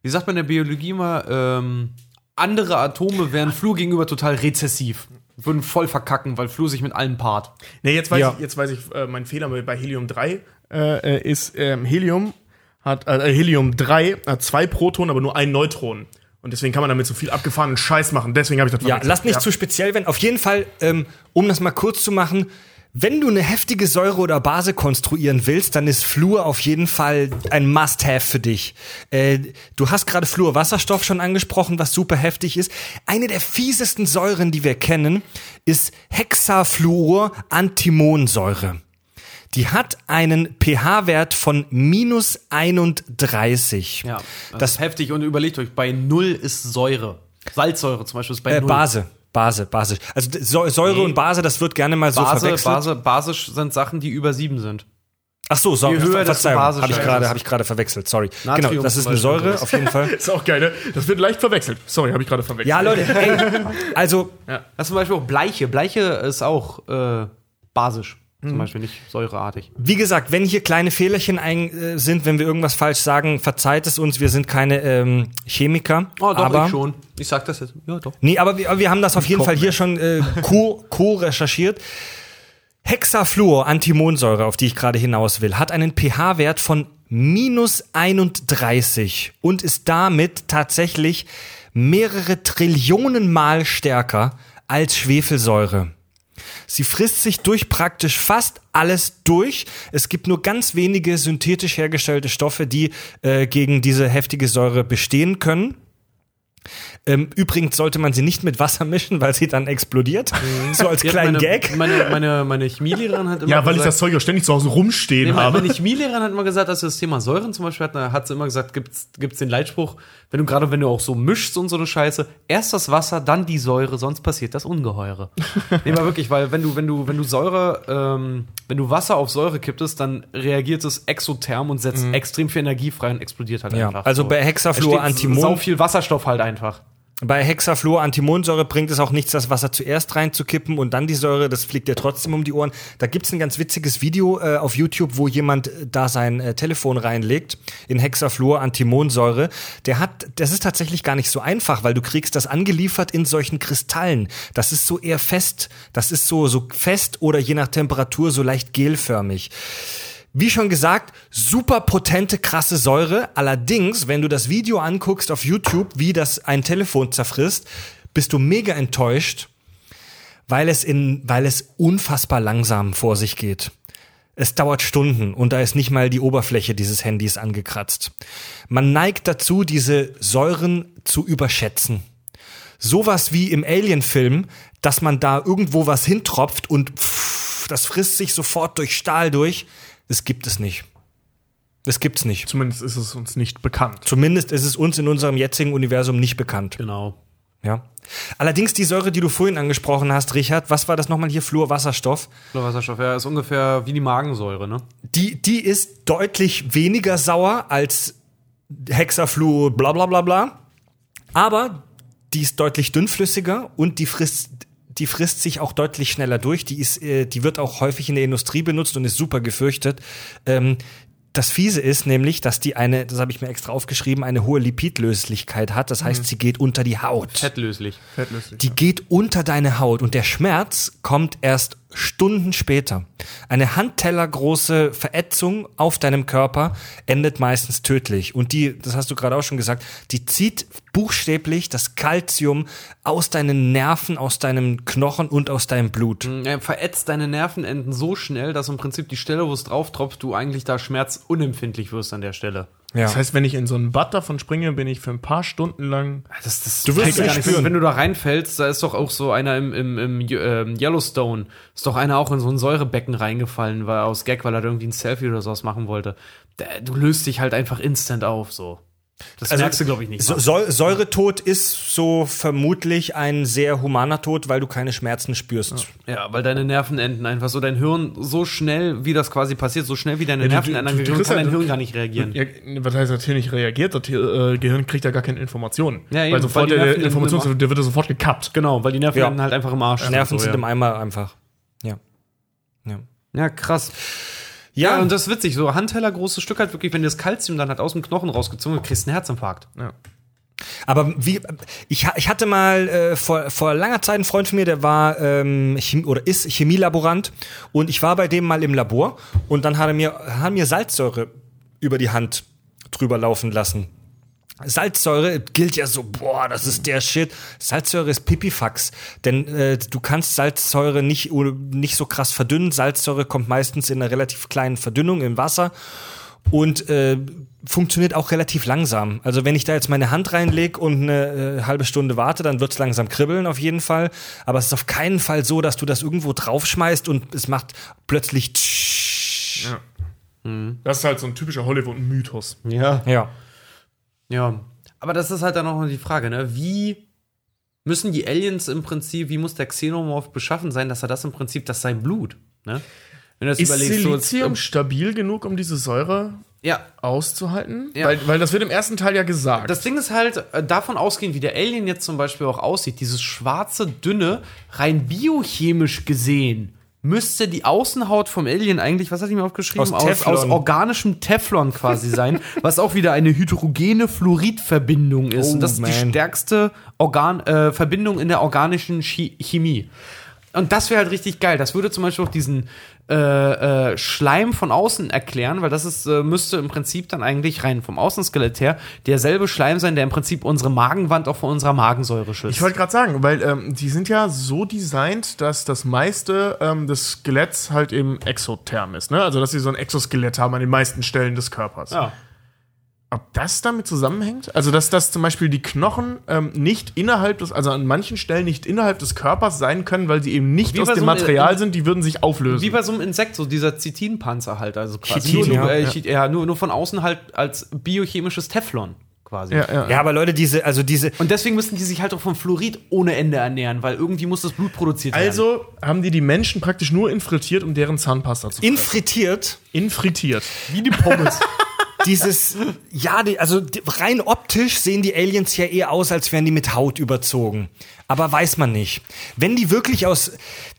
wie sagt man in der Biologie mal, ähm, andere Atome wären Fluor gegenüber total rezessiv. Würden voll verkacken, weil Fluor sich mit allem paart. Nee, jetzt weiß Ja. ich, jetzt weiß ich, äh, mein Fehler bei- Helium 3 äh, äh, ist, ähm, Helium hat, äh, Helium 3 hat zwei Protonen, aber nur ein Neutron. Und deswegen kann man damit so viel abgefahrenen Scheiß machen. Deswegen habe ich das Ja, lass nicht Ja. zu speziell werden. Auf jeden Fall, ähm, um das mal kurz zu machen, wenn du eine heftige Säure oder Base konstruieren willst, dann ist Fluor auf jeden Fall ein Must-Have für dich. Äh, du hast gerade Fluorwasserstoff schon angesprochen, was super heftig ist. Eine der fiesesten Säuren, die wir kennen, ist Hexafluor-Antimonsäure. Die hat einen pH-Wert von minus 31. Ja, das, Das ist heftig und überlegt euch, bei Null ist Säure. Salzsäure zum Beispiel ist bei äh, Null. Base. Base, basisch. Also Säure Nee. und Base, das wird gerne mal so Base, verwechselt. Base, basisch sind Sachen, die über sieben sind. Ach so, so Je höher, desto Verzeihung, basischer habe ich gerade es. habe ich gerade verwechselt, sorry. Natrium genau, das ist eine Säure auf jeden Fall. Ist auch geil, ne? Das wird leicht verwechselt. Sorry, habe ich gerade verwechselt. Ja, Leute, ey, also Das ist zum Beispiel auch Bleiche. Bleiche ist auch äh, basisch. Mhm. Zum Beispiel nicht säureartig. wie gesagt, wenn hier kleine Fehlerchen ein, äh, sind, wenn wir irgendwas falsch sagen, verzeiht es uns, wir sind keine ähm, Chemiker. Oh, doch, aber, ich schon. Ich sag das jetzt. Ja, doch. Nee, aber wir, aber wir haben das auf jeden Fall hier schon äh, co, co recherchiert. Hexafluor, Antimonsäure, auf die ich gerade hinaus will, hat einen pH-Wert von minus 31 und ist damit tatsächlich mehrere Trillionen Mal stärker als Schwefelsäure. Sie frisst sich durch praktisch fast alles durch. Es gibt nur ganz wenige synthetisch hergestellte Stoffe, die äh, gegen diese heftige Säure bestehen können. Ähm, übrigens sollte man sie nicht mit Wasser mischen, weil sie dann explodiert. So als Ja, kleinen meine, Gag. Meine, meine, meine Chemielehrerin hat immer Ja, weil ich gesagt, das Zeug auch ständig zu Hause rumstehen Nee, meine, habe. meine Chemielehrerin hat immer gesagt, dass das Thema Säuren zum Beispiel hatten, da hat sie immer gesagt, gibt's, gibt's den Leitspruch, wenn du gerade, wenn du auch so mischst und so eine Scheiße, erst das Wasser, dann die Säure, sonst passiert das Ungeheure. nee, mal wirklich, weil wenn du, wenn du, wenn du Säure, ähm, wenn du Wasser auf Säure kipptest, dann reagiert es exotherm und setzt extrem viel Energie frei und explodiert halt Ja, einfach. also bei Hexafluor Entsteht Antimon- Sau viel Wasserstoff halt einfach. Bei Hexafluor Antimonsäure bringt es auch nichts, das Wasser zuerst reinzukippen und dann die Säure, das fliegt dir trotzdem um die Ohren. Da gibt's ein ganz witziges Video äh, auf YouTube, wo jemand äh, da sein äh, Telefon reinlegt in Hexafluor Antimonsäure. Der hat, das ist tatsächlich gar nicht so einfach, weil du kriegst das angeliefert in solchen Kristallen. Das ist so eher fest, das ist so so fest oder je nach Temperatur so leicht gelförmig. Wie schon gesagt, super potente, krasse Säure. Allerdings, wenn du das Video anguckst auf YouTube, wie das ein Telefon zerfrisst, bist du mega enttäuscht, weil es in, weil es unfassbar langsam vor sich geht. Es dauert Stunden und da ist nicht mal die Oberfläche dieses Handys angekratzt. Man neigt dazu, diese Säuren zu überschätzen. Sowas wie im Alien-Film, dass man da irgendwo was hintropft und pff, das frisst sich sofort durch Stahl durch. Das gibt es nicht. Das gibt's nicht. Zumindest ist es uns nicht bekannt. Zumindest ist es uns in unserem jetzigen Universum nicht bekannt. Genau. Ja. Allerdings die Säure, die du vorhin angesprochen hast, Richard, was war das nochmal hier? Fluorwasserstoff. Wasserstoff, ja, ist ungefähr wie die Magensäure, ne? Die, die ist deutlich weniger sauer als Hexafluor, bla bla bla bla. Aber die ist deutlich dünnflüssiger und die frisst, die frisst sich auch deutlich schneller durch. Die, ist, äh, die wird auch häufig in der Industrie benutzt und ist super gefürchtet. Ähm, das Fiese ist nämlich, dass die eine, das habe ich mir extra aufgeschrieben, eine hohe Lipidlöslichkeit hat. Das heißt, sie geht unter die Haut. Fettlöslich. Fettlöslich. Die geht unter deine Haut und der Schmerz kommt erst Stunden später. Eine handtellergroße Verätzung auf deinem Körper endet meistens tödlich. Und die, das hast du gerade auch schon gesagt, die zieht buchstäblich das Kalzium aus deinen Nerven, aus deinem Knochen und aus deinem Blut. Er verätzt deine Nervenenden so schnell, dass im Prinzip die Stelle, wo es drauf tropft, du eigentlich da schmerzunempfindlich wirst an der Stelle. Ja. Das heißt, wenn ich in so einen Bad davon springe, bin ich für ein paar Stunden lang. Das, das Du wirst gar nicht spüren. Wenn du da reinfällst, da ist doch auch so einer im, im, im ähm, Yellowstone, ist doch einer auch in so ein Säurebecken reingefallen, weil aus Gag, weil er da irgendwie ein Selfie oder sowas machen wollte. Der, du löst dich halt einfach instant auf, so. Das merkst du, glaube ich, nicht. So. Säu- Säuretod ist so vermutlich ein sehr humaner Tod, weil du keine Schmerzen spürst. Ja, weil deine Nervenenden einfach so, dein Hirn so schnell, wie das quasi passiert, so schnell wie deine Ja, du- Nervenenden du- kriegst kann dein Hirn gar nicht reagieren. Ja, was heißt, das Hirn nicht reagiert? Das äh, Gehirn kriegt ja gar keine Informationen. Ja, eben, weil sofort weil die der, Nerven der Informations, im- der wird ja sofort gekappt. Genau, weil die Nervenenden Ja. halt einfach im Arsch sind. Nerven so, sind ja. im Eimer einfach. Ja. Ja. Ja, krass. Ja, und das ist witzig, so Handteller großes Stück halt wirklich, wenn du das Kalzium dann halt aus dem Knochen rausgezogen kriegst du einen Herzinfarkt. Aber wie, ich, ich hatte mal äh, vor, vor langer Zeit einen Freund von mir, der war ähm, Chem oder ist Chemielaborant und ich war bei dem mal im Labor und dann hat er mir, hat er mir Salzsäure über die Hand drüber laufen lassen. Salzsäure gilt ja so, boah, das ist der Shit. Salzsäure ist Pipifax, denn äh, du kannst Salzsäure nicht, nicht so krass verdünnen. Salzsäure kommt meistens in einer relativ kleinen Verdünnung im Wasser und äh, funktioniert auch relativ langsam. Also wenn ich da jetzt meine Hand reinlege und eine äh, halbe Stunde warte, dann wird's langsam kribbeln auf jeden Fall. Aber es ist auf keinen Fall so, dass du das irgendwo draufschmeißt und es macht plötzlich tsch. Das ist halt so ein typischer Hollywood-Mythos. Ja. Ja. Ja. Aber das ist halt dann auch noch die Frage, ne? Wie müssen die Aliens im Prinzip, wie muss der Xenomorph beschaffen sein, dass er das im Prinzip, das sein Blut, ne? Wenn du das Ist überlegst, so, Silizium stabil genug, um diese Säure ja, auszuhalten? Ja. Weil, weil das wird im ersten Teil ja gesagt. Das Ding ist halt, äh, davon ausgehend, wie der Alien jetzt zum Beispiel auch aussieht, dieses schwarze, dünne, rein biochemisch gesehen, müsste die Außenhaut vom Alien eigentlich, was hat ich mir aufgeschrieben? Aus aus, aus organischem Teflon quasi sein, was auch wieder eine hydrogene Fluoridverbindung ist. Oh, Und das ist die stärkste Organ, äh, Verbindung in der organischen Chemie. Und das wäre halt richtig geil. Das würde zum Beispiel auch diesen äh, äh, Schleim von außen erklären, weil das ist, äh, müsste im Prinzip dann eigentlich rein vom Außenskelett her derselbe Schleim sein, der im Prinzip unsere Magenwand auch vor unserer Magensäure schützt. Ich wollte gerade sagen, weil ähm, die sind ja so designt, dass das meiste ähm, des Skeletts halt eben exotherm ist. Ne? Also, dass sie so ein Exoskelett haben an den meisten Stellen des Körpers. ja. Ob das damit zusammenhängt? Also, dass das zum Beispiel die Knochen ähm, nicht innerhalb des, also an manchen Stellen nicht innerhalb des Körpers sein können, weil sie eben nicht Wie aus dem so Material sind, die würden sich auflösen. Wie bei so einem Insekt, so dieser Chitinpanzer halt, also quasi. Chitin, nur, nur, ja. äh, Chit- ja, nur, nur von außen halt als biochemisches Teflon quasi. ja, ja. Ja, aber Leute, diese, also diese, Und deswegen müssten die sich halt auch vom Fluorid ohne Ende ernähren, weil irgendwie muss das Blut produziert werden. Also haben die die Menschen praktisch nur infiltriert, um deren Zahnpasta zu infrittiert, infrittiert. wie die Pommes. dieses, ja, die, also rein optisch sehen die Aliens ja eher aus, als wären die mit Haut überzogen. Aber weiß man nicht. Wenn die wirklich aus,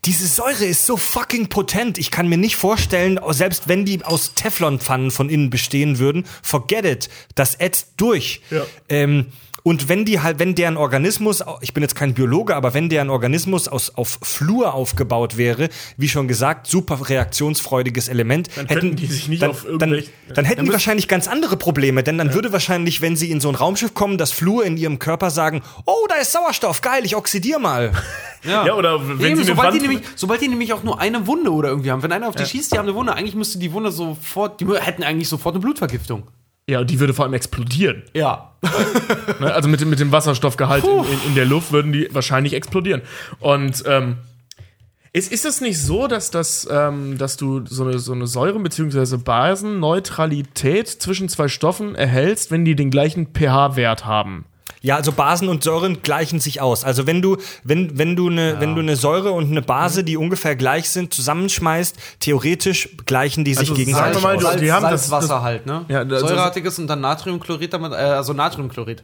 diese Säure ist so fucking potent. Ich kann mir nicht vorstellen, selbst wenn die aus Teflonpfannen von innen bestehen würden, forget it. Das ätzt durch. Ja. Ähm, Und wenn die halt, wenn deren Organismus, ich bin jetzt kein Biologe, aber wenn deren Organismus aus, auf Flur aufgebaut wäre, wie schon gesagt, super reaktionsfreudiges Element, Dann könnten die sich nicht dann, auf dann, irgendwelche- dann hätten die wahrscheinlich ganz andere Probleme, denn dann würde wahrscheinlich, wenn sie in so ein Raumschiff kommen, das Flur in ihrem Körper sagen, oh, da ist Sauerstoff, geil, ich oxidier mal. Ja, oder wenn Eben, sie sobald, die nämlich, sobald die nämlich auch nur eine Wunde oder irgendwie haben. Wenn einer auf die schießt, die haben eine Wunde. Eigentlich müsste die Wunde sofort, die hätten eigentlich sofort eine Blutvergiftung. Ja, die würde vor allem explodieren. Ja. Ne? Also mit, dem- mit dem Wasserstoffgehalt in, in, in der Luft würden die wahrscheinlich explodieren. Und ähm, ist, ist es nicht so, dass, das, ähm, dass du so eine, so eine Säuren- bzw. Basenneutralität zwischen zwei Stoffen erhältst, wenn die den gleichen pH-Wert haben? Ja, also Basen und Säuren gleichen sich aus. Also wenn du, wenn, wenn du eine, wenn du eine Säure und eine Base, die ungefähr gleich sind, zusammenschmeißt, theoretisch gleichen die sich Also gegenseitig sagen wir mal, aus. du- Salz, die haben das- Salzwasser das- halt, ne? Ja, das- Säurehaltiges und dann Natriumchlorid damit, äh, also Natriumchlorid.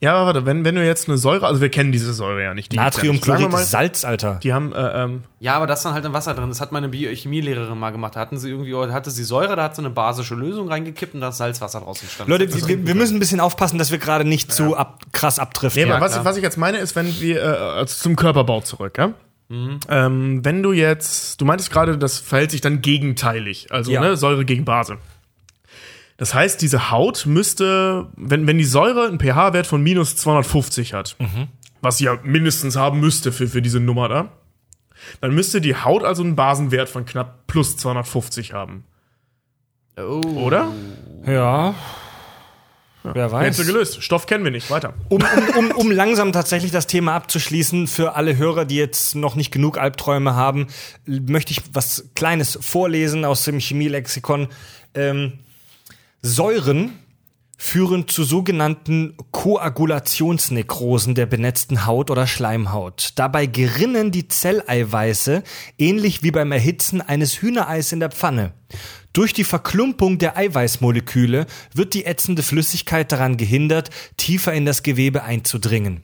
Ja, aber warte, wenn, wenn du jetzt eine Säure, also wir kennen diese Säure ja nicht. ja Natriumchlorid ist Salz, Alter. Die haben, äh, ähm, Ja, aber das ist dann halt im Wasser drin. Das hat meine Biochemielehrerin mal gemacht. Da hatten sie irgendwie, hatte sie Säure, da hat sie eine basische Lösung reingekippt und da ist Salzwasser draus entstanden. Leute, wir, wir müssen ein bisschen aufpassen, dass wir gerade nicht zu ab, krass abdriften. Nee, aber was, was ich jetzt meine, ist, wenn wir äh, also zum Körperbau zurück, ja? Ähm, wenn du jetzt, du meintest gerade, das verhält sich dann gegenteilig, also Ja. ne, Säure gegen Base. Das heißt, diese Haut müsste, wenn, wenn die Säure einen pH-Wert von minus 250 hat, was sie ja mindestens haben müsste für, für diese Nummer da, dann müsste die Haut also einen Basenwert von knapp plus 250 haben. Oh. Oder? Ja. Wer weiß. Rätsel gelöst. Stoff kennen wir nicht. Weiter. Um, um, um, um langsam tatsächlich das Thema abzuschließen, für alle Hörer, die jetzt noch nicht genug Albträume haben, möchte ich was Kleines vorlesen aus dem Chemielexikon. Ähm, Säuren führen zu sogenannten Koagulationsnekrosen der benetzten Haut oder Schleimhaut. Dabei gerinnen die Zelleiweiße, ähnlich wie beim Erhitzen eines Hühnereis in der Pfanne. Durch die Verklumpung der Eiweißmoleküle wird die ätzende Flüssigkeit daran gehindert, tiefer in das Gewebe einzudringen.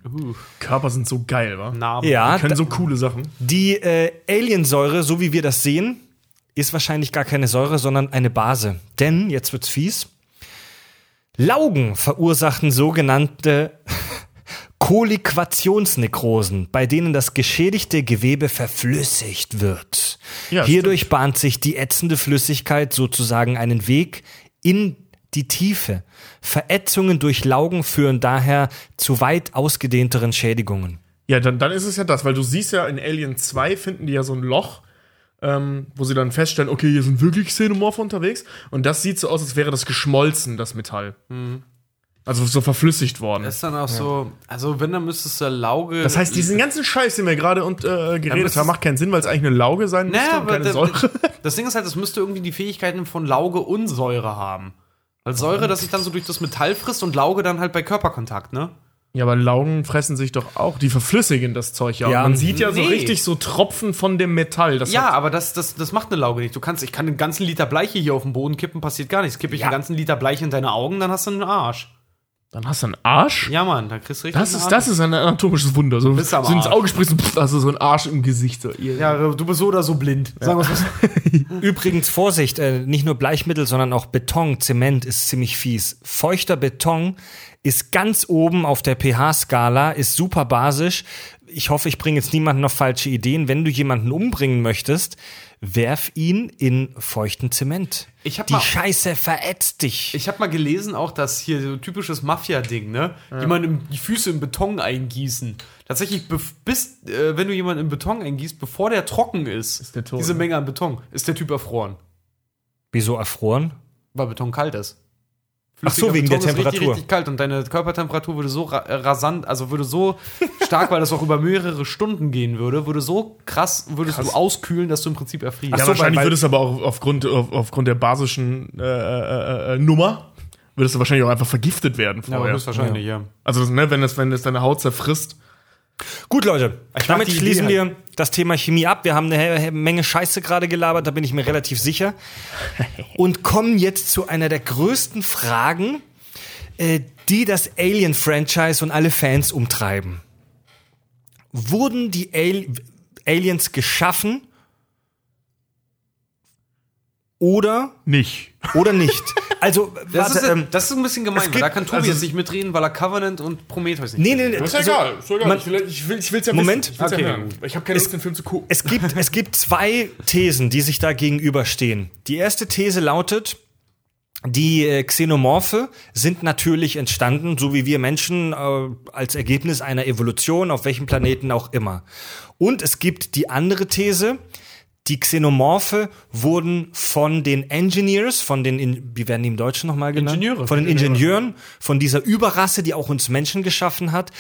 Körper sind so geil, wa? Narben. Ja, Die können so coole Sachen. die äh, Aliensäure, so wie wir das sehen, ist wahrscheinlich gar keine Säure, sondern eine Base. Denn, jetzt wird's fies, Laugen verursachen sogenannte Koliquationsnekrosen, bei denen das geschädigte Gewebe verflüssigt wird. Ja, Hierdurch bahnt sich die ätzende Flüssigkeit sozusagen einen Weg in die Tiefe. Verätzungen durch Laugen führen daher zu weit ausgedehnteren Schädigungen. Ja, dann, dann ist es ja das, weil du siehst ja in Alien 2 finden die ja so ein Loch, ähm, wo sie dann feststellen, okay, hier sind wirklich Xenomorphe unterwegs. Und das sieht so aus, als wäre das geschmolzen, das Metall. Also so verflüssigt worden. Das ist dann auch so, also wenn, dann müsstest du Lauge. Das heißt, diesen ganzen Scheiß, den wir gerade und, äh, geredet haben, macht keinen Sinn, weil es eigentlich eine Lauge sein müsste Naja, und aber keine der- Säure. das Ding ist halt, es müsste irgendwie die Fähigkeiten von Lauge und Säure haben. Weil Säure, dass sich dann so durch das Metall frisst und Lauge dann halt bei Körperkontakt, ne? Ja, aber Laugen fressen sich doch auch, die verflüssigen das Zeug ja. Ja, man sieht ja so nee. richtig so Tropfen von dem Metall. Das Ja, aber das, das, das macht eine Lauge nicht. Du kannst, ich kann einen ganzen Liter Bleiche hier auf den Boden kippen, passiert gar nichts. Kippe ich Ja. einen ganzen Liter Bleiche in deine Augen, dann hast du einen Arsch. dann hast du einen Arsch. Ja, Mann, da kriegst du richtig Das einen ist, Arsch. das ist ein anatomisches Wunder. So, Bist am so ins. Auge sprichst du, pff, hast du so einen Arsch im Gesicht. So. Ja, du bist so oder so blind. Sagen wir mal. Übrigens, Vorsicht, äh, nicht nur Bleichmittel, sondern auch Beton, Zement ist ziemlich fies. Feuchter Beton ist ganz oben auf der pH-Skala, ist super basisch. Ich hoffe, ich bringe jetzt niemanden auf falsche Ideen. Wenn du jemanden umbringen möchtest, werf ihn in feuchten Zement. Ich hab Die mal- Scheiße verätzt dich. Ich habe mal gelesen auch, dass hier so typisches Mafia-Ding, ne? Jemanden die Füße in Beton eingießen. Tatsächlich, bis, äh, wenn du jemanden in Beton eingießt, bevor der trocken ist, der tot, diese ne? Menge an Beton, ist der Typ erfroren. Wieso erfroren? Weil Beton kalt ist. Ach so, wegen der Beton ist Temperatur. Richtig, richtig kalt und deine Körpertemperatur würde so ra äh, rasant, also würde so stark, weil das auch über mehrere Stunden gehen würde, würde so krass, würdest du auskühlen, dass du im Prinzip erfrierst. Ach Ja, so, wahrscheinlich weil- würdest du aber auch aufgrund, auf, aufgrund der basischen äh, äh, äh, Nummer, würdest du wahrscheinlich auch einfach vergiftet werden ja, aber vorher. höchstwahrscheinlich, ja. also, ne, wenn das, wenn das deine Haut zerfrisst. Gut, Leute, mag damit schließen Idee wir das Thema Chemie ab. Wir haben eine Menge Scheiße gerade gelabert, da bin ich mir relativ sicher. Und kommen jetzt zu einer der größten Fragen, äh, die das Alien-Franchise und alle Fans umtreiben. Wurden die Al Aliens geschaffen oder Nicht. oder nicht? Also, Das, warte, ist, ähm, das ist ein bisschen gemein, es weil gibt- da kann Tobi also- jetzt nicht mitreden, weil er Covenant und Prometheus nicht nee, nee, nee. Das ist ja also, egal. Ist egal. man- ich will ich will, ich will's ja Moment. wissen. Ich, Okay. ja ich habe keine Lust, den Film zu gucken. Es gibt, es gibt zwei Thesen, die sich da gegenüberstehen. Die erste These lautet, die äh, Xenomorphe sind natürlich entstanden, so wie wir Menschen, äh, als Ergebnis einer Evolution, auf welchem Planeten auch immer. Und es gibt die andere These, die Xenomorphe wurden von den Engineers, von den, wie werden die im Deutschen nochmal genannt? Ingenieure. Von den Ingenieuren, von dieser Überrasse, die auch uns Menschen geschaffen hat,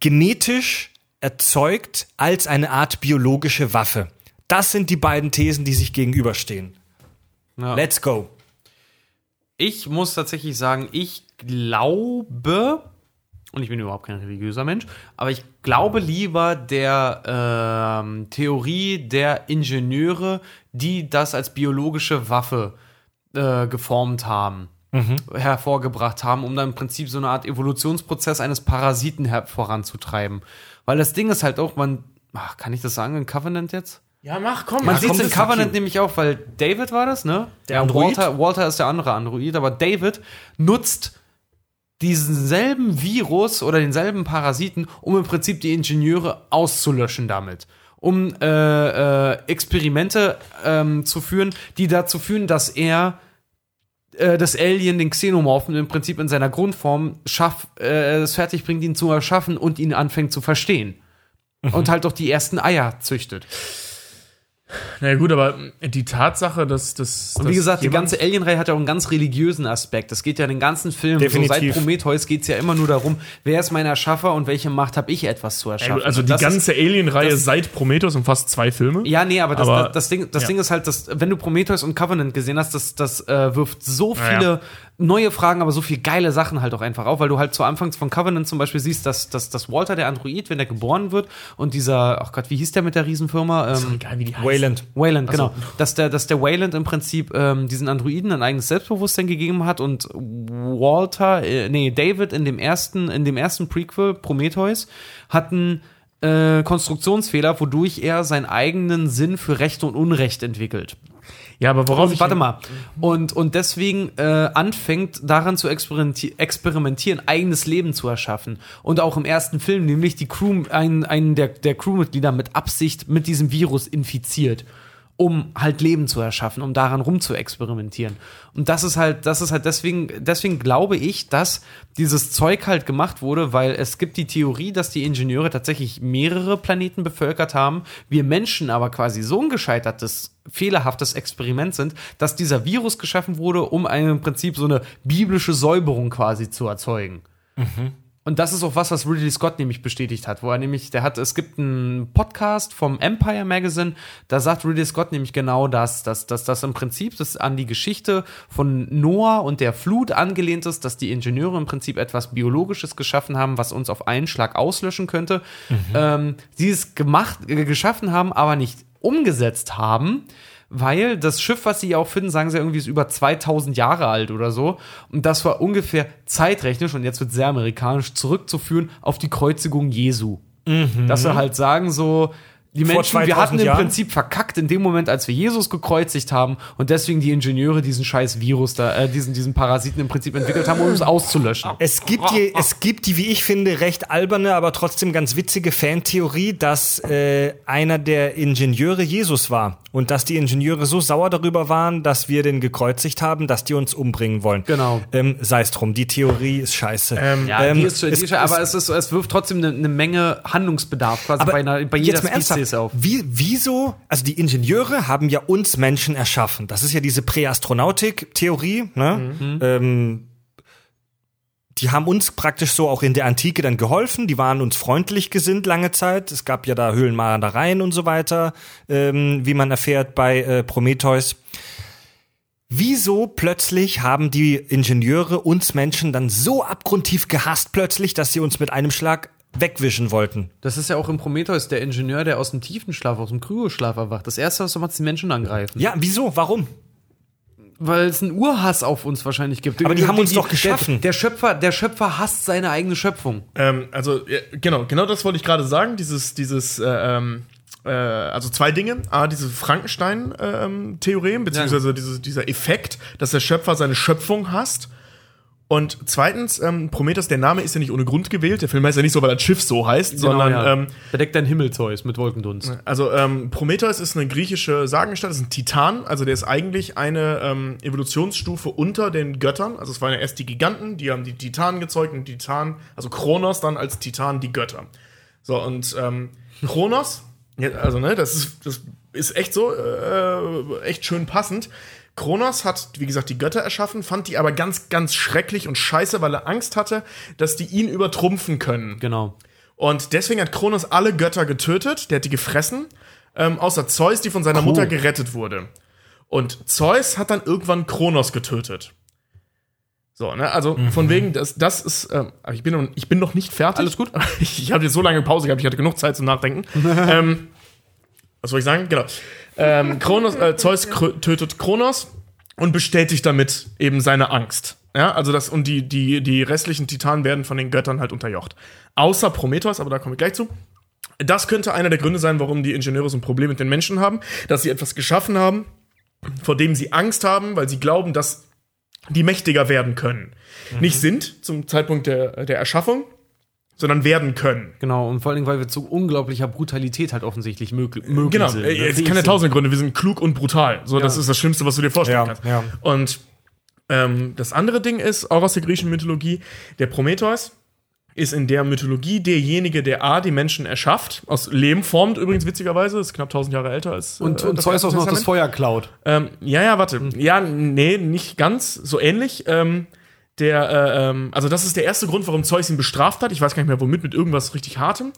genetisch erzeugt als eine Art biologische Waffe. Das sind die beiden Thesen, die sich gegenüberstehen. Ja. Let's go. Ich muss tatsächlich sagen, ich glaube, und ich bin überhaupt kein religiöser Mensch, aber ich glaube lieber der ähm, Theorie der Ingenieure, die das als biologische Waffe äh, geformt haben, hervorgebracht haben, um dann im Prinzip so eine Art Evolutionsprozess eines Parasiten voranzutreiben. Weil das Ding ist halt auch, man, ach, kann ich das sagen in Covenant jetzt? Ja, mach, komm. Man ja, sieht es in Covenant nämlich auch, weil David war das, ne? Der Ja, Android? Walter, Walter ist der andere Android, aber David nutzt diesen selben Virus oder denselben Parasiten, um im Prinzip die Ingenieure auszulöschen damit. Um äh, äh, Experimente ähm, zu führen, die dazu führen, dass er äh, das Alien, den Xenomorphen, im Prinzip in seiner Grundform schaff, äh, es fertig bringt, ihn zu erschaffen und ihn anfängt zu verstehen. Und halt auch die ersten Eier züchtet. Na ja, gut, aber die Tatsache, dass das. Und wie gesagt, die ganze Alien-Reihe hat ja auch einen ganz religiösen Aspekt. Das geht ja in den ganzen Filmen. So Definitiv. seit Prometheus geht es ja immer nur darum, wer ist mein Erschaffer und welche Macht habe ich, etwas zu erschaffen. Also die ganze Alien-Reihe seit Prometheus umfasst zwei Filme. Ja, nee, aber das, Aber- das, das, Ding, das ja. Ding ist halt, dass, wenn du Prometheus und Covenant gesehen hast, das, das äh, wirft so viele. Neue Fragen, aber so viele geile Sachen halt auch einfach auf, weil du halt zu Anfangs von Covenant zum Beispiel siehst, dass, dass, dass Walter, der Android, wenn der geboren wird und dieser, ach Gott, wie hieß der mit der Riesenfirma? Ähm, Egal, wie die heißt. Wayland. Wayland, genau. Dass der, dass der Wayland im Prinzip ähm, diesen Androiden ein eigenes Selbstbewusstsein gegeben hat und Walter, äh, nee, David in dem ersten, in dem ersten Prequel, Prometheus, hatten äh, Konstruktionsfehler, wodurch er seinen eigenen Sinn für Recht und Unrecht entwickelt. Ja, aber worauf ich. Warte mal. Und, und deswegen äh, anfängt daran zu experimenti experimentieren, eigenes Leben zu erschaffen. Und auch im ersten Film, nämlich die Crew, einen, einen der, der Crewmitglieder mit Absicht mit diesem Virus infiziert, um halt Leben zu erschaffen, um daran rum zu experimentieren. Und das ist halt, das ist halt deswegen, deswegen glaube ich, dass dieses Zeug halt gemacht wurde, weil es gibt die Theorie, dass die Ingenieure tatsächlich mehrere Planeten bevölkert haben, wir Menschen aber quasi so ein gescheitertes, fehlerhaftes Experiment sind, dass dieser Virus geschaffen wurde, um ein, im Prinzip so eine biblische Säuberung quasi zu erzeugen. Und das ist auch was, was Ridley Scott nämlich bestätigt hat, wo er nämlich, der hat, es gibt einen Podcast vom Empire Magazine, da sagt Ridley Scott nämlich genau das, dass, dass das im Prinzip das an die Geschichte von Noah und der Flut angelehnt ist, dass die Ingenieure im Prinzip etwas Biologisches geschaffen haben, was uns auf einen Schlag auslöschen könnte. Ähm, sie es gemacht, äh, geschaffen haben, aber nicht umgesetzt haben. Weil das Schiff, was sie auch finden, sagen sie irgendwie, ist über 2000 Jahre alt oder so. Und das war ungefähr zeitrechnisch, und jetzt wird sehr amerikanisch, zurückzuführen auf die Kreuzigung Jesu. Dass wir halt sagen, so, die Menschen, wir 2000 hatten im Jahren? Prinzip verkackt in dem Moment, als wir Jesus gekreuzigt haben und deswegen die Ingenieure diesen scheiß Virus da, äh, diesen, diesen Parasiten im Prinzip entwickelt haben, um es auszulöschen. Es gibt, die, es gibt die, wie ich finde, recht alberne, aber trotzdem ganz witzige Fantheorie, dass äh, einer der Ingenieure Jesus war und dass die Ingenieure so sauer darüber waren, dass wir den gekreuzigt haben, dass die uns umbringen wollen. Genau. Ähm, Sei es drum, die Theorie ist scheiße. Ja, Ähm, die ist, die es- ist, aber es, ist, es wirft trotzdem eine, eine Menge Handlungsbedarf quasi Aber bei, einer, bei jeder jetzt mal ernsthaft, auf. Wie, wieso, also die Ingenieure haben ja uns Menschen erschaffen. Das ist ja diese Präastronautik-Theorie, ne? Mhm. Ähm, die haben uns praktisch so auch in der Antike dann geholfen. Die waren uns freundlich gesinnt lange Zeit. Es gab ja da Höhlenmalereien und so weiter, ähm, wie man erfährt bei äh, Prometheus. Wieso plötzlich haben die Ingenieure uns Menschen dann so abgrundtief gehasst plötzlich, dass sie uns mit einem Schlag wegwischen wollten? Das ist ja auch im Prometheus der Ingenieur, der aus dem tiefen Schlaf, aus dem Kryoschlaf erwacht. Das erste, was er macht, ist die Menschen angreifen. Ja, wieso? Warum? Weil es einen Urhass auf uns wahrscheinlich gibt. Aber die haben uns doch geschaffen. Der, der, Schöpfer, der Schöpfer hasst seine eigene Schöpfung. Ähm, also, ja, genau, genau das wollte ich gerade sagen. Dieses, dieses, äh, ähm, äh, also zwei Dinge. A, diese Frankenstein-Theorem, beziehungsweise diese, dieser Effekt, dass der Schöpfer seine Schöpfung hasst. Und zweitens, ähm, Prometheus, der Name ist ja nicht ohne Grund gewählt. Der Film heißt ja nicht so, weil das Schiff so heißt, sondern Genau, ja. ähm, Bedeckt dein Himmel, Zeus, mit Wolkendunst. also ähm, Prometheus ist eine griechische Sagengestalt, ist ein Titan, also der ist eigentlich eine ähm, Evolutionsstufe unter den Göttern. Also es waren ja erst die Giganten, die haben die Titanen gezeugt und Titan, also Kronos dann als Titan die Götter. So und ähm, Kronos, also ne, das ist das ist echt so äh, echt schön passend. Kronos hat, wie gesagt, die Götter erschaffen, fand die aber ganz, ganz schrecklich und scheiße, weil er Angst hatte, dass die ihn übertrumpfen können. Genau. Und deswegen hat Kronos alle Götter getötet, der hat die gefressen, ähm, außer Zeus, die von seiner Mutter gerettet wurde. Und Zeus hat dann irgendwann Kronos getötet. So, ne, also von wegen, das, das ist, aber ich bin, noch, ich bin noch nicht fertig. Alles gut. Ich, ich habe jetzt so lange Pause gehabt, ich hatte genug Zeit zum Nachdenken. ähm, was soll ich sagen? Genau. Ähm, Kronos, äh, Zeus tötet Kronos und bestätigt damit eben seine Angst. Ja, also das, und die, die, die restlichen Titanen werden von den Göttern halt unterjocht. Außer Prometheus, aber da komme ich gleich zu. Das könnte einer der Gründe sein, warum die Ingenieure so ein Problem mit den Menschen haben, dass sie etwas geschaffen haben, vor dem sie Angst haben, weil sie glauben, dass die mächtiger werden können. Nicht sind zum Zeitpunkt der, der Erschaffung, sondern werden können. Genau, und vor allen Dingen, weil wir zu unglaublicher Brutalität halt offensichtlich möglich, möglich Genau, sind. ne? es kann ja sind. tausende Gründe. Wir sind klug und brutal. So, das Ja. ist das Schlimmste, was du dir vorstellen Ja, kannst. ja. Und ähm, das andere Ding ist, auch aus der griechischen Mythologie, der Prometheus ist in der Mythologie derjenige, der A, die Menschen erschafft, aus Lehm formt übrigens witzigerweise, ist knapp 1000 Jahre älter als Und, äh, und das Zeus auch noch das. Feuer klaut. Ähm, ja, ja, warte. Ja, nee, nicht ganz. So ähnlich. Ähm, der, äh, ähm, also das ist der erste Grund, warum Zeus ihn bestraft hat. Ich weiß gar nicht mehr, womit, mit irgendwas richtig Hartem.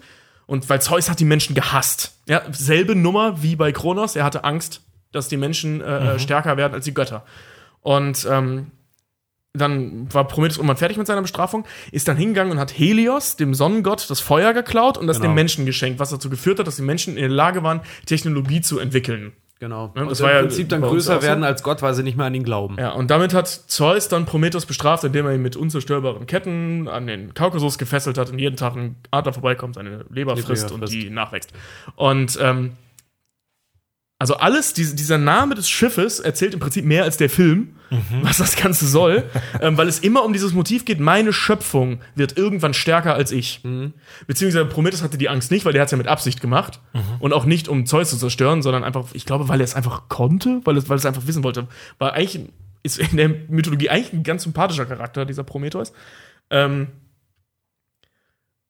Und weil Zeus hat die Menschen gehasst. Ja, selbe Nummer wie bei Kronos. Er hatte Angst, dass die Menschen äh, äh, stärker werden als die Götter. Und ähm, dann war Prometheus irgendwann fertig mit seiner Bestrafung, ist dann hingegangen und hat Helios, dem Sonnengott, das Feuer geklaut und das Genau. den Menschen geschenkt, was dazu geführt hat, dass die Menschen in der Lage waren, Technologie zu entwickeln. Genau. Ja, und das im war ja Prinzip dann größer so. werden als Gott, weil sie nicht mehr an ihn glauben. Ja, und damit hat Zeus dann Prometheus bestraft, indem er ihn mit unzerstörbaren Ketten an den Kaukasus gefesselt hat und jeden Tag ein Adler vorbeikommt, seine Leber frisst und frisst. die nachwächst. Und ähm, also alles, diese, dieser Name des Schiffes erzählt im Prinzip mehr als der Film, was das Ganze soll, ähm, weil es immer um dieses Motiv geht, meine Schöpfung wird irgendwann stärker als ich. Beziehungsweise Prometheus hatte die Angst nicht, weil der hat es ja mit Absicht gemacht und auch nicht, um Zeus zu zerstören, sondern einfach, ich glaube, weil er es einfach konnte, weil es, weil es einfach wissen wollte. War eigentlich, ist in der Mythologie eigentlich ein ganz sympathischer Charakter, dieser Prometheus. Ähm,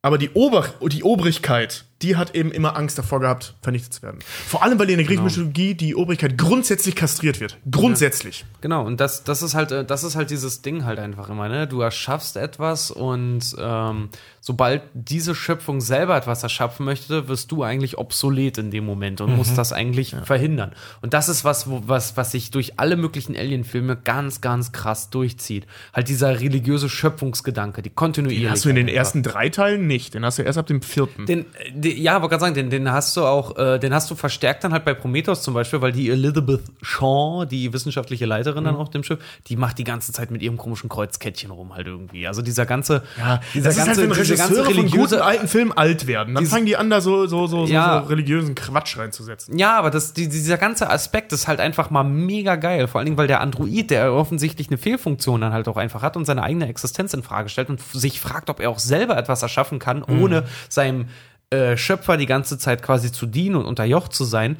aber die, Ober die Obrigkeit, die hat eben immer Angst davor gehabt, vernichtet zu werden. Vor allem, weil in der griechischen Mythologie die Obrigkeit grundsätzlich kastriert wird. Grundsätzlich. Genau, und das, das ist halt, äh, das ist halt dieses Ding halt einfach immer, ne? Du erschaffst etwas und ähm, sobald diese Schöpfung selber etwas erschaffen möchte, wirst du eigentlich obsolet in dem Moment und musst das eigentlich verhindern. Und das ist was, was, was sich durch alle möglichen Alien-Filme ganz, ganz krass durchzieht. Halt dieser religiöse Schöpfungsgedanke, die kontinuierlich. Den hast du in den einfach. ersten drei Teilen nicht. Den hast du erst ab dem vierten. Den, äh, die, ja, wollte gerade sagen, den, den hast du auch, äh, den hast du verstärkt dann halt bei Prometheus zum Beispiel, weil die Elizabeth Shaw, die wissenschaftliche Leiterin Mhm. dann auf dem Schiff, die macht die ganze Zeit mit ihrem komischen Kreuzkettchen rum halt irgendwie. Also dieser ganze, ja, dieser das ist halt, wenn Regisseure von guten alten Filmen alt werden. Dann fangen die an, da so, so, so, so, Ja. so religiösen Quatsch reinzusetzen. Ja, aber das, die, dieser ganze Aspekt ist halt einfach mal mega geil. Vor allen Dingen, weil der Android, der offensichtlich eine Fehlfunktion dann halt auch einfach hat und seine eigene Existenz in Frage stellt und sich fragt, ob er auch selber etwas erschaffen kann, ohne seinem äh, Schöpfer die ganze Zeit quasi zu dienen und unterjocht zu sein.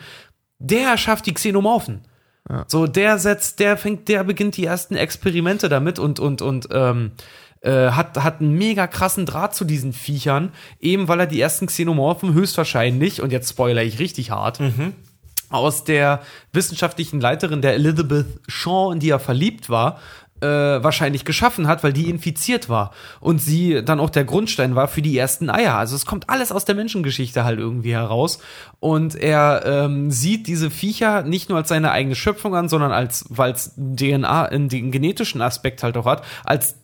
Der erschafft die Xenomorphen. So, der setzt, der fängt, der beginnt die ersten Experimente damit und, und, und, ähm, äh, hat, hat einen mega krassen Draht zu diesen Viechern, eben weil er die ersten Xenomorphen höchstwahrscheinlich, und jetzt spoiler ich richtig hart, aus der wissenschaftlichen Leiterin der Elizabeth Shaw, in die er verliebt war, äh, wahrscheinlich geschaffen hat, weil die infiziert war. Und sie dann auch der Grundstein war für die ersten Eier. Also es kommt alles aus der Menschengeschichte halt irgendwie heraus. Und er ähm, sieht diese Viecher nicht nur als seine eigene Schöpfung an, sondern als, weil es DNA, in den genetischen Aspekt halt auch hat, als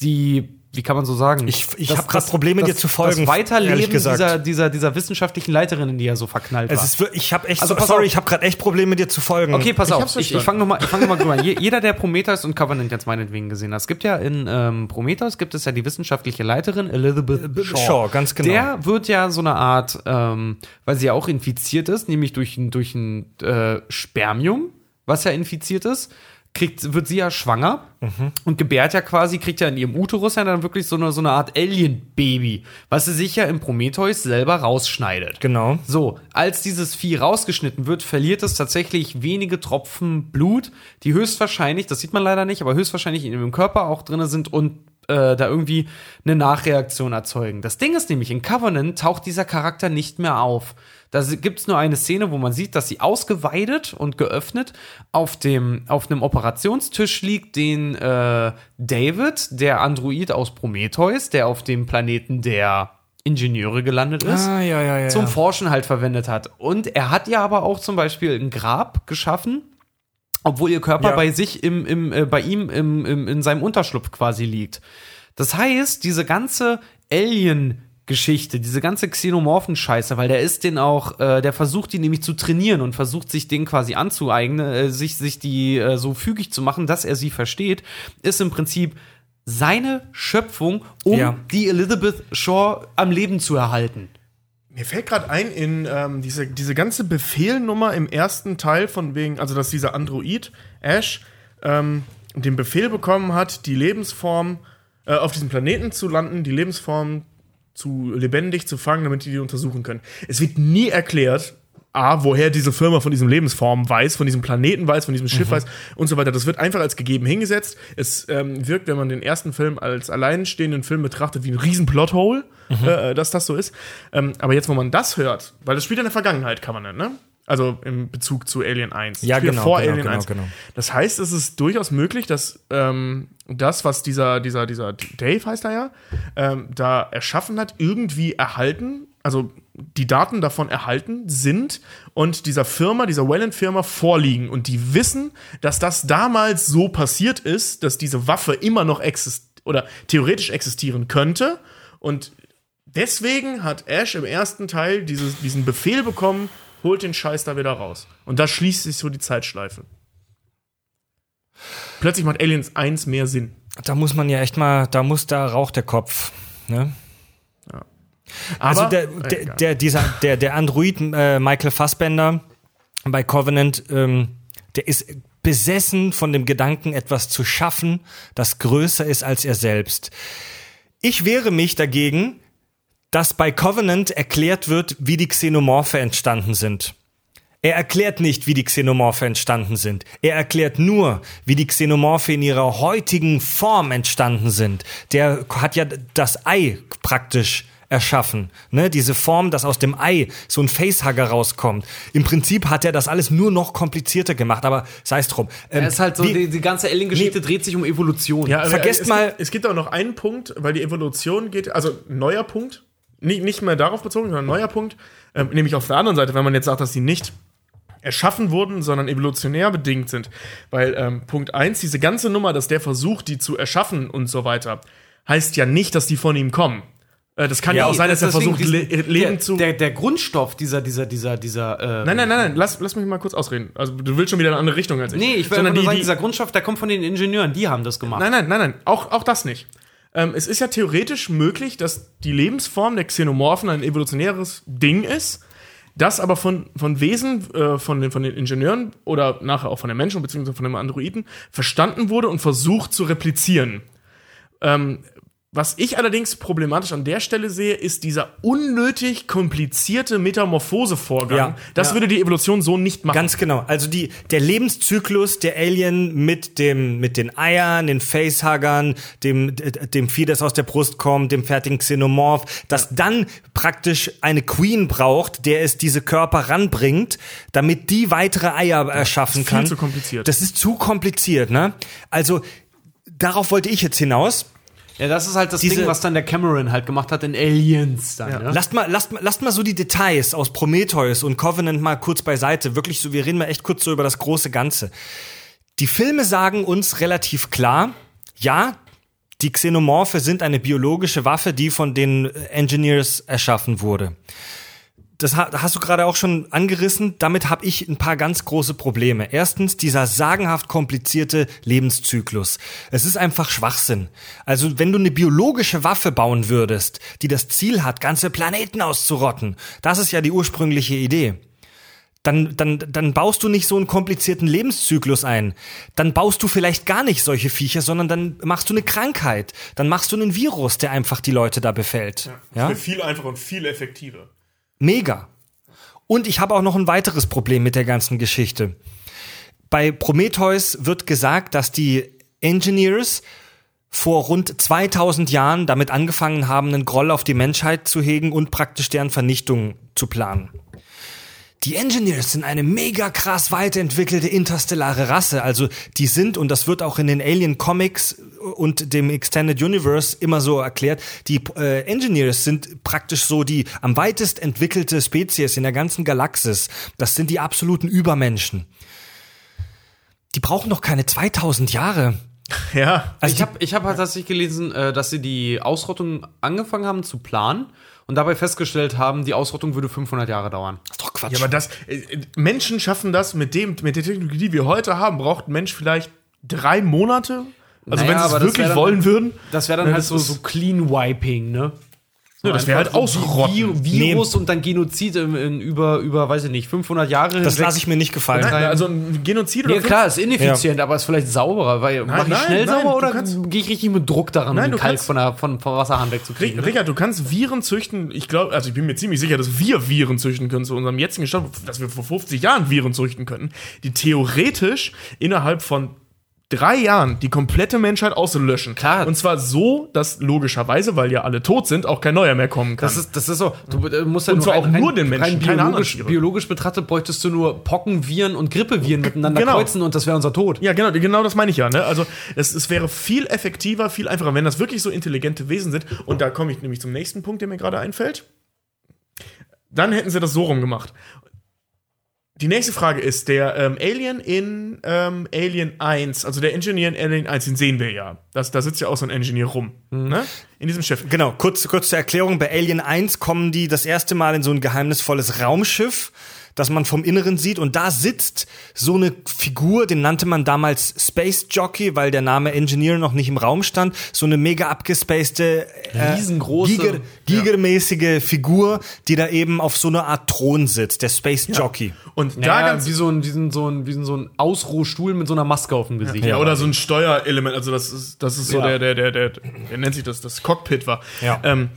die wie kann man so sagen? Ich- ich Das- hab grad das- Probleme, das- dir zu folgen, Das Weiterleben dieser, dieser, dieser wissenschaftlichen Leiterin, in die er so verknallt Es war. ist, wir- ich habe echt, Also so, pass sorry, auf. ich habe gerade echt Probleme, dir zu folgen. Okay, pass Ich auf. Ich, ich fange nochmal fang noch mal drüber an. Je- Jeder, der Prometheus und Covenant jetzt meinetwegen gesehen hat, es gibt ja in ähm, Prometheus gibt es ja die wissenschaftliche Leiterin Elizabeth Shaw. Shaw, ganz genau. Der wird ja so eine Art, ähm, weil sie ja auch infiziert ist, nämlich durch ein, durch ein äh, Spermium, was ja infiziert ist, kriegt, wird sie ja schwanger und gebärt ja quasi, kriegt ja in ihrem Uterus ja dann wirklich so eine, so eine Art Alien-Baby, was sie sich ja im Prometheus selber rausschneidet. Genau. So, als dieses Vieh rausgeschnitten wird, verliert es tatsächlich wenige Tropfen Blut, die höchstwahrscheinlich, das sieht man leider nicht, aber höchstwahrscheinlich in ihrem Körper auch drin sind und äh, da irgendwie eine Nachreaktion erzeugen. Das Ding ist nämlich, in Covenant taucht dieser Charakter nicht mehr auf. Da gibt es nur eine Szene, wo man sieht, dass sie ausgeweidet und geöffnet auf dem auf einem Operationstisch liegt, den äh, David, der Android aus Prometheus, der auf dem Planeten der Ingenieure gelandet ist Ah, ja, ja, ja. zum. Forschen halt verwendet hat. Und er hat ja aber auch zum Beispiel ein Grab geschaffen, obwohl ihr Körper bei sich im, im äh, bei ihm im, im, in seinem Unterschlupf quasi liegt. Das heißt, diese ganze Alien Geschichte, diese ganze Xenomorphen-Scheiße, weil der ist den auch, äh, der versucht die nämlich zu trainieren und versucht sich den quasi anzueignen, äh, sich, sich die äh, so fügig zu machen, dass er sie versteht, ist im Prinzip seine Schöpfung, um Ja. die Elizabeth Shaw am Leben zu erhalten. Mir fällt gerade ein, in ähm, diese, diese ganze Befehlnummer im ersten Teil von wegen, also dass dieser Android, Ash, ähm, den Befehl bekommen hat, die Lebensform äh, auf diesem Planeten zu landen, die Lebensform zu lebendig zu fangen, damit die die untersuchen können. Es wird nie erklärt, A, woher diese Firma von diesem Lebensform weiß, von diesem Planeten weiß, von diesem Schiff weiß und so weiter. Das wird einfach als gegeben hingesetzt. Es ähm, wirkt, wenn man den ersten Film als alleinstehenden Film betrachtet, wie ein riesen Plothole, äh, dass das so ist. Ähm, aber jetzt, wo man das hört, weil das spielt in der Vergangenheit, kann man ne? Also im Bezug zu Alien 1. Ja, genau, Vor genau, Alien genau, 1. genau. Das heißt, es ist durchaus möglich, dass ähm, das, was dieser, dieser, dieser Dave heißt er ja, ähm, da erschaffen hat, irgendwie erhalten, also die Daten davon erhalten sind und dieser Firma, dieser Wayland-Firma vorliegen und die wissen, dass das damals so passiert ist, dass diese Waffe immer noch existiert oder theoretisch existieren könnte und deswegen hat Ash im ersten Teil dieses, diesen Befehl bekommen, holt den Scheiß da wieder raus. Und da schließt sich so die Zeitschleife. Plötzlich macht Aliens 1 mehr Sinn. Da muss man ja echt mal, da muss, da raucht der Kopf. Ne? Also Aber- der, äh, der, der, dieser, der, der Android äh, Michael Fassbender bei Covenant, ähm, der ist besessen von dem Gedanken, etwas zu schaffen, das größer ist als er selbst. Ich wehre mich dagegen, dass bei Covenant erklärt wird, wie die Xenomorphe entstanden sind. Er erklärt nicht, wie die Xenomorphe entstanden sind. Er erklärt nur, wie die Xenomorphe in ihrer heutigen Form entstanden sind. Der hat ja das Ei praktisch erschaffen. Ne? Diese Form, dass aus dem Ei so ein Facehugger rauskommt. Im Prinzip hat er das alles nur noch komplizierter gemacht, aber sei es drum. Ähm, ist halt so, wie- die, die ganze Alien-Geschichte dreht sich um Evolution. Ja, aber Vergesst es mal- Gibt, es gibt auch noch einen Punkt, weil die Evolution geht, also neuer Punkt, nicht, nicht mehr darauf bezogen, sondern neuer Punkt, ähm, nämlich auf der anderen Seite, wenn man jetzt sagt, dass die nicht erschaffen wurden, sondern evolutionär bedingt sind. Weil ähm, Punkt 1, diese ganze Nummer, dass der versucht, die zu erschaffen und so weiter, heißt ja nicht, dass die von ihm kommen. Äh, das kann ja, auch sein, dass er versucht, Le diesen- Leben der, zu. Der, der Grundstoff dieser, dieser, dieser, dieser. Äh, nein, nein, nein, nein, lass, lass mich mal kurz ausreden. Also, du willst schon wieder in eine andere Richtung als ich. Nee, ich will nur die, sagen, die, dieser Grundstoff, der kommt von den Ingenieuren, die haben das gemacht. Nein, nein, nein, nein. Auch, auch das nicht. Ähm, es ist ja theoretisch möglich, dass die Lebensform der Xenomorphen ein evolutionäres Ding ist, das aber von, von Wesen, äh, von, den, von den Ingenieuren oder nachher auch von den Menschen beziehungsweise von den Androiden verstanden wurde und versucht zu replizieren. Ähm, was ich allerdings problematisch an der Stelle sehe, ist dieser unnötig komplizierte Metamorphosevorgang. Ja, das ja. würde die Evolution so nicht machen. Ganz genau. Also die, der Lebenszyklus der Alien mit dem, mit den Eiern, den Facehuggern, dem, dem Vieh, das aus der Brust kommt, dem fertigen Xenomorph, das dann praktisch eine Queen braucht, der es diese Körper ranbringt, damit die weitere Eier erschaffen ist viel kann. zu kompliziert. Das ist zu kompliziert, ne? Also, darauf wollte ich jetzt hinaus. Ja, das ist halt das Diese- Ding, was dann der Cameron halt gemacht hat in Aliens dann. Ne? Lasst mal, lasst, mal, lasst mal so die Details aus Prometheus und Covenant mal kurz beiseite. Wirklich so, wir reden mal echt kurz so über das große Ganze. Die Filme sagen uns relativ klar, ja, Die Xenomorphe sind eine biologische Waffe, die von den Engineers erschaffen wurde. Das ha- hast du gerade auch schon angerissen. Damit habe ich ein paar ganz große Probleme. Erstens dieser sagenhaft komplizierte Lebenszyklus. Es ist einfach Schwachsinn. Also wenn du eine biologische Waffe bauen würdest, die das Ziel hat, ganze Planeten auszurotten, das ist ja die ursprüngliche Idee dann, dann, dann baust du nicht so einen komplizierten Lebenszyklus ein. Dann baust du vielleicht gar nicht solche Viecher, sondern dann machst du eine Krankheit. Dann machst du einen Virus, der einfach die Leute da befällt. Ja? Für viel einfacher und viel effektiver. Mega. Und ich habe auch noch ein weiteres Problem mit der ganzen Geschichte. Bei Prometheus wird gesagt, dass die Engineers vor rund 2000 Jahren damit angefangen haben, einen Groll auf die Menschheit zu hegen und praktisch deren Vernichtung zu planen. Die Engineers sind eine mega krass weiterentwickelte interstellare Rasse. Also die sind, und das wird auch in den Alien Comics und dem Extended Universe immer so erklärt, die äh, Engineers sind praktisch so die am weitest entwickelte Spezies in der ganzen Galaxis. Das sind die absoluten Übermenschen. Die brauchen doch keine 2000 Jahre. Ja. Also ich habe ich hab halt tatsächlich gelesen, äh, dass sie die Ausrottung angefangen haben zu planen und dabei festgestellt haben, die Ausrottung würde 500 Jahre dauern. das ist doch Quatsch. Ja, aber das, äh, Menschen schaffen das mit dem, mit der Technologie, die wir heute haben, braucht ein Mensch vielleicht drei Monate? Also Naja, wenn sie aber es das wirklich dann- wollen würden. Das wäre dann Ja, halt das so, so Clean Wiping, ne? Ja, das wäre halt ausrotten. Vi Virus und dann Genozid in, in über, über, weiß ich nicht, 500 Jahre das lasse ich mir nicht gefallen. Nein, also ein Genozid oder Ja, klar, ist ineffizient, aber ist vielleicht sauberer, weil mach ich nein, schnell nein, sauber oder gehe ich richtig mit Druck daran, Nein, um du den Kalk kannst- von der von, vom Wasserhahn wegzukriegen? ne? Richard, du kannst Viren züchten. Ich glaube, also ich bin mir ziemlich sicher, dass wir Viren züchten können zu unserem jetzigen Stand, dass wir vor 50 Jahren Viren züchten könnten, die theoretisch innerhalb von drei Jahren die komplette Menschheit auslöschen. Klar. Und zwar so, dass logischerweise, weil ja alle tot sind, auch kein neuer mehr kommen kann. Das ist, das ist so. Du äh, musst ja Und nur zwar auch nur den Menschen, rein biologisch, biologisch betrachtet bräuchtest du nur Pockenviren und Grippeviren miteinander Genau. kreuzen und das wäre unser Tod. Ja, genau, genau das meine ich ja. Ne? Also es, es wäre viel effektiver, viel einfacher, wenn das wirklich so intelligente Wesen sind. Und da komme ich nämlich zum nächsten Punkt, der mir gerade einfällt. Dann hätten sie das so rum gemacht. Die nächste Frage ist, der ähm, Alien in ähm, Alien 1, also der Engineer in Alien 1, den sehen wir ja. Das, da sitzt ja auch so ein Engineer rum. Ne? In diesem Schiff. Genau, kurz, kurz zur Erklärung. Bei Alien 1 kommen die das erste Mal in so ein geheimnisvolles Raumschiff, das man vom Inneren sieht. Und da sitzt so eine Figur, den nannte man damals Space Jockey, weil der Name Engineer noch nicht im Raum stand. So eine mega abgespacede, äh, Riesengroße- Giger, gigermäßige Figur, die da eben auf so einer Art Thron sitzt, der Space Jockey. Und da Ja, ganz wie so ein, wie so ein, so ein, wie so ein Ausruhstuhl mit so einer Maske auf dem Gesicht. Ja, oder so ein Steuerelement, also das ist, das ist so Ja. der, der, der, der, der nennt sich das, das Cockpit war. Ja. Ähm,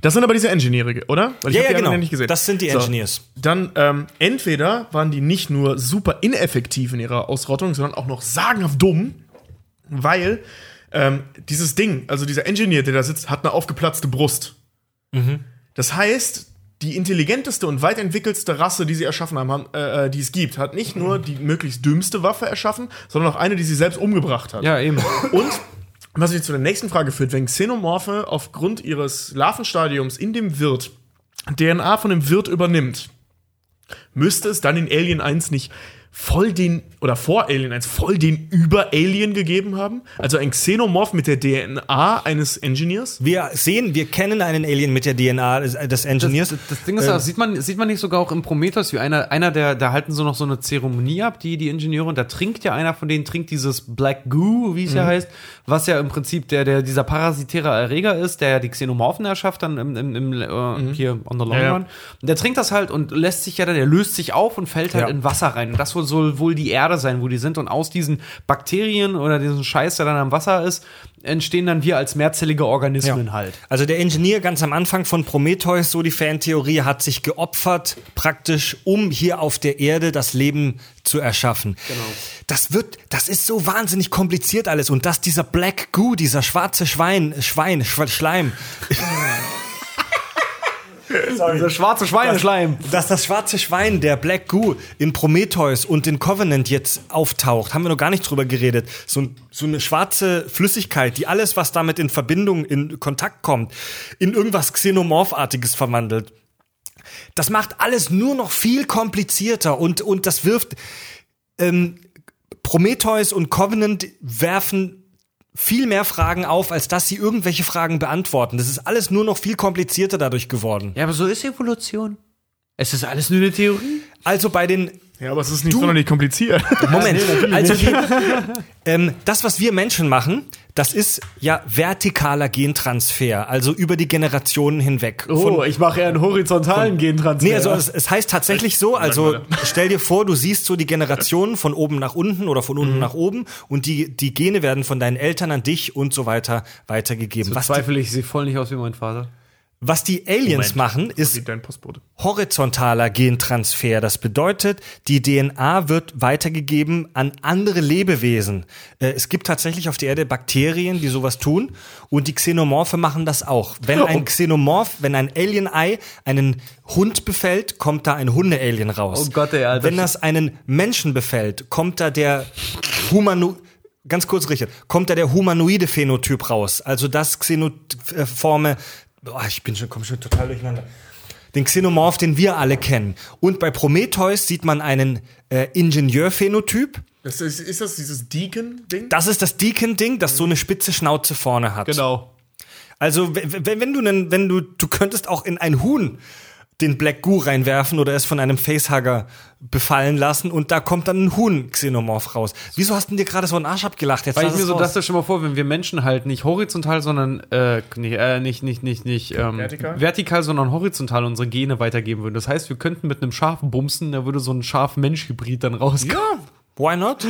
das sind aber diese Engineere, oder? Weil ich Ja, hab ja, die genau. nicht gesehen. Das sind die Engineers. Dann, ähm, entweder waren die nicht nur super ineffektiv in ihrer Ausrottung, sondern auch noch sagenhaft dumm, weil ähm, dieses Ding, also dieser Engineer, der da sitzt, hat eine aufgeplatzte Brust. Das heißt, die intelligenteste und weit entwickelste Rasse, die sie erschaffen haben, haben äh, äh, die es gibt, hat nicht nur die möglichst dümmste Waffe erschaffen, sondern auch eine, die sie selbst umgebracht hat. Ja, eben. Und was mich zu der nächsten Frage führt, wenn Xenomorphe aufgrund ihres Larvenstadiums in dem Wirt DNA von dem Wirt übernimmt, müsste es dann in Alien 1 nicht voll den, oder vor Alien 1, voll den Über-Alien gegeben haben? Also ein Xenomorph mit der DNA eines Engineers? Wir sehen, wir kennen einen Alien mit der DNA des, des Engineers. Das, das Ding ist, ja, sieht man, sieht man nicht sogar auch im Prometheus, wie einer, einer der, da halten so noch so eine Zeremonie ab, die, die Ingenieure, und da trinkt ja einer von denen, trinkt dieses Black Goo, wie es ja heißt, was ja im Prinzip der, der, dieser parasitäre Erreger ist, der ja die Xenomorphen erschafft, dann im, im, im äh, hier on the long Ja, run. Und der trinkt das halt und lässt sich ja dann, der löst sich auf und fällt halt Ja. in Wasser rein. Und das soll, soll wohl die Erde sein, wo die sind. Und aus diesen Bakterien oder diesem Scheiß, der dann am Wasser ist, entstehen dann wir als mehrzellige Organismen halt. Also der Ingenieur ganz am Anfang von Prometheus, so die Fantheorie, hat sich geopfert, praktisch, um hier auf der Erde das Leben zu erschaffen. Genau. Das wird, das ist so wahnsinnig kompliziert alles. Und dass dieser Black Goo, dieser schwarze Schwein, Schwein, Schwe- Schleim, Dieser schwarze Schweineschleim. dass das schwarze Schwein, der Black Goo, in Prometheus und in Covenant jetzt auftaucht, haben wir noch gar nicht drüber geredet. So, so eine schwarze Flüssigkeit, die alles, was damit in Verbindung, in Kontakt kommt, in irgendwas Xenomorphartiges verwandelt. Das macht alles nur noch viel komplizierter und, und das wirft ähm, Prometheus und Covenant werfen viel mehr Fragen auf, als dass sie irgendwelche Fragen beantworten. Das ist alles nur noch viel komplizierter dadurch geworden. Ja, aber so ist Evolution. Es ist alles nur eine Theorie. Also bei den Ja, aber es ist nicht sonderlich kompliziert. Moment, also die, ähm, das, was wir Menschen machen, das ist ja vertikaler Gentransfer, also über die Generationen hinweg. Von- ich mache eher einen horizontalen Gentransfer. Nee, also es, es heißt tatsächlich so, also stell dir vor, du siehst so die Generationen von oben nach unten oder von unten nach oben und die, die Gene werden von deinen Eltern an dich und so weiter weitergegeben. Was die, Zweifel ich, sehe voll nicht aus wie mein Vater. Was die Aliens machen, ist horizontaler Gentransfer. Das bedeutet, die DNA wird weitergegeben an andere Lebewesen. Äh, Es gibt tatsächlich auf der Erde Bakterien, die sowas tun und die Xenomorphe machen das auch. Wenn ein Xenomorph, wenn ein Alien-Ei einen Hund befällt, kommt da ein Hunde-Alien raus. Oh Gott, ey, Alter. Wenn das einen Menschen befällt, kommt da der Humano Ganz kurz, Richard. Kommt da der humanoide Phänotyp raus? Also das Xenoforme, Boah, ich bin schon, komm schon total durcheinander. Den Xenomorph, den wir alle kennen. Und bei Prometheus sieht man einen äh, Ingenieurphänotyp. Das ist, ist das dieses Deacon-Ding? Das ist das Deacon-Ding, das so eine spitze Schnauze vorne hat. Genau. Also wenn du wenn du du könntest auch in ein Huhn den Black Goo reinwerfen oder es von einem Facehugger befallen lassen und da kommt dann ein Huhn-Xenomorph raus. Wieso hast du dir gerade so einen Arsch abgelacht? Jetzt Weil ich mir so dachte schon mal vor, wenn wir Menschen halt nicht horizontal, sondern äh, nee, äh, nicht nicht nicht nicht ähm, Vertikal? vertikal, sondern horizontal unsere Gene weitergeben würden. Das heißt, wir könnten mit einem Schaf bumsen, da würde so ein Schaf-Mensch-Hybrid dann rauskommen. Ja, why not?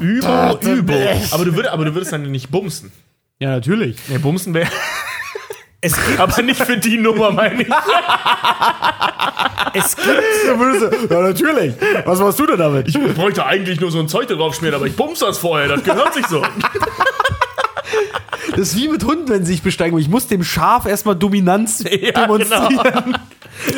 Übel, übel. Aber du, würd, aber du würdest dann nicht bumsen. Ja, natürlich. Nee, bumsen wäre. Es gibt, Aber nicht für die Nummer, meine ich. es gibt Ja, natürlich. Was machst du denn damit? Ich bräuchte eigentlich nur so ein Zeug da drauf schmieren, aber ich bumse das vorher, das gehört sich so. Das ist wie mit Hunden, wenn sie sich besteigen. Ich muss dem Schaf erstmal Dominanz demonstrieren.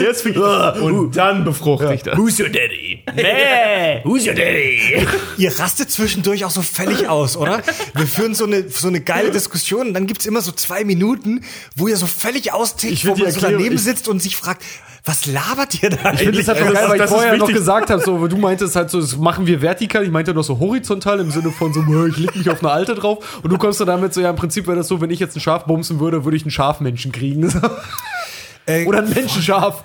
Jetzt fing Und dann befruchte ich das. Who's your daddy? Nee, who's your daddy? Ihr rastet zwischendurch auch so völlig aus, oder? Wir führen so eine, so eine geile Diskussion und dann gibt's immer so zwei Minuten, wo ihr so völlig austickt, Ich wo man so Erklärung- daneben ich- sitzt und sich fragt, was labert ihr da Ich finde das halt so das geil, weil ich das vorher noch gesagt habe, so, du meintest halt so, das machen wir vertikal, ich meinte noch so horizontal im Sinne von so, ich leg mich auf eine Alte drauf. Und du kommst dann damit so, ja, im Prinzip wäre das so, wenn ich jetzt ein Schaf bumsen würde, würde ich einen Schafmenschen kriegen. Äh, Oder ein Menschenschaf.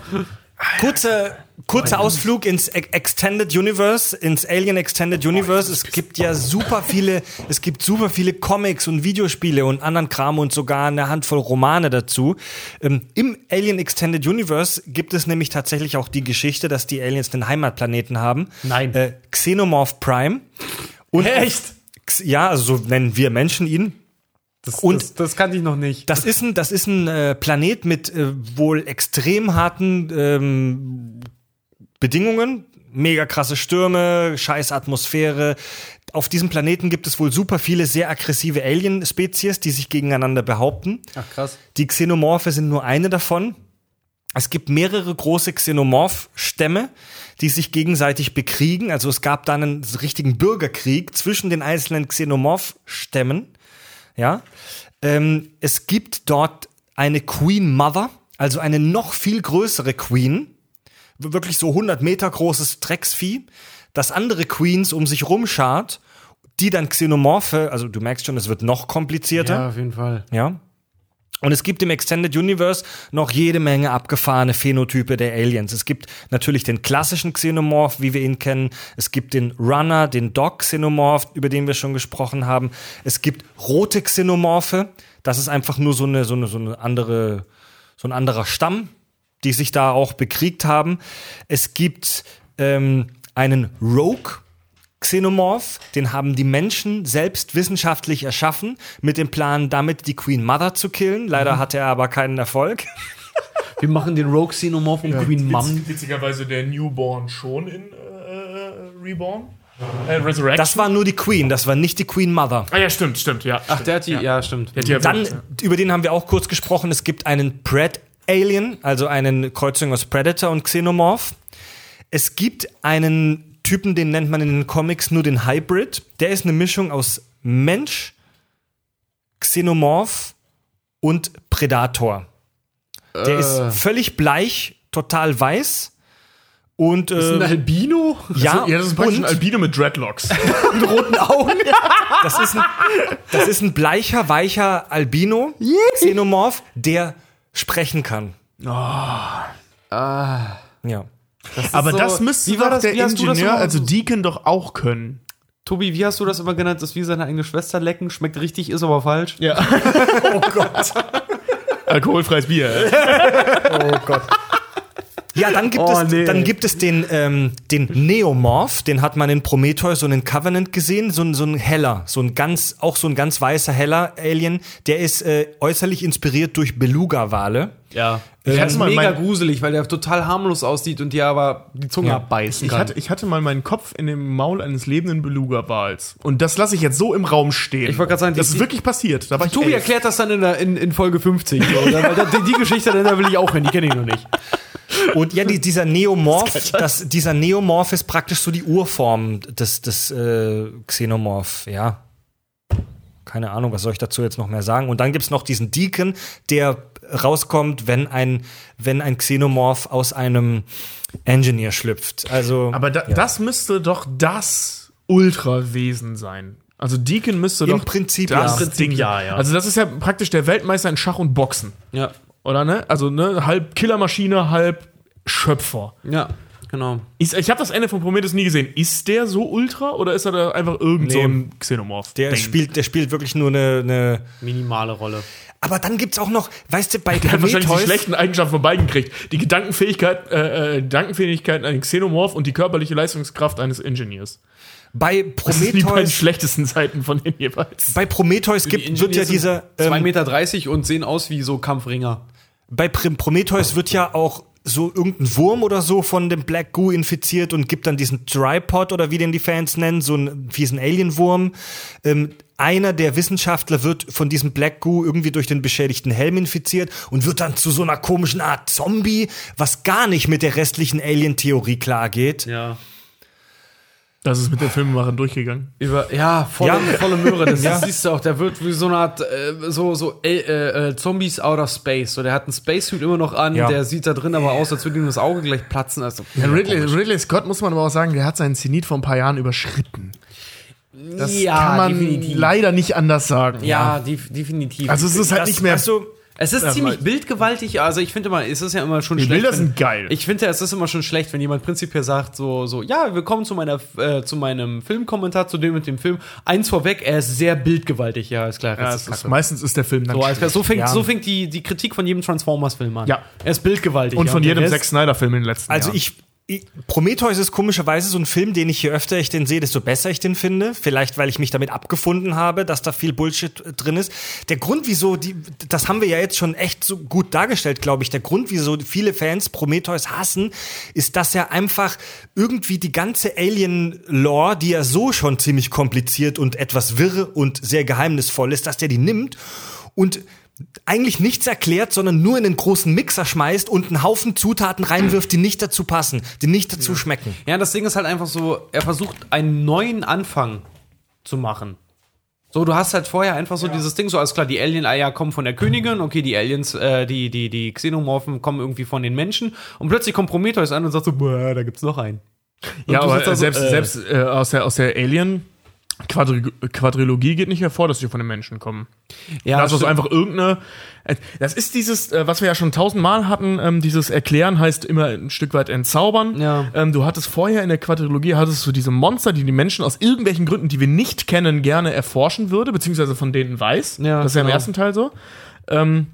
Kurzer, kurzer Ausflug ins E- Extended Universe, ins Alien Extended Universe. Es gibt ja super viele, es gibt super viele Comics und Videospiele und anderen Kram und sogar eine Handvoll Romane dazu. Ähm, Im Alien Extended Universe gibt es nämlich tatsächlich auch die Geschichte, dass die Aliens einen Heimatplaneten haben. Nein. Äh, Xenomorph Prime. Und Echt? Ja, also so nennen wir Menschen ihn. Das, Und- das, das kannte ich noch nicht. Das ist ein, das ist ein äh, Planet mit äh, wohl extrem harten ähm, Bedingungen. Mega krasse Stürme, scheiß Atmosphäre. Auf diesem Planeten gibt es wohl super viele sehr aggressive Alien-Spezies, die sich gegeneinander behaupten. Ach krass. Die Xenomorphe sind nur eine davon. Es gibt mehrere große Xenomorph-Stämme, die sich gegenseitig bekriegen. Also es gab dann einen richtigen Bürgerkrieg zwischen den einzelnen Xenomorph-Stämmen. Ja. Ähm, es gibt dort eine Queen Mother, also eine noch viel größere Queen. Wirklich so 100 Meter großes Drecksvieh, das andere Queens um sich rumschart, die dann Xenomorphe, also du merkst schon, es wird noch komplizierter. Ja, auf jeden Fall. Ja. Und es gibt im Extended Universe noch jede Menge abgefahrene Phänotype der Aliens. Es gibt natürlich den klassischen Xenomorph, wie wir ihn kennen. Es gibt den Runner, den Dog Xenomorph, über den wir schon gesprochen haben. Es gibt rote Xenomorphe. Das ist einfach nur so eine, so eine, so eine andere, so ein anderer Stamm, die sich da auch bekriegt haben. Es gibt ähm, einen Rogue Xenomorph, den haben die Menschen selbst wissenschaftlich erschaffen, mit dem Plan, damit die Queen Mother zu killen. Leider hatte er aber keinen Erfolg. Wir machen den Rogue Xenomorph um Queen Mum. Witzigerweise der Newborn schon in äh, Reborn. Äh, Resurrection. Das war nur die Queen, das war nicht die Queen Mother. ah ja, stimmt, stimmt, ja. Ach, der hat die, ja, stimmt. Der hat die Dann, ja. über den haben wir auch kurz gesprochen, es gibt einen Pred-Alien, also einen Kreuzung aus Predator und Xenomorph. Es gibt einen Typen, den nennt man in den Comics nur den Hybrid. Der ist eine Mischung aus Mensch, Xenomorph und Predator. Der ist völlig bleich, total weiß Und Ist ein äh, Albino? ja, ja, das ist praktisch und ein Albino mit Dreadlocks. Mit roten Augen? das, ist ein, das ist ein bleicher, weicher Albino, Xenomorph, der sprechen kann. Ah. Ja. Aber so- das müsste Wie war doch das- der Ingenieur, also so- Deacon, doch auch können. Tobi, wie hast du das immer genannt? Das ist wie seine eigene Schwester lecken. Schmeckt richtig, ist aber falsch. Ja. oh Gott. Alkoholfreies Bier. Oh Gott. Ja, dann gibt, Oh, es, nee. dann gibt es den, ähm, den Neomorph, den hat man in Prometheus und in Covenant gesehen, so ein, so ein heller, so ein ganz, auch so ein ganz weißer heller Alien, der ist äh, äußerlich inspiriert durch Beluga-Wale. Ja. Ich Der hatte ist mal mega mein- gruselig, weil der total harmlos aussieht und dir aber die Zunge abbeißen Ich kann. hatte, ich hatte mal meinen Kopf in dem Maul eines lebenden Beluga-Wals. Und das lasse ich jetzt so im Raum stehen. Ich wollte gerade sagen, das die- ist wirklich passiert. Da war ich Tobi elf. erklärt das dann in, der, in, in Folge 50. So, oder? Weil da, die, die Geschichte, da will ich auch hören, die kenne ich noch nicht. Und ja, die, dieser Neomorph, das, dieser Neomorph ist praktisch so die Urform des, des äh, Xenomorph, ja. Keine Ahnung, was soll ich dazu jetzt noch mehr sagen? Und dann gibt's noch diesen Deacon, der rauskommt, wenn ein, wenn ein Xenomorph aus einem Engineer schlüpft. Also, Aber da, das müsste doch das Ultrawesen sein. Also Deacon müsste Im doch Prinzip das ja. Im Prinzip Ding ja, ja. Also das ist ja praktisch der Weltmeister in Schach und Boxen. Ja. Oder ne? Also ne, halb Killermaschine, halb Schöpfer. Ja, genau. Ich, ich habe das Ende von Prometheus nie gesehen. Ist der so ultra oder ist er da einfach irgend so Nee. ein Xenomorph? der spielt, der spielt wirklich nur eine, eine Minimale Rolle. aber dann gibt's auch noch, weißt du, bei Der hat wahrscheinlich die schlechten Eigenschaften von beiden gekriegt. Die Gedankenfähigkeit, äh, äh, Gedankenfähigkeit eines Xenomorph und die körperliche Leistungskraft eines Ingenieurs. Bei Das sind die beiden Prometheus, schlechtesten Seiten von denen jeweils. bei Prometheus gibt, wird ja dieser, 2,30 ähm, Meter und sehen aus wie so Kampfringer. bei Pr- Prometheus wird ja auch so irgendein Wurm oder so von dem Black Goo infiziert und gibt dann diesen Tripod oder wie den die Fans nennen, so einen fiesen Alienwurm. Ähm, einer der Wissenschaftler wird von diesem Black Goo irgendwie durch den beschädigten Helm infiziert und wird dann zu so einer komischen Art Zombie, was gar nicht mit der restlichen Alien-Theorie klar geht. Ja. Das ist mit den Filmemachern durchgegangen. Über, ja, volle, Ja. volle Möhre. Das, das siehst du auch. Der wird wie so eine Art, äh, so, so äh, äh, Zombies out of space. So, der hat einen Spacesuit immer noch an. Ja. Der sieht da drin aber aus, als würde ihm das Auge gleich platzen. Also, Ja, Ridley, Ridley Scott muss man aber auch sagen, der hat seinen Zenit vor ein paar Jahren überschritten. Das ja, kann man definitiv. leider nicht anders sagen. Ja, def definitiv. Also es ist halt Das- nicht mehr. Also, Es ist Ja, ziemlich mal- bildgewaltig. Also ich finde immer, es ist ja immer schon Die schlecht. Bilder wenn- sind geil. Ich finde, es ist immer schon schlecht, wenn jemand prinzipiell sagt, so, so, ja, willkommen zu meiner, äh, zu meinem Filmkommentar, zu dem mit dem Film. Eins vorweg, er ist sehr bildgewaltig. Ja, ist klar. ja, ist ist, meistens ist der Film dann so, schlecht. so fängt, Ja. so fängt die, die Kritik von jedem Transformers-Film an. Ja. Er ist bildgewaltig. Und von jedem Zack Snyder-Film in den letzten Also Jahren. ich Prometheus ist komischerweise so ein Film, den ich je öfter ich den sehe, desto besser ich den finde. Vielleicht, weil ich mich damit abgefunden habe, dass da viel Bullshit drin ist. Der Grund, wieso die, das haben wir ja jetzt schon echt so gut dargestellt, glaube ich. Der Grund, wieso viele Fans Prometheus hassen, ist, dass er einfach irgendwie die ganze Alien-Lore, die ja so schon ziemlich kompliziert und etwas wirr und sehr geheimnisvoll ist, dass der die nimmt und eigentlich nichts erklärt, sondern nur in einen großen Mixer schmeißt und einen Haufen Zutaten reinwirft, die nicht dazu passen, die nicht dazu schmecken. Ja, das Ding ist halt einfach so, er versucht einen neuen Anfang zu machen. So, du hast halt vorher einfach so dieses Ding, so alles klar, die Alien-Eier kommen von der Königin, okay, die Aliens, äh, die, die, die Xenomorphen kommen irgendwie von den Menschen und plötzlich kommt Prometheus an und sagt so, boah, da gibt's noch einen. Und ja, du aber sitzt da so, selbst, äh, selbst äh, aus der, aus der Alien. Quadri Quadrilogie geht nicht hervor, dass sie von den Menschen kommen. Ja, das ist einfach irgendeine. äh, Das ist dieses, äh, was wir ja schon tausendmal hatten, ähm, dieses Erklären heißt immer ein Stück weit entzaubern. Ja. Ähm, du hattest vorher in der Quadrilogie hattest du diese Monster, die die Menschen aus irgendwelchen Gründen, die wir nicht kennen, gerne erforschen würde, beziehungsweise von denen weiß. Ja, das ist ja im genau. ersten Teil so. Ähm,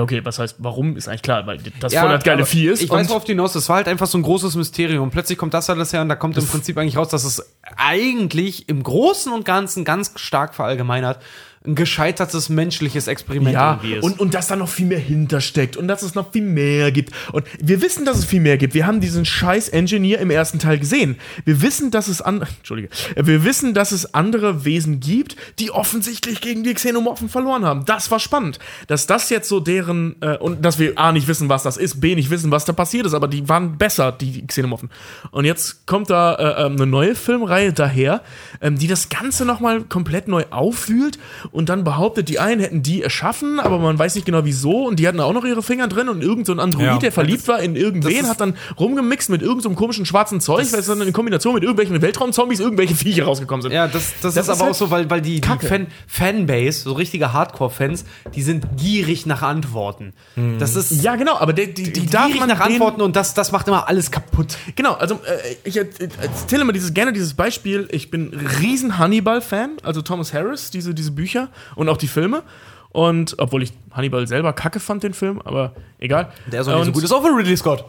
ja, okay, was heißt, warum, ist eigentlich klar, weil das Ja, voll das geile Vieh ist. Ich weiß, worauf du hinaus Das war halt einfach so ein großes Mysterium. Und plötzlich kommt das alles her und da kommt im Prinzip eigentlich raus, dass es eigentlich im Großen und Ganzen ganz stark verallgemeinert ein gescheitertes menschliches Experiment Ja, irgendwie ist. und, und dass da noch viel mehr hintersteckt und dass es noch viel mehr gibt. Und wir wissen, dass es viel mehr gibt. Wir haben diesen scheiß Engineer im ersten Teil gesehen. Wir wissen, dass es an, Entschuldige. Wir wissen, dass es andere Wesen gibt, die offensichtlich gegen die Xenomorphen verloren haben. Das war spannend. Dass das jetzt so deren, äh, und dass wir A, nicht wissen, was das ist, B, nicht wissen, was da passiert ist, aber die waren besser, die Xenomorphen. Und jetzt kommt da äh, ähm, eine neue Filmreihe daher, ähm, die das Ganze nochmal komplett neu auffühlt und dann behauptet, die einen hätten die erschaffen, aber man weiß nicht genau wieso und die hatten auch noch ihre Finger drin und irgend so ein Android, Ja. der verliebt war in irgendwen, hat dann rumgemixt mit irgendeinem so komischen schwarzen Zeug, weil es dann in Kombination mit irgendwelchen Weltraumzombies irgendwelche Viecher rausgekommen sind. Ja, das, das, Das ist ist aber halt auch so, weil, weil die, die. Fan, Fanbase, so richtige Hardcore-Fans, die sind gierig nach Antworten. Das ist Ja, genau, aber die, die, die darf gierig man nach Antworten und das, das macht immer alles kaputt. Genau, also äh, ich äh, erzähle mal dieses, gerne dieses Beispiel. Ich bin riesen Hannibal-Fan, also Thomas Harris, diese, diese Bücher und auch die Filme. Und obwohl ich Hannibal selber kacke fand, den Film, aber egal. Der ist auch nicht so Und- gut. Ist auch von Ridley Scott.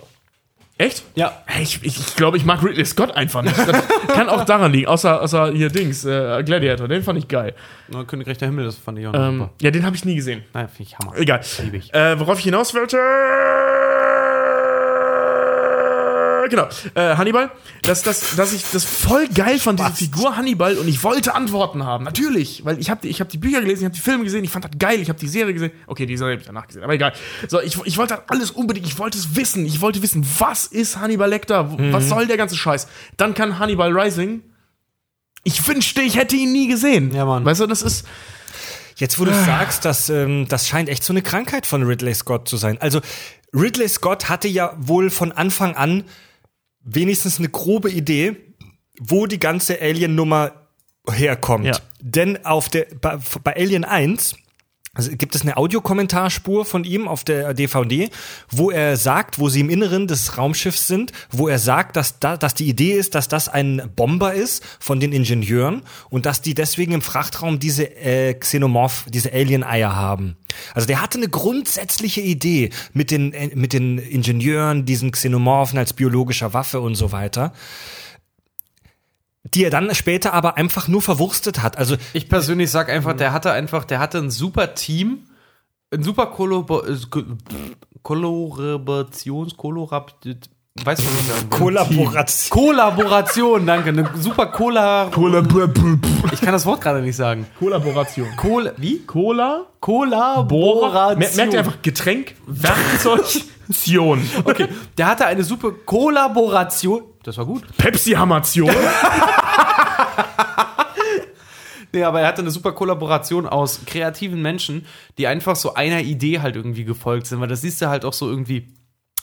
Echt? Ja. Ich, ich, ich glaube, ich mag Ridley Scott einfach nicht. Das kann auch daran liegen, außer, außer hier Dings, äh, Gladiator, den fand ich geil. Na, Königreich der Himmel, das fand ich auch Ähm, super. ja, den habe ich nie gesehen. Nein, finde ich Hammer. Egal. Ich. Äh, worauf ich hinaus wollte. Genau, äh, Hannibal, dass, dass, dass ich das voll geil fand, diese Figur Hannibal, und ich wollte Antworten haben. Natürlich, weil ich habe ich hab die Bücher gelesen, ich habe die Filme gesehen, ich fand das geil, ich habe die Serie gesehen. Okay, die Serie habe ich danach gesehen, aber egal. So, ich, ich wollte das alles unbedingt, ich wollte es wissen. Ich wollte wissen, was ist Hannibal Lecter? Wo- Was soll der ganze Scheiß? Dann kann Hannibal Rising. Ich wünschte, ich hätte ihn nie gesehen. Ja, Mann. Weißt du, das ist. Jetzt, wo du sagst, dass, ähm, das scheint echt so eine Krankheit von Ridley Scott zu sein. Also, Ridley Scott hatte ja wohl von Anfang an wenigstens eine grobe Idee, wo die ganze Alien-Nummer herkommt. Ja. Denn auf der, bei, bei Alien 1 also gibt es eine Audiokommentarspur von ihm auf der DVD, wo er sagt, wo sie im Inneren des Raumschiffs sind, wo er sagt, dass, da, dass die Idee ist, dass das ein Bomber ist von den Ingenieuren und dass die deswegen im Frachtraum diese äh, Xenomorph, diese Alien-Eier haben. Also der hatte eine grundsätzliche Idee mit den, äh, mit den Ingenieuren, diesen Xenomorphen als biologischer Waffe und so weiter die er dann später aber einfach nur verwurstet hat. Also Ich persönlich sag einfach, der hatte einfach, der hatte ein super Team, ein super Kollabor äh, Ko- Kollaborations, Kollorab, weißt du, was ich sagen will? Kollaboration. Kollaboration, danke, eine super Cola. Ich kann das Wort gerade nicht sagen. Kollaboration. Kohl, wie? Cola, Kollaboration. mer merkt ihr einfach Getränk, Werkzeug, Tion. Okay, der hatte eine super Kollaboration. Das war gut. Pepsi-Hamation. Nee, aber er hatte eine super Kollaboration aus kreativen Menschen, die einfach so einer Idee halt irgendwie gefolgt sind. Weil das siehst du halt auch so irgendwie.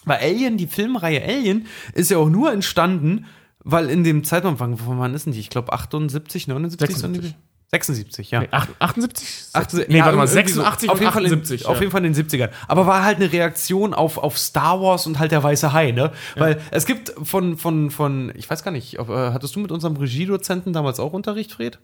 Weil Alien, die Filmreihe Alien, ist ja auch nur entstanden, weil in dem Zeitraum, wann, wann ist denn die? Ich glaube 78, 79? 76. 76, ja. 78? 80, nee, ja, warte mal, irgendwie so. 86 auf jeden Fall in, 78. Auf jeden Fall in den 70ern. Aber war halt eine Reaktion auf, auf Star Wars und halt der weiße Hai, ne? Weil es gibt von, von, von, ich weiß gar nicht, ob, äh, hattest du mit unserem Regiedozenten damals auch Unterricht, Fred?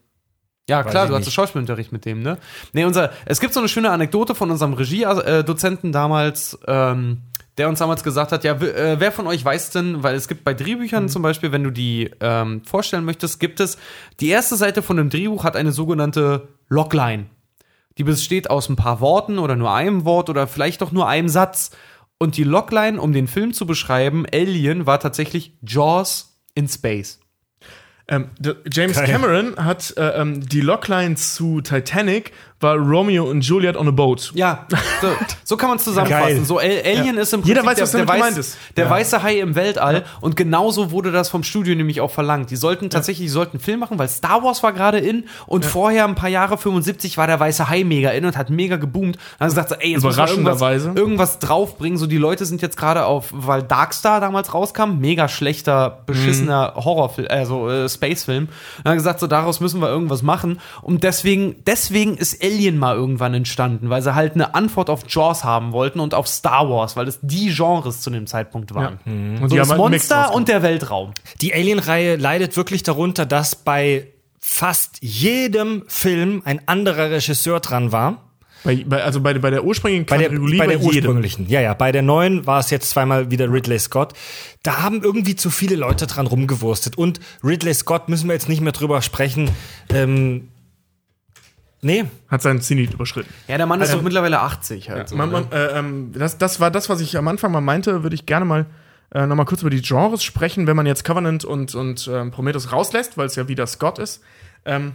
Ja, klar, ich du hattest. Schauspielunterricht mit dem, ne? Nee, unser, es gibt so eine schöne Anekdote von unserem Regiedozenten damals, ähm, der uns damals gesagt hat, ja, äh, wer von euch weiß denn, weil es gibt bei Drehbüchern zum Beispiel, wenn du die ähm, vorstellen möchtest, gibt es, die erste Seite von einem Drehbuch hat eine sogenannte Logline. Die besteht aus ein paar Worten oder nur einem Wort oder vielleicht doch nur einem Satz. Und die Logline, um den Film zu beschreiben, Alien, war tatsächlich Jaws in Space. Ähm, der James Geil. Cameron hat äh, ähm, die Logline zu Titanic war Romeo und Juliet on a boat. Ja, so, so kann man es zusammenfassen. Geil. So, Al Alien ist im Prinzip Jeder weiß, was damit weiß, ist. der Ja. weiße Hai im Weltall. Und genauso wurde das vom Studio nämlich auch verlangt. Die sollten tatsächlich, die sollten einen Film machen, weil Star Wars war gerade in und vorher, ein paar Jahre, 75, war der weiße Hai mega in und hat mega geboomt. Dann haben sie gesagt, so, ey, jetzt müssen wir irgendwas, Überraschenderweise. irgendwas draufbringen. So, die Leute sind jetzt gerade auf, weil Darkstar damals rauskam, mega schlechter, beschissener Mhm. Horrorfilm, also äh, Spacefilm. Dann haben gesagt, so, daraus müssen wir irgendwas machen. Und deswegen, deswegen ist Alien mal irgendwann entstanden, weil sie halt eine Antwort auf Jaws haben wollten und auf Star Wars, weil das die Genres zu dem Zeitpunkt waren. Und So die das haben halt Monster und der Weltraum. Die Alien-Reihe leidet wirklich darunter, dass bei fast jedem Film ein anderer Regisseur dran war. Bei, bei, also bei, bei der ursprünglichen Bei der, bei der jedem. ursprünglichen. Ja, ja. Bei der neuen war es jetzt zweimal wieder Ridley Scott. Da haben irgendwie zu viele Leute dran rumgewurstet. Und Ridley Scott müssen wir jetzt nicht mehr drüber sprechen. Ähm, nee. Hat seinen Zenit überschritten. Ja, der Mann ist doch mittlerweile 80 halt. so, Man, ne? man, äh, ähm, das, das war das, was ich am Anfang mal meinte, würde ich gerne mal äh, noch mal kurz über die Genres sprechen, wenn man jetzt Covenant und, und ähm, Prometheus rauslässt, weil es ja wieder Scott ist. Ähm,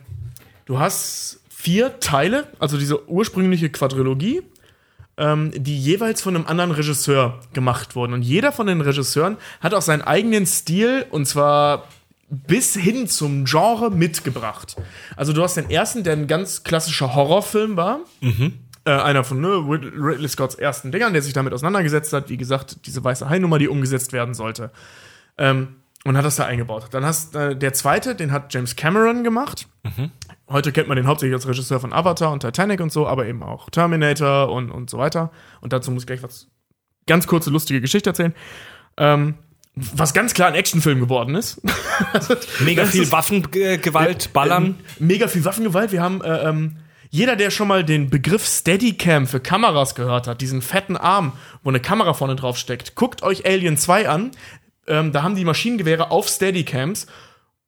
du hast vier Teile, also diese ursprüngliche Quadrilogie, ähm, die jeweils von einem anderen Regisseur gemacht wurden. Und jeder von den Regisseuren hat auch seinen eigenen Stil, und zwar bis hin zum Genre mitgebracht. Also du hast den ersten, der ein ganz klassischer Horrorfilm war. Äh, einer von ne, Rid- Ridley Scotts ersten Dingern, der sich damit auseinandergesetzt hat. Wie gesagt, diese weiße Hai-Nummer, die umgesetzt werden sollte. Ähm, und hat das da eingebaut. Dann hast äh, der zweite, den hat James Cameron gemacht. Heute kennt man den hauptsächlich als Regisseur von Avatar und Titanic und so, aber eben auch Terminator und, und so weiter. Und dazu muss ich gleich was ganz kurze, lustige Geschichte erzählen. Ähm, was ganz klar ein Actionfilm geworden ist. Mega viel Waffengewalt, Ballern. ähm, mega viel Waffengewalt. Wir haben äh, ähm, jeder, der schon mal den Begriff Steadicam für Kameras gehört hat, diesen fetten Arm, wo eine Kamera vorne drauf steckt, guckt euch Alien 2 an. Ähm, da haben die Maschinengewehre auf Steadicams.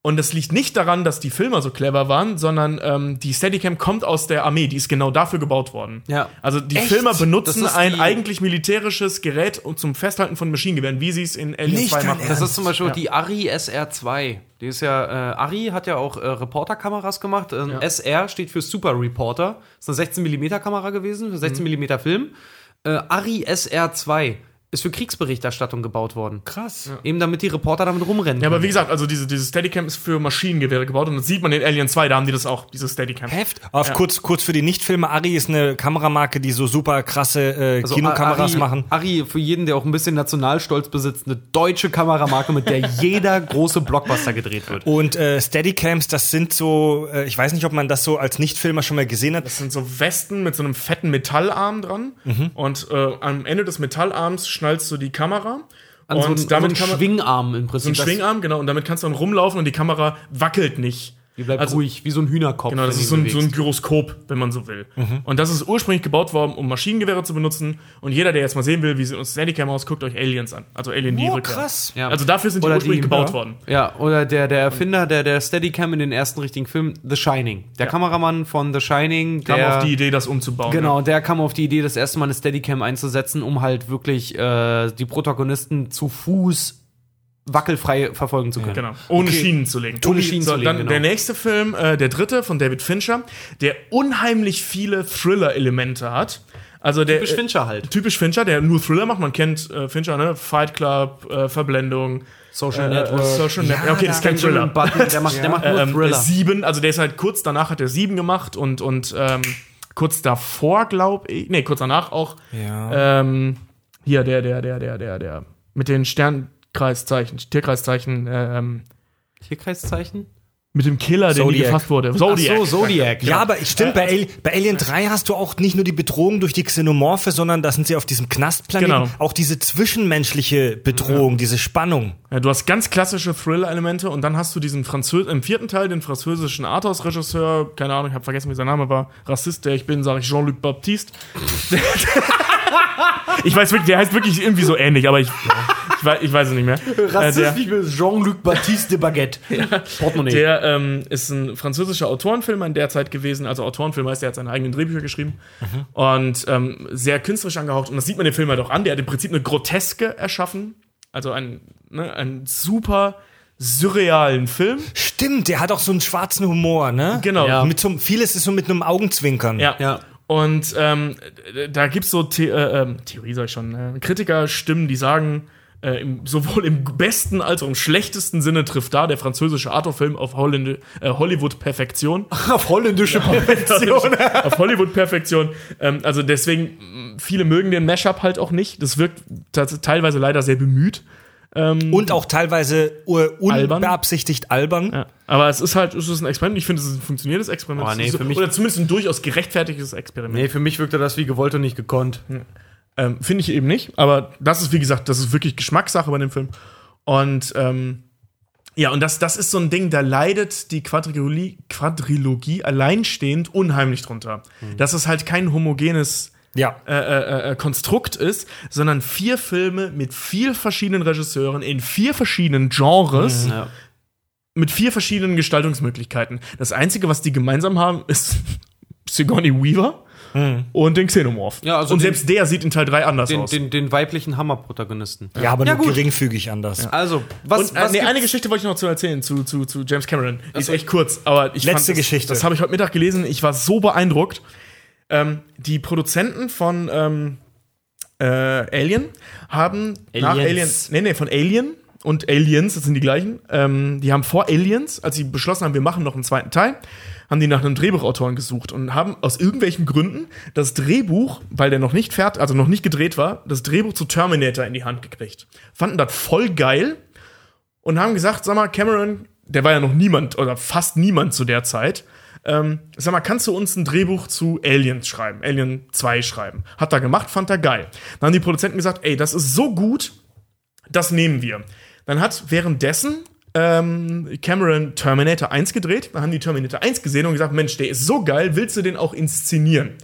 Und das liegt nicht daran, dass die Filmer so clever waren, sondern ähm, die Steadicam kommt aus der Armee, die ist genau dafür gebaut worden. Ja. Also die Echt? Filmer benutzen ein eigentlich militärisches Gerät um- zum Festhalten von Maschinengewehren, wie sie es in Alien Nicht 2 dein machen. Das ist zum Beispiel die Ari SR2. Die ist ja, äh, Ari hat ja auch äh, Reporterkameras gemacht. Ähm, SR steht für Super Reporter. Ist eine 16mm Kamera gewesen, für 16mm Film. Äh, Ari SR2 ist für Kriegsberichterstattung gebaut worden. Krass. Eben damit die Reporter damit rumrennen. Ja, aber wie gesagt, also diese, dieses Steadicam ist für Maschinengewehre gebaut und das sieht man in Alien 2, da haben die das auch, dieses Steadicam. Heft. Auf kurz, kurz für die Nichtfilme. Ari ist eine Kameramarke, die so super krasse äh, Also Kinokameras Ari, machen. Ari, für jeden, der auch ein bisschen Nationalstolz besitzt, eine deutsche Kameramarke, mit der jeder große Blockbuster gedreht wird. Und äh, Steadicams, das sind so, äh, ich weiß nicht, ob man das so als Nichtfilmer schon mal gesehen hat. Das sind so Westen mit so einem fetten Metallarm dran und äh, am Ende des Metallarms schnallst du die Kamera An und so, einen- damit so einen Schwingarm im so Prinzip. einen Das- Schwingarm, genau, und damit kannst du dann rumlaufen und die Kamera wackelt nicht. Die bleibt Also- ruhig, wie so ein Hühnerkopf. Genau, das ist so ein, so ein. Gyroskop, wenn man so will. Und das ist ursprünglich gebaut worden, um Maschinengewehre zu benutzen. Und jeder, der jetzt mal sehen will, wie sieht uns Steadicam aus, guckt euch Aliens an. Also Alien die Oh, Rückkehr. krass. Ja. Also dafür sind die Oder ursprünglich die- gebaut ja. worden. Ja, oder der, der Erfinder der, der Steadicam in den ersten richtigen Film, The Shining. Der Kameramann von The Shining, Kam der, auf die Idee, das umzubauen. Genau, der kam auf die Idee, das erste Mal eine Steadicam einzusetzen, um halt wirklich äh, die Protagonisten zu Fuß wackelfrei verfolgen zu können. Genau. Ohne Schienen zu legen. Ohne Schienen so, zu legen, dann genau. Der nächste Film, äh, der dritte von David Fincher, der unheimlich viele Thriller-Elemente hat. Also der, Typisch Fincher halt. Äh, typisch Fincher, der nur Thriller macht. Man kennt äh, Fincher, ne? Fight Club, äh, Verblendung, Social äh, Network. äh, Social Network. okay, das ist kein Thriller. Button, der macht, der macht nur ähm, Thriller. Sieben, also der ist halt kurz danach hat er sieben gemacht und, und ähm, kurz davor, glaube ich, nee, kurz danach auch, Ja. ähm, hier, der, der, der, der, der, der, mit den Sternkreiszeichen, Tierkreiszeichen, ähm, Tierkreiszeichen? mit dem Killer, der nie gefasst wurde. Ach Zodiac. so, Zodiac. Ja, aber stimmt, bei, Ali bei Alien 3 hast du auch nicht nur die Bedrohung durch die Xenomorphe, sondern da sind sie auf diesem Knastplaneten. Genau. Auch diese zwischenmenschliche Bedrohung, diese Spannung. Ja, du hast ganz klassische Thriller-Elemente und dann hast du diesen Französ im vierten Teil den französischen Arthouse-Regisseur, keine Ahnung, ich habe vergessen, wie sein Name war, Rassist, der ich bin, sage ich Jean-Luc Baptiste. ich weiß wirklich, der heißt wirklich irgendwie so ähnlich, aber ich, ich, weiß, ich weiß es nicht mehr. Äh, der, wie Jean-Luc Baptiste de Baguette. Portemonnaie. der ähm, ist ein französischer Autorenfilmer in der Zeit gewesen, also Autorenfilm heißt, der hat seine eigenen Drehbücher geschrieben und ähm, sehr künstlerisch angehaucht und das sieht man dem Film halt auch an, der hat im Prinzip eine Groteske erschaffen, also ein, ne, ein super surrealen Film. Stimmt, der hat auch so einen schwarzen Humor, ne? Genau. Ja. Mit so, vieles ist so mit einem Augenzwinkern. Ja. Ja. Und ähm, da gibt's so The äh, ähm, Theorie, sag ich schon, äh, Kritikerstimmen, die sagen, äh, im, sowohl im besten als auch im schlechtesten Sinne trifft da der französische Artofilm auf Hollände, äh, Hollywood-Perfektion. Auf holländische Perfektion. auf Hollywood-Perfektion. Ähm, also deswegen, viele mögen den Mashup halt auch nicht. Das wirkt teilweise leider sehr bemüht. Und auch teilweise uh, Albern. unbeabsichtigt albern. Ja. Aber es ist halt, es ist ein Experiment. Ich finde, es ist ein funktionierendes Experiment. Oh, nee, ist für mich- Oder zumindest ein durchaus gerechtfertigtes Experiment. Nee, für mich wirkte das wie gewollt und nicht gekonnt. Ähm, Finde ich eben nicht. Aber das ist, wie gesagt, das ist wirklich Geschmackssache bei dem Film. Und ähm, ja, und das, das ist so ein Ding, da leidet die Quadrilogie, Quadrilogie alleinstehend unheimlich drunter. Dass es halt kein homogenes Ja. äh, äh, äh, Konstrukt ist, sondern vier Filme mit vier verschiedenen Regisseuren in vier verschiedenen Genres Ja. mit vier verschiedenen Gestaltungsmöglichkeiten. Das Einzige, was die gemeinsam haben, ist Sigourney Weaver und den Xenomorph. Ja, also und den- selbst der sieht in Teil 3 anders Den, aus. den, den weiblichen Hammerprotagonisten. Ja, aber Ja, nur gut. geringfügig anders. Also, was, und, äh, was nee, gibt's- eine Geschichte wollte ich noch zu erzählen zu, zu, zu James Cameron. Die ist echt kurz, aber ich Letzte fand das, Geschichte. Das habe ich heute Mittag gelesen. Ich war so beeindruckt. Ähm, die Produzenten von ähm, äh, Alien haben nach Alien, Aliens. nee, nee, von Alien und Aliens, das sind die gleichen, ähm, die haben vor Aliens, als sie beschlossen haben, wir machen noch einen zweiten Teil, haben die nach einem Drehbuchautoren gesucht und haben aus irgendwelchen Gründen das Drehbuch, weil der noch nicht fertig, also noch nicht gedreht war, das Drehbuch zu Terminator in die Hand gekriegt. Fanden das voll geil und haben gesagt, sag mal, Cameron, der war ja noch niemand oder fast niemand zu der Zeit. Ähm, sag mal, kannst du uns ein Drehbuch zu Aliens schreiben, Alien 2 schreiben? Hat er gemacht, fand er geil. Dann haben die Produzenten gesagt, ey, das ist so gut, das nehmen wir. Dann hat währenddessen ähm, Cameron Terminator 1 gedreht. Dann haben die Terminator 1 gesehen und gesagt, Mensch, der ist so geil, willst du den auch inszenieren?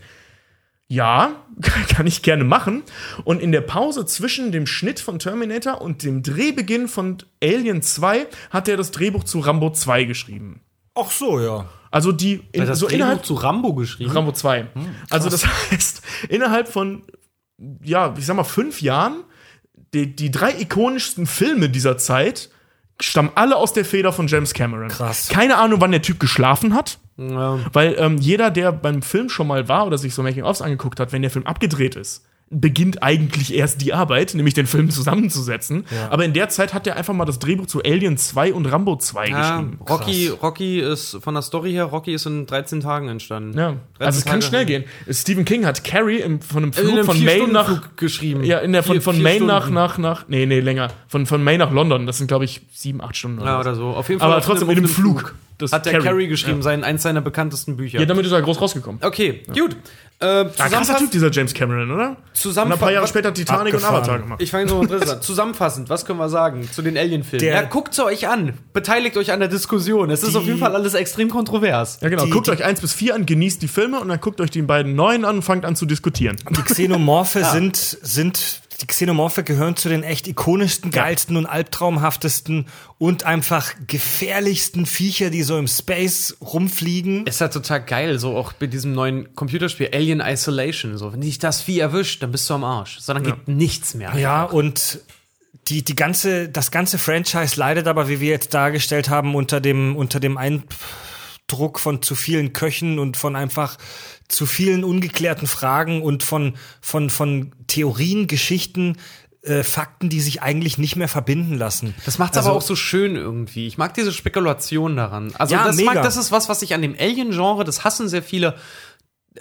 Ja, kann ich gerne machen. Und in der Pause zwischen dem Schnitt von Terminator und dem Drehbeginn von Alien 2 hat er das Drehbuch zu Rambo 2 geschrieben. Ach so, ja. Also die in, Das so innerhalb zu Rambo geschrieben. Rambo 2. also das heißt, innerhalb von, ja, ich sag mal, fünf Jahren, die, die drei ikonischsten Filme dieser Zeit stammen alle aus der Feder von James Cameron. Krass. Keine Ahnung, wann der Typ geschlafen hat. Ja. Weil ähm, jeder, der beim Film schon mal war oder sich so Making-ofs angeguckt hat, wenn der Film abgedreht ist, beginnt eigentlich erst die Arbeit, nämlich den Film zusammenzusetzen. Aber in der Zeit hat er einfach mal das Drehbuch zu Alien 2 und Rambo 2 Ja, geschrieben. Rocky, Rocky ist von der Story her, Rocky ist in 13 Tagen entstanden. Ja. 13 Also es kann Tage. schnell gehen. Stephen King hat Carrie im, von einem Flug In einem von Maine nach Vier-Stunden-Flug geschrieben. Ja, in der von, Vier- von vier Maine nach, nach, nach, nee, nee, länger. Von, von Maine nach London. Das sind, glaube ich, sieben, acht Stunden. Ja, so. oder so. Auf jeden Fall Aber trotzdem einem in dem offenen Flug. Das Hat der Carrie. Carrie, geschrieben, sein, eins seiner bekanntesten Bücher. Ja, damit ist er groß rausgekommen. okay, gut. Äh, Ah, krasser zusammenfassend- Typ, dieser James Cameron, oder? Und Zusammenfa- ein paar Jahre später Titanic und Abgefahren. Avatar gemacht. Ich fange so mit an. Zusammenfassend, was können wir sagen zu den Alien-Filmen? Ja, guckt sie euch an. Beteiligt euch an der Diskussion. Es ist auf jeden Fall alles extrem kontrovers. Ja, genau. Die- guckt die- euch eins bis vier an, genießt die Filme und dann guckt euch die beiden neuen an und fangt an zu diskutieren. Die Xenomorphe sind, sind, die Xenomorphe gehören zu den echt ikonischsten, geilsten und albtraumhaftesten und einfach gefährlichsten Viecher, die so im Space rumfliegen. Es ist halt total geil, so auch bei diesem neuen Computerspiel Alien Isolation. So, wenn dich das Vieh erwischt, dann bist du am Arsch. So, dann geht nichts mehr. Ja, und die, die ganze, das ganze Franchise leidet aber, wie wir jetzt dargestellt haben, unter dem, unter dem Eindruck von zu vielen Köchen und von einfach zu vielen ungeklärten Fragen und von, von, von Theorien, Geschichten, äh, Fakten, die sich eigentlich nicht mehr verbinden lassen. Das macht's Also- aber auch so schön irgendwie. Ich mag diese Spekulation daran. Also Ja, das mega. mag, das ist was, was ich an dem Alien-Genre, das hassen sehr viele.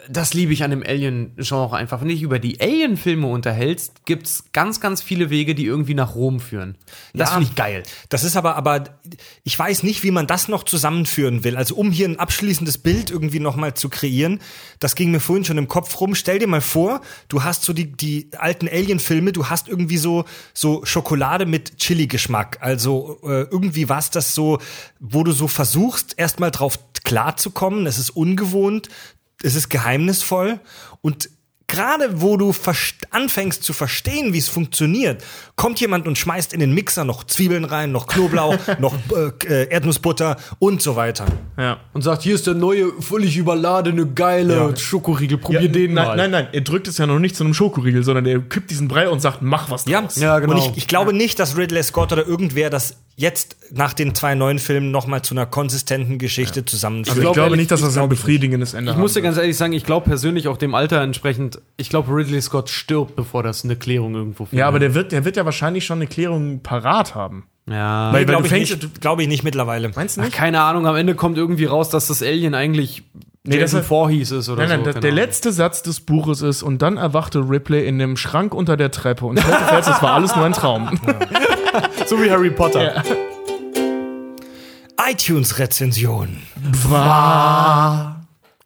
Das liebe ich an dem Alien-Genre einfach. Wenn du dich über die Alien-Filme unterhältst, gibt's ganz, ganz viele Wege, die irgendwie nach Rom führen. Das Ja. finde ich geil. Das ist aber, aber ich weiß nicht, wie man das noch zusammenführen will. Also um hier ein abschließendes Bild irgendwie noch mal zu kreieren, das ging mir vorhin schon im Kopf rum. Stell dir mal vor, du hast so die, die alten Alien-Filme, du hast irgendwie so, so Schokolade mit Chili-Geschmack. Also äh, irgendwie was das so, wo du so versuchst, erstmal drauf klarzukommen. Es ist ungewohnt, es ist geheimnisvoll und Gerade wo du anfängst zu verstehen, wie es funktioniert, kommt jemand und schmeißt in den Mixer noch Zwiebeln rein, noch Knoblauch, noch äh, äh, Erdnussbutter und so weiter. Ja. Und sagt, hier ist der neue, völlig überladene, geile Ja. Schokoriegel. Probier Ja, den nein, mal. Nein, nein, er drückt es ja noch nicht zu einem Schokoriegel, sondern er kippt diesen Brei und sagt, mach was Ja, draus. Ja, genau. Und ich, ich glaube nicht, dass Ridley Scott oder irgendwer das jetzt nach den zwei neuen Filmen noch mal zu einer konsistenten Geschichte zusammenführt. Also ich glaub glaube ehrlich, nicht, dass ich das ein befriedigendes Ende Ich muss dir ganz ehrlich sagen, ich glaube persönlich auch dem Alter entsprechend, ich glaube Ridley Scott stirbt, bevor das eine Klärung irgendwo findet. Ja, aber der wird, der wird ja wahrscheinlich schon eine Klärung parat haben. Ja. Weil- glaube ich, glaube ich nicht mittlerweile. Meinst du Ach, nicht? keine Ahnung, am Ende kommt irgendwie raus, dass das Alien eigentlich Nee, das Jason hat- Voorhees ist oder Nein, nein, so. der, keine der Ahnung. letzte Satz des Buches ist, und dann erwachte Ripley in dem Schrank unter der Treppe und stellte fest, es war alles nur ein Traum. So wie Harry Potter. iTunes-Rezension.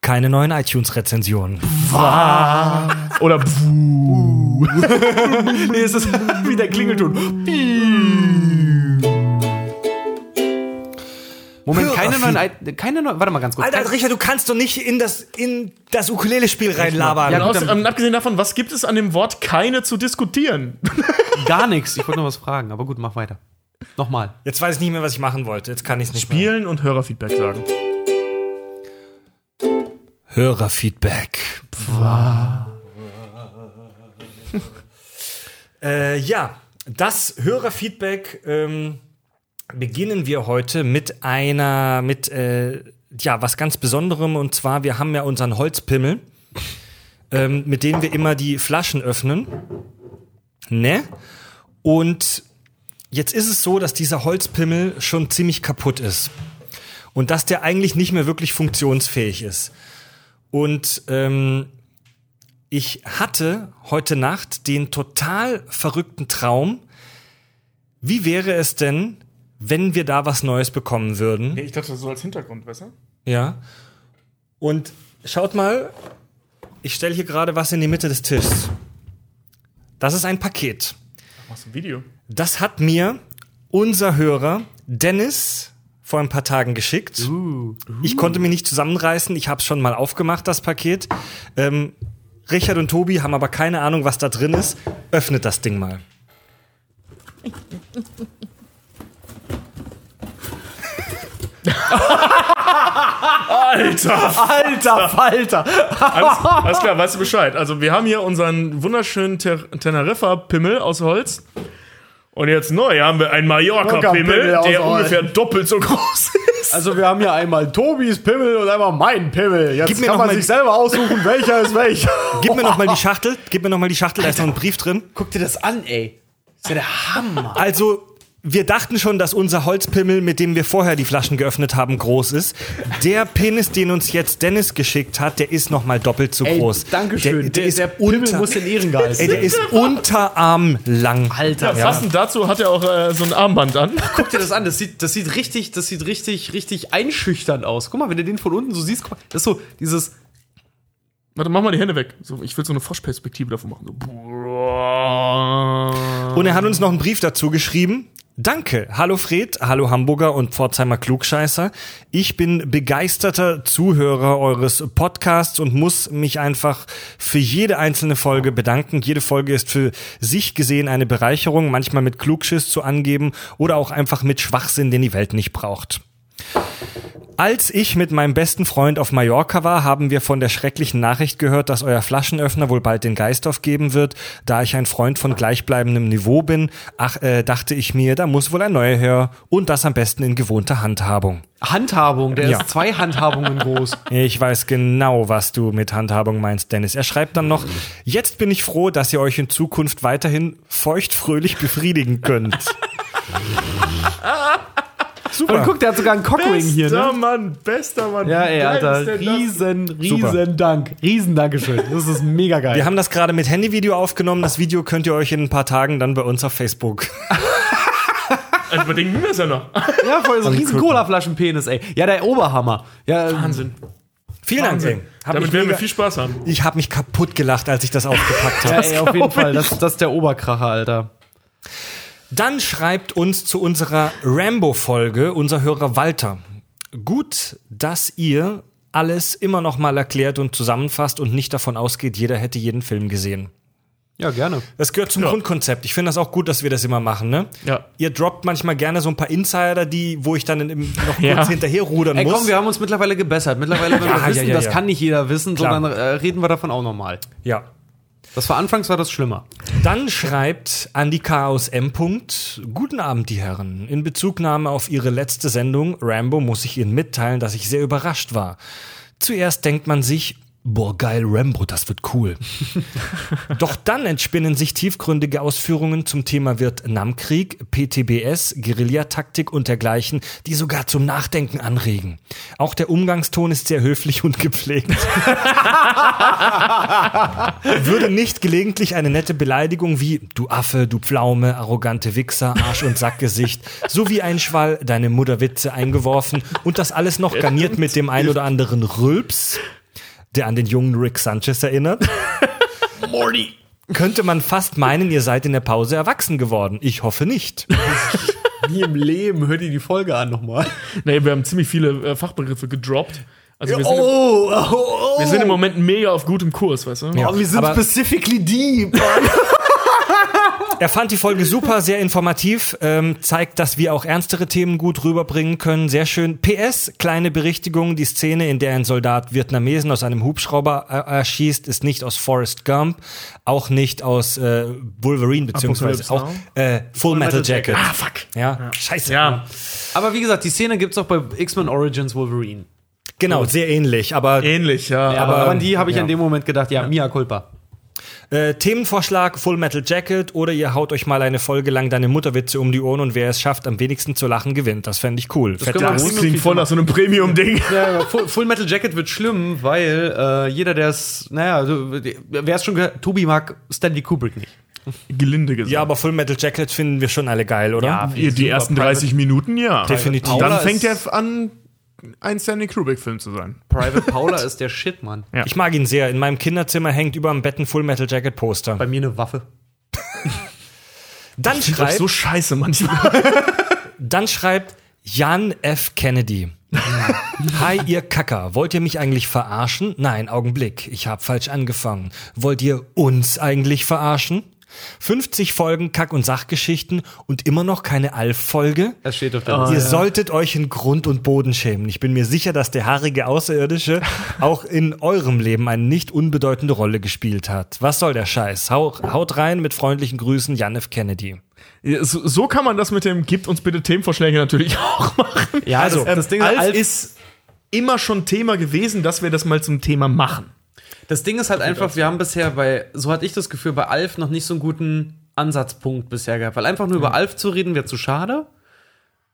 Keine neuen iTunes-Rezensionen. Oder Buh. Nee, es ist wie der Klingelton. Moment, keine neuen, keine neuen, warte mal ganz kurz. Alter, Kein- Richard, du kannst doch nicht in das, in das Ukulele-Spiel reinlabern. Ja, aus, ähm, abgesehen davon, was gibt es an dem Wort keine zu diskutieren? gar nichts. Ich wollte noch was fragen, aber gut, mach weiter. Nochmal. Jetzt weiß ich nicht mehr, was ich machen wollte. Jetzt kann ich es nicht mehr. Spielen und Hörerfeedback sagen. Hörerfeedback. äh, ja, das Hörerfeedback ähm, beginnen wir heute mit einer, mit äh, ja was ganz Besonderem und zwar wir haben ja unseren Holzpimmel, ähm, mit dem wir immer die Flaschen öffnen, ne? Und jetzt ist es so, dass dieser Holzpimmel schon ziemlich kaputt ist. Und dass der eigentlich nicht mehr wirklich funktionsfähig ist. Und ähm, ich hatte heute Nacht den total verrückten Traum, wie wäre es denn, wenn wir da was Neues bekommen würden? Nee, ich dachte, das so als Hintergrund, weißt du? Ja. Und schaut mal, ich stelle hier gerade was in die Mitte des Tisches. Das ist ein Paket. Machst du ein Video? Das hat mir unser Hörer Dennis vor ein paar Tagen geschickt. Ich konnte mich nicht zusammenreißen. Ich habe es schon mal aufgemacht, das Paket. Ähm, Richard und Tobi haben aber keine Ahnung, was da drin ist. Öffnet das Ding mal. Alter! Alter Falter! Alles, alles klar, weißt du Bescheid. Also, wir haben hier unseren wunderschönen Ter Teneriffa-Pimmel aus Holz. Und jetzt neu haben wir einen Mallorca-Pimmel, der Holz. ungefähr doppelt so groß ist. Also wir haben hier einmal Tobis Pimmel und einmal meinen Pimmel. Jetzt Gib mir kann noch man mal sich die- selber aussuchen, welcher ist welcher. Gib mir noch mal die Schachtel. Gib mir noch mal die Schachtel. Da ist noch ein Brief drin. Guck dir das an, ey. ist ja der Hammer. Also, wir dachten schon, dass unser Holzpimmel, mit dem wir vorher die Flaschen geöffnet haben, groß ist. Der Penis, den uns jetzt Dennis geschickt hat, der ist noch mal doppelt so Ey, groß. Dankeschön. Der, der, ist Pimmel unter, muss in Ehren gehalten ey, der ist unterarmlang. Alter, Ja, passend dazu hat er auch äh, so ein Armband an. guck dir das an. Das sieht, das sieht richtig, das sieht richtig, richtig einschüchternd aus. Guck mal, wenn du den von unten so siehst, guck mal, das ist so dieses. Warte, mach mal die Hände weg. So, ich will so eine Froschperspektive davon machen. So. Und er hat uns noch einen Brief dazu geschrieben. Danke. Hallo Fred, hallo Hamburger und Pforzheimer Klugscheißer. Ich bin begeisterter Zuhörer eures Podcasts und muss mich einfach für jede einzelne Folge bedanken. Jede Folge ist für sich gesehen eine Bereicherung, manchmal mit Klugschiss zu angeben oder auch einfach mit Schwachsinn, den die Welt nicht braucht. Als ich mit meinem besten Freund auf Mallorca war, haben wir von der schrecklichen Nachricht gehört, dass euer Flaschenöffner wohl bald den Geist aufgeben wird. Da ich ein Freund von gleichbleibendem Niveau bin, ach, äh, dachte ich mir, da muss wohl ein neuer her und das am besten in gewohnter Handhabung. Handhabung, der Ja. ist zwei Handhabungen groß. Ich weiß genau, was du mit Handhabung meinst, Dennis. Er schreibt dann noch, jetzt bin ich froh, dass ihr euch in Zukunft weiterhin feuchtfröhlich befriedigen könnt. Super. Und guck, der hat sogar einen Cockring hier, Bester ne? Mann, bester Mann. Ja, ey, Alter, denn das? riesen, riesen Dank. Riesen Dankeschön. Das ist mega geil. Wir haben das gerade mit Handyvideo aufgenommen. Das Video könnt ihr euch in ein paar Tagen dann bei uns auf Facebook Also, überdenken wir das ja noch. ja, voll so ein riesen Colaflaschenpenis, ey. Ja, der Oberhammer. Ja, Wahnsinn. Vielen Dank. Hab Damit werden wir viel Spaß haben. Ich habe mich kaputt gelacht, als ich das aufgepackt Ja, habe. ey, auf jeden Fall. Das, das ist der Oberkracher, Alter. Dann schreibt uns zu unserer Rambo-Folge unser Hörer Walter. Gut, dass ihr alles immer noch mal erklärt und zusammenfasst und nicht davon ausgeht, jeder hätte jeden Film gesehen. Ja, gerne. Das gehört zum Ja. Grundkonzept. Ich finde das auch gut, dass wir das immer machen, ne? Ja. Ihr droppt manchmal gerne so ein paar Insider, die, wo ich dann in, im, noch kurz Ja. hinterher rudern Ey, muss. komm, wir haben uns mittlerweile gebessert. Mittlerweile, wenn Ja, wir wissen, ja, ja, das ja. kann nicht jeder wissen, Klar. sondern äh, reden wir davon auch nochmal. ja. Das war anfangs war das schlimmer. Dann schreibt Andika aus M. Guten Abend, die Herren. In Bezugnahme auf Ihre letzte Sendung Rambo muss ich Ihnen mitteilen, dass ich sehr überrascht war. Zuerst denkt man sich, boah, geil, Rambo, das wird cool. Doch dann entspinnen sich tiefgründige Ausführungen zum Thema Vietnamkrieg, PTBS, Guerillataktik und dergleichen, die sogar zum Nachdenken anregen. Auch der Umgangston ist sehr höflich und gepflegt. Würde nicht gelegentlich eine nette Beleidigung wie du Affe, du Pflaume, arrogante Wichser, Arsch- und Sackgesicht sowie ein Schwall deine Mutterwitze eingeworfen und das alles noch garniert mit dem ein oder anderen Rülps, der an den jungen Rick Sanchez erinnert? Morty. Könnte man fast meinen, ihr seid in der Pause erwachsen geworden. Ich hoffe nicht. Nie im Leben. Hör dir die Folge an nochmal. Nee, wir haben ziemlich viele äh, Fachbegriffe gedroppt. Also wir, sind, Oh, oh, oh. wir sind im Moment mega auf gutem Kurs, weißt du? Oh, wir sind aber- specifically deep. Er fand die Folge super, sehr informativ, ähm, zeigt, dass wir auch ernstere Themen gut rüberbringen können. Sehr schön. PS, kleine Berichtigung, die Szene, in der ein Soldat Vietnamesen aus einem Hubschrauber äh, erschießt, ist nicht aus Forrest Gump, auch nicht aus äh, Wolverine, beziehungsweise auch äh, Full Metal, Jacket. Ah, fuck. Ja, scheiße. Ja, Aber wie gesagt, die Szene gibt's auch bei X-Men Origins Wolverine. Genau, sehr ähnlich, aber ähnlich, ja. aber, Aber- an die habe ich ja. in dem Moment gedacht, ja, Mia culpa. Äh, Themenvorschlag Full Metal Jacket oder ihr haut euch mal eine Folge lang deine Mutterwitze um die Ohren und wer es schafft, am wenigsten zu lachen, gewinnt. Das fände ich cool. Wir Angst. Das klingt voll nach so einem Premium-Ding. Ja, aber Full, Full Metal Jacket wird schlimm, weil äh, jeder, der es, naja, so, wer es schon gehört, Tobi mag Stanley Kubrick nicht. Gelinde gesagt. Ja, aber Full Metal Jacket finden wir schon alle geil, oder? die, die ersten 30 Minuten, ja. Definitiv. Dann fängt er an, ein Stanley Kubrick-Film zu sein. Private Paula ist der Shit, Mann. Ja. Ich mag ihn sehr. In meinem Kinderzimmer hängt über dem Bett ein Full Metal Jacket Poster. Bei mir eine Waffe. Dann ist schreibt, so scheiße manchmal. dann schreibt Jan F. Kennedy. Hi, ihr Kacker. Wollt ihr mich eigentlich verarschen? Nein, Augenblick. Ich hab falsch angefangen. Wollt ihr uns eigentlich verarschen? 50 Folgen Kack- und Sachgeschichten und immer noch keine Alf-Folge? Das steht auf der Liste. Ihr solltet euch in Grund und Boden schämen. Ich bin mir sicher, dass der haarige Außerirdische auch in eurem Leben eine nicht unbedeutende Rolle gespielt hat. Was soll der Scheiß? Hau, haut rein mit freundlichen Grüßen, Jan F. Kennedy. Ja, so, so kann man das mit dem Gibt uns bitte Themenvorschläge natürlich auch machen. Ja, also, Ähm, das Ding Alf- ist immer schon Thema gewesen, dass wir das mal zum Thema machen. Das Ding ist halt einfach, wir haben bisher bei, so hatte ich das Gefühl, bei Alf noch nicht so einen guten Ansatzpunkt bisher gehabt. Weil einfach nur über Alf zu reden, wäre zu schade.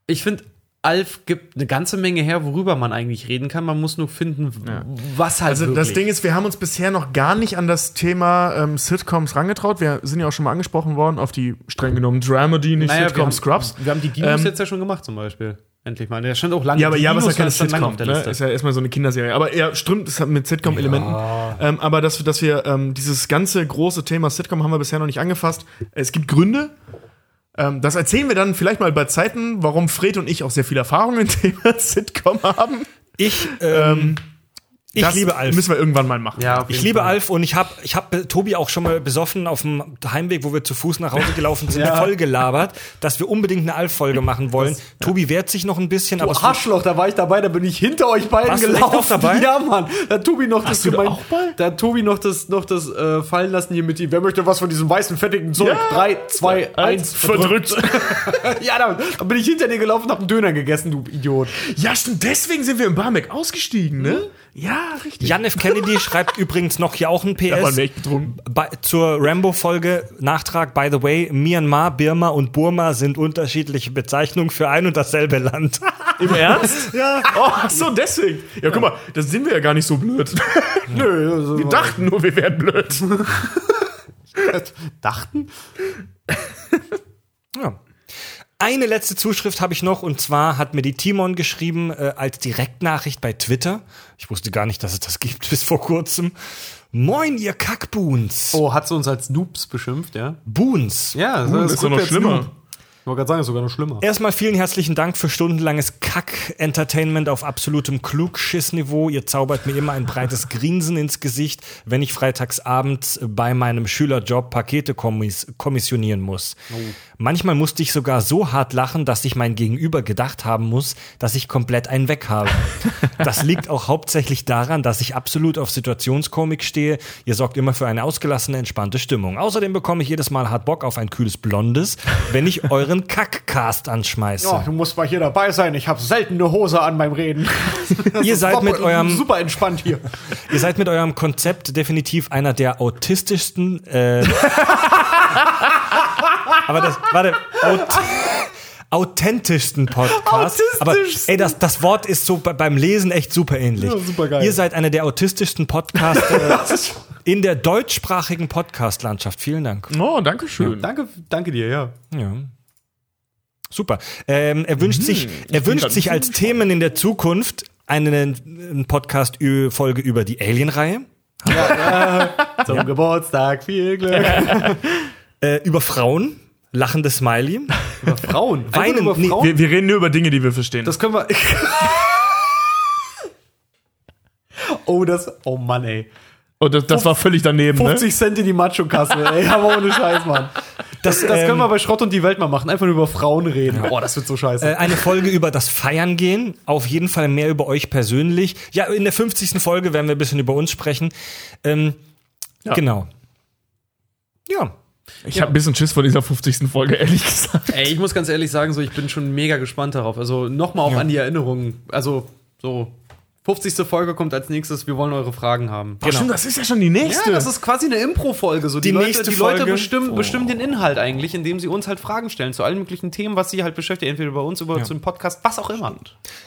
Ich finde, Alf gibt eine ganze Menge her, worüber man eigentlich reden kann. Man muss nur finden, was halt Also wirklich. das Ding ist, wir haben uns bisher noch gar nicht an das Thema ähm, Sitcoms rangetraut. Wir sind ja auch schon mal angesprochen worden auf die streng genommen Dramedy, nicht Naja, wir Sitcom haben, Scrubs. Wir haben die Dinos Ähm, jetzt ja schon gemacht zum Beispiel. Endlich mal. Der stand auch lange. Ja, aber ja, aber es ist ja keine Sitcom, ne? Ist ja erstmal so eine Kinderserie. Aber ja, stimmt, es hat mit Sitcom-Elementen. Ähm, aber dass, dass wir ähm, dieses ganze große Thema Sitcom haben wir bisher noch nicht angefasst. Es gibt Gründe. Ähm, das erzählen wir dann vielleicht mal bei Zeiten, warum Fred und ich auch sehr viel Erfahrung im Thema Sitcom haben. Ich, ähm, ich das liebe Alf. müssen wir irgendwann mal machen. Ja, Ich liebe Fall. Alf und ich habe ich hab Tobi auch schon mal besoffen auf dem Heimweg, wo wir zu Fuß nach Hause gelaufen sind, voll gelabert, dass wir unbedingt eine Alf-Folge machen wollen. Tobi wehrt sich noch ein bisschen, aber Oh, es Arschloch, da war ich dabei, da bin ich hinter euch beiden Warst du gelaufen. auch dabei? Ja, Mann. Da hat Tobi noch das du da gemeint- auch bei? Da hat Tobi noch das, noch das äh, fallen lassen hier mit ihm. Wer möchte was von diesem weißen, fettigen Zeug? Drei, zwei, eins, verdrückt. ja, da, da bin ich hinter dir gelaufen, hab einen Döner gegessen, du Idiot. ja, stimmt, deswegen sind wir im Barmek ausgestiegen, ne? Ja, richtig. Jan F. Kennedy schreibt übrigens noch hier auch ein PS. Bei, zur Rambo-Folge Nachtrag, by the way, Myanmar, Birma und Burma sind unterschiedliche Bezeichnungen für ein und dasselbe Land. Im Ernst? ja. Oh, ach so, deswegen. Ja, guck mal, da sind wir ja gar nicht so blöd. Nö, also, Wir dachten nur, wir wären blöd. dachten? Ja. Eine letzte Zuschrift habe ich noch und zwar hat mir die Timon geschrieben äh, als Direktnachricht bei Twitter. Ich wusste gar nicht, dass es das gibt bis vor kurzem. Moin, ihr Kackboons. Oh, hat sie uns als Noobs beschimpft, ja? Boons. Ja, das ist doch noch schlimmer. Ich wollte gerade sagen, ist sogar noch schlimmer. Erstmal vielen herzlichen Dank für stundenlanges Kack-Entertainment auf absolutem Klugschiss-Niveau. Ihr zaubert mir immer ein breites Grinsen ins Gesicht, wenn ich freitags abends bei meinem Schülerjob Pakete kommis kommissionieren muss. Manchmal musste ich sogar so hart lachen, dass sich mein Gegenüber gedacht haben muss, dass ich komplett einen weg habe. Das liegt auch hauptsächlich daran, dass ich absolut auf Situationskomik stehe. Ihr sorgt immer für eine ausgelassene, entspannte Stimmung. Außerdem bekomme ich jedes Mal hart Bock auf ein kühles Blondes, wenn ich euren Kackcast anschmeiße. Oh, du musst mal hier dabei sein. Ich habe selten eine Hose an beim Reden. Ihr seid mit eurem super entspannt hier. Ihr seid mit eurem Konzept definitiv einer der autistischsten. Äh, aber das, warte, aut, authentischsten Podcasts. Aber ey, das, das Wort ist so bei- beim Lesen echt super ähnlich. Ja, supergeil. Ihr seid einer der autistischsten Podcasts äh, in der deutschsprachigen Podcast-Landschaft. Vielen Dank. Oh, danke schön. Danke, danke dir, ja. Ja. Super. Ähm, er wünscht sich, er wünscht sich als Themen in der Zukunft eine, eine Podcast-Folge über die Alien-Reihe. Zum Geburtstag viel Glück. Äh, über Frauen, lachende Smiley. Über Frauen. Weinen, über nee, Frauen. Wir, wir reden nur über Dinge, die wir verstehen. Das können wir. oh, das. Oh Mann, ey. oh, das, das war völlig daneben, 50 Cent in die Macho-Kasse, ey. Aber ohne Scheiß, Mann. Das, das ähm, können wir bei Schrott und die Welt mal machen. Einfach nur über Frauen reden. Oh, das wird so scheiße. Äh, eine Folge über das Feiern gehen. Auf jeden Fall mehr über euch persönlich. Ja, in der 50. Folge werden wir ein bisschen über uns sprechen. Ähm, Genau. Ja. Ich habe ein bisschen Schiss vor dieser 50. Folge, ehrlich gesagt. Ey, ich muss ganz ehrlich sagen, so, ich bin schon mega gespannt darauf. Also nochmal auch Ja. an die Erinnerungen. Also, so, 50. Folge kommt als nächstes. Wir wollen eure Fragen haben. Ach, stimmt, das ist ja schon die nächste. Ja, das ist quasi eine Impro-Folge. So, die, Die Leute, nächste die Leute Folge. bestimmen, bestimmen den Inhalt eigentlich, indem sie uns halt Fragen stellen zu allen möglichen Themen, was sie halt beschäftigt, entweder bei uns, über zum Podcast, was auch immer.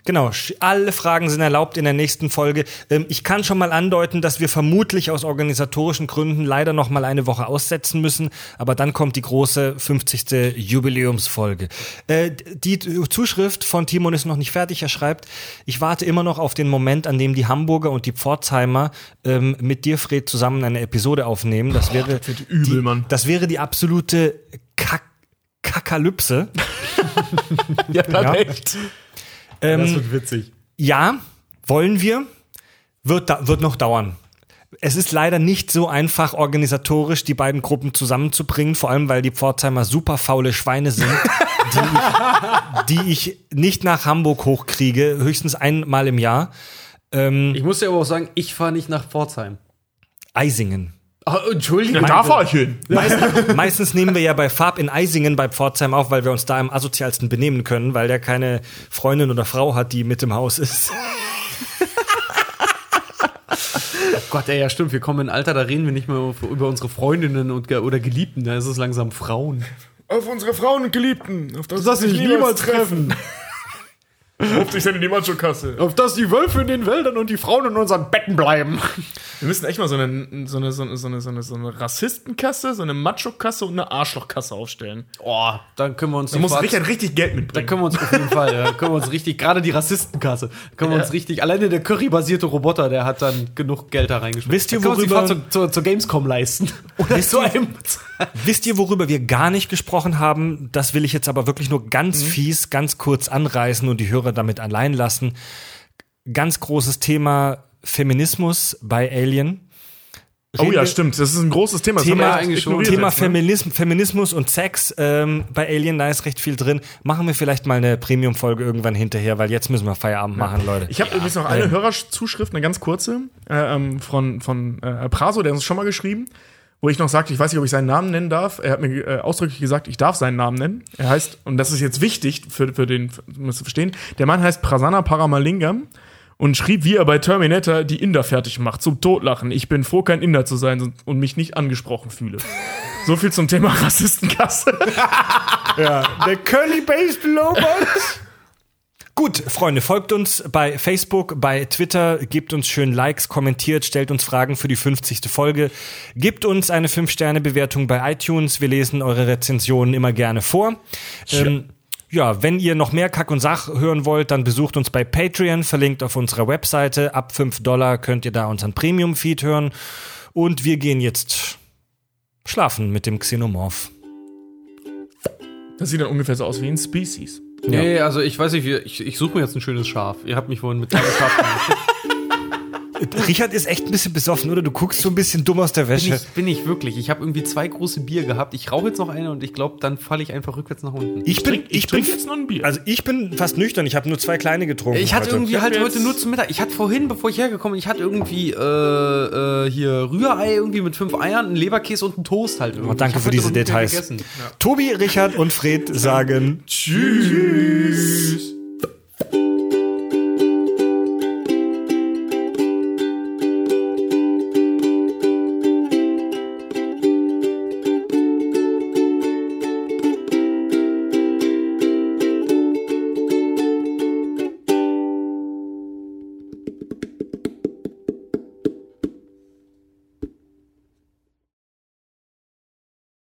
Genau, alle Fragen sind erlaubt in der nächsten Folge. Ähm, ich kann schon mal andeuten, dass wir vermutlich aus organisatorischen Gründen leider noch mal eine Woche aussetzen müssen, aber dann kommt die große 50. Jubiläumsfolge. Äh, die Zuschrift von Timon ist noch nicht fertig. Er schreibt, ich warte immer noch auf den Moment, an dem die Hamburger und die Pforzheimer ähm, mit dir, Fred, zusammen eine Episode aufnehmen. Das wäre das wird übel, die. Das wäre die absolute Kak Kakalypse. Ja, dann Ja. echt. Ähm, Das wird witzig. Ja, wollen wir. Wird, da, wird noch dauern. Es ist leider nicht so einfach, organisatorisch die beiden Gruppen zusammenzubringen, vor allem weil die Pforzheimer super faule Schweine sind, die, ich, die ich nicht nach Hamburg hochkriege, höchstens einmal im Jahr. Ich muss dir aber auch sagen, ich fahre nicht nach Pforzheim. Eisingen. Ah, Entschuldigung. da fahr ich hin. Meist, meistens nehmen wir ja bei Farb in Eisingen bei Pforzheim auf, weil wir uns da am asozialsten benehmen können, weil der keine Freundin oder Frau hat, die mit im Haus ist. Gott, ey, ja stimmt, wir kommen in ein Alter, da reden wir nicht mehr über unsere Freundinnen und, oder Geliebten, da ist es langsam Frauen. Auf unsere Frauen und Geliebten. Auf das, Das sich niemals treffen. Ruft denn in die Macho-Kasse. Auf dass die Wölfe in den Wäldern und die Frauen in unseren Betten bleiben. Wir müssen echt mal so eine, so eine, so eine, so eine, so eine, so eine Rassistenkasse, so eine Macho-Kasse und eine Arschlochkasse aufstellen. Oh, dann können wir uns Da muss Richard richtig Geld Da mitbringen. können wir uns auf jeden Fall, ja, können wir uns richtig, gerade die Rassistenkasse, können wir uns richtig, alleine der Curry-basierte Roboter, der hat dann genug Geld da reingeschmissen. Wisst ihr, worüber- zur, zur, zur Gamescom leisten. Oder Wisst zu ihr- einem. Wisst ihr, worüber wir gar nicht gesprochen haben? Das will ich jetzt aber wirklich nur ganz Mhm. fies, ganz kurz anreißen und die Hörer damit allein lassen. Ganz großes Thema Feminismus bei Alien. Oh Reden ja, wir- stimmt. Das ist ein großes Thema. Das Thema- Thema jetzt, ne? Feminism, Feminismus und Sex ähm, bei Alien, da ist recht viel drin. Machen wir vielleicht mal eine Premium-Folge irgendwann hinterher, weil jetzt müssen wir Feierabend machen, Leute. Ich habe übrigens noch eine Hörerzuschrift, eine ganz kurze, äh, ähm, von, von äh, Praso, der hat uns schon mal geschrieben, wo ich noch sagte, ich weiß nicht, ob ich seinen Namen nennen darf. Er hat mir äh, ausdrücklich gesagt, ich darf seinen Namen nennen. Er heißt, und das ist jetzt wichtig für, für den, müsst ihr verstehen, der Mann heißt Prasanna Paramalingam und schrieb, wie er bei Terminator die Inder fertig macht, zum Totlachen. Ich bin froh, kein Inder zu sein und mich nicht angesprochen fühle. So viel zum Thema Rassistenkasse. Der Curly-Based Robot. Gut, Freunde, folgt uns bei Facebook, bei Twitter, gebt uns schön Likes, kommentiert, stellt uns Fragen für die 50. Folge, gebt uns eine 5-Sterne-Bewertung bei iTunes. Wir lesen eure Rezensionen immer gerne vor. Ähm, ja, wenn ihr noch mehr Kack und Sach hören wollt, dann besucht uns bei Patreon, verlinkt auf unserer Webseite. Ab 5 Dollar könnt ihr da unseren Premium-Feed hören. Und wir gehen jetzt schlafen mit dem Xenomorph. Das sieht dann ungefähr so aus wie ein Species. Nee, also ich weiß nicht, wie- ich, ich suche mir jetzt ein schönes Schaf. Ihr habt mich vorhin mit kleinen Schaf gemacht. Richard ist echt ein bisschen besoffen, oder? Du guckst so ein bisschen dumm aus der bin, Wäsche. ich, bin ich wirklich. Ich habe irgendwie zwei große Bier gehabt. Ich rauche jetzt noch eine und ich glaube, dann falle ich einfach rückwärts nach unten. Ich bin, ich, bin, trinke jetzt noch ein Bier. also ich bin fast nüchtern. Ich habe nur zwei kleine getrunken. Ich hatte heute. irgendwie halt heute nur zum Mittag. Ich hatte vorhin, bevor ich hergekommen bin, ich hatte irgendwie äh, äh, hier Rührei irgendwie mit fünf Eiern, einen Leberkäse und einen Toast halt. irgendwie. Oh, danke Ich für diese Details. gegessen. Tobi, Richard und Fred sagen Tschüss.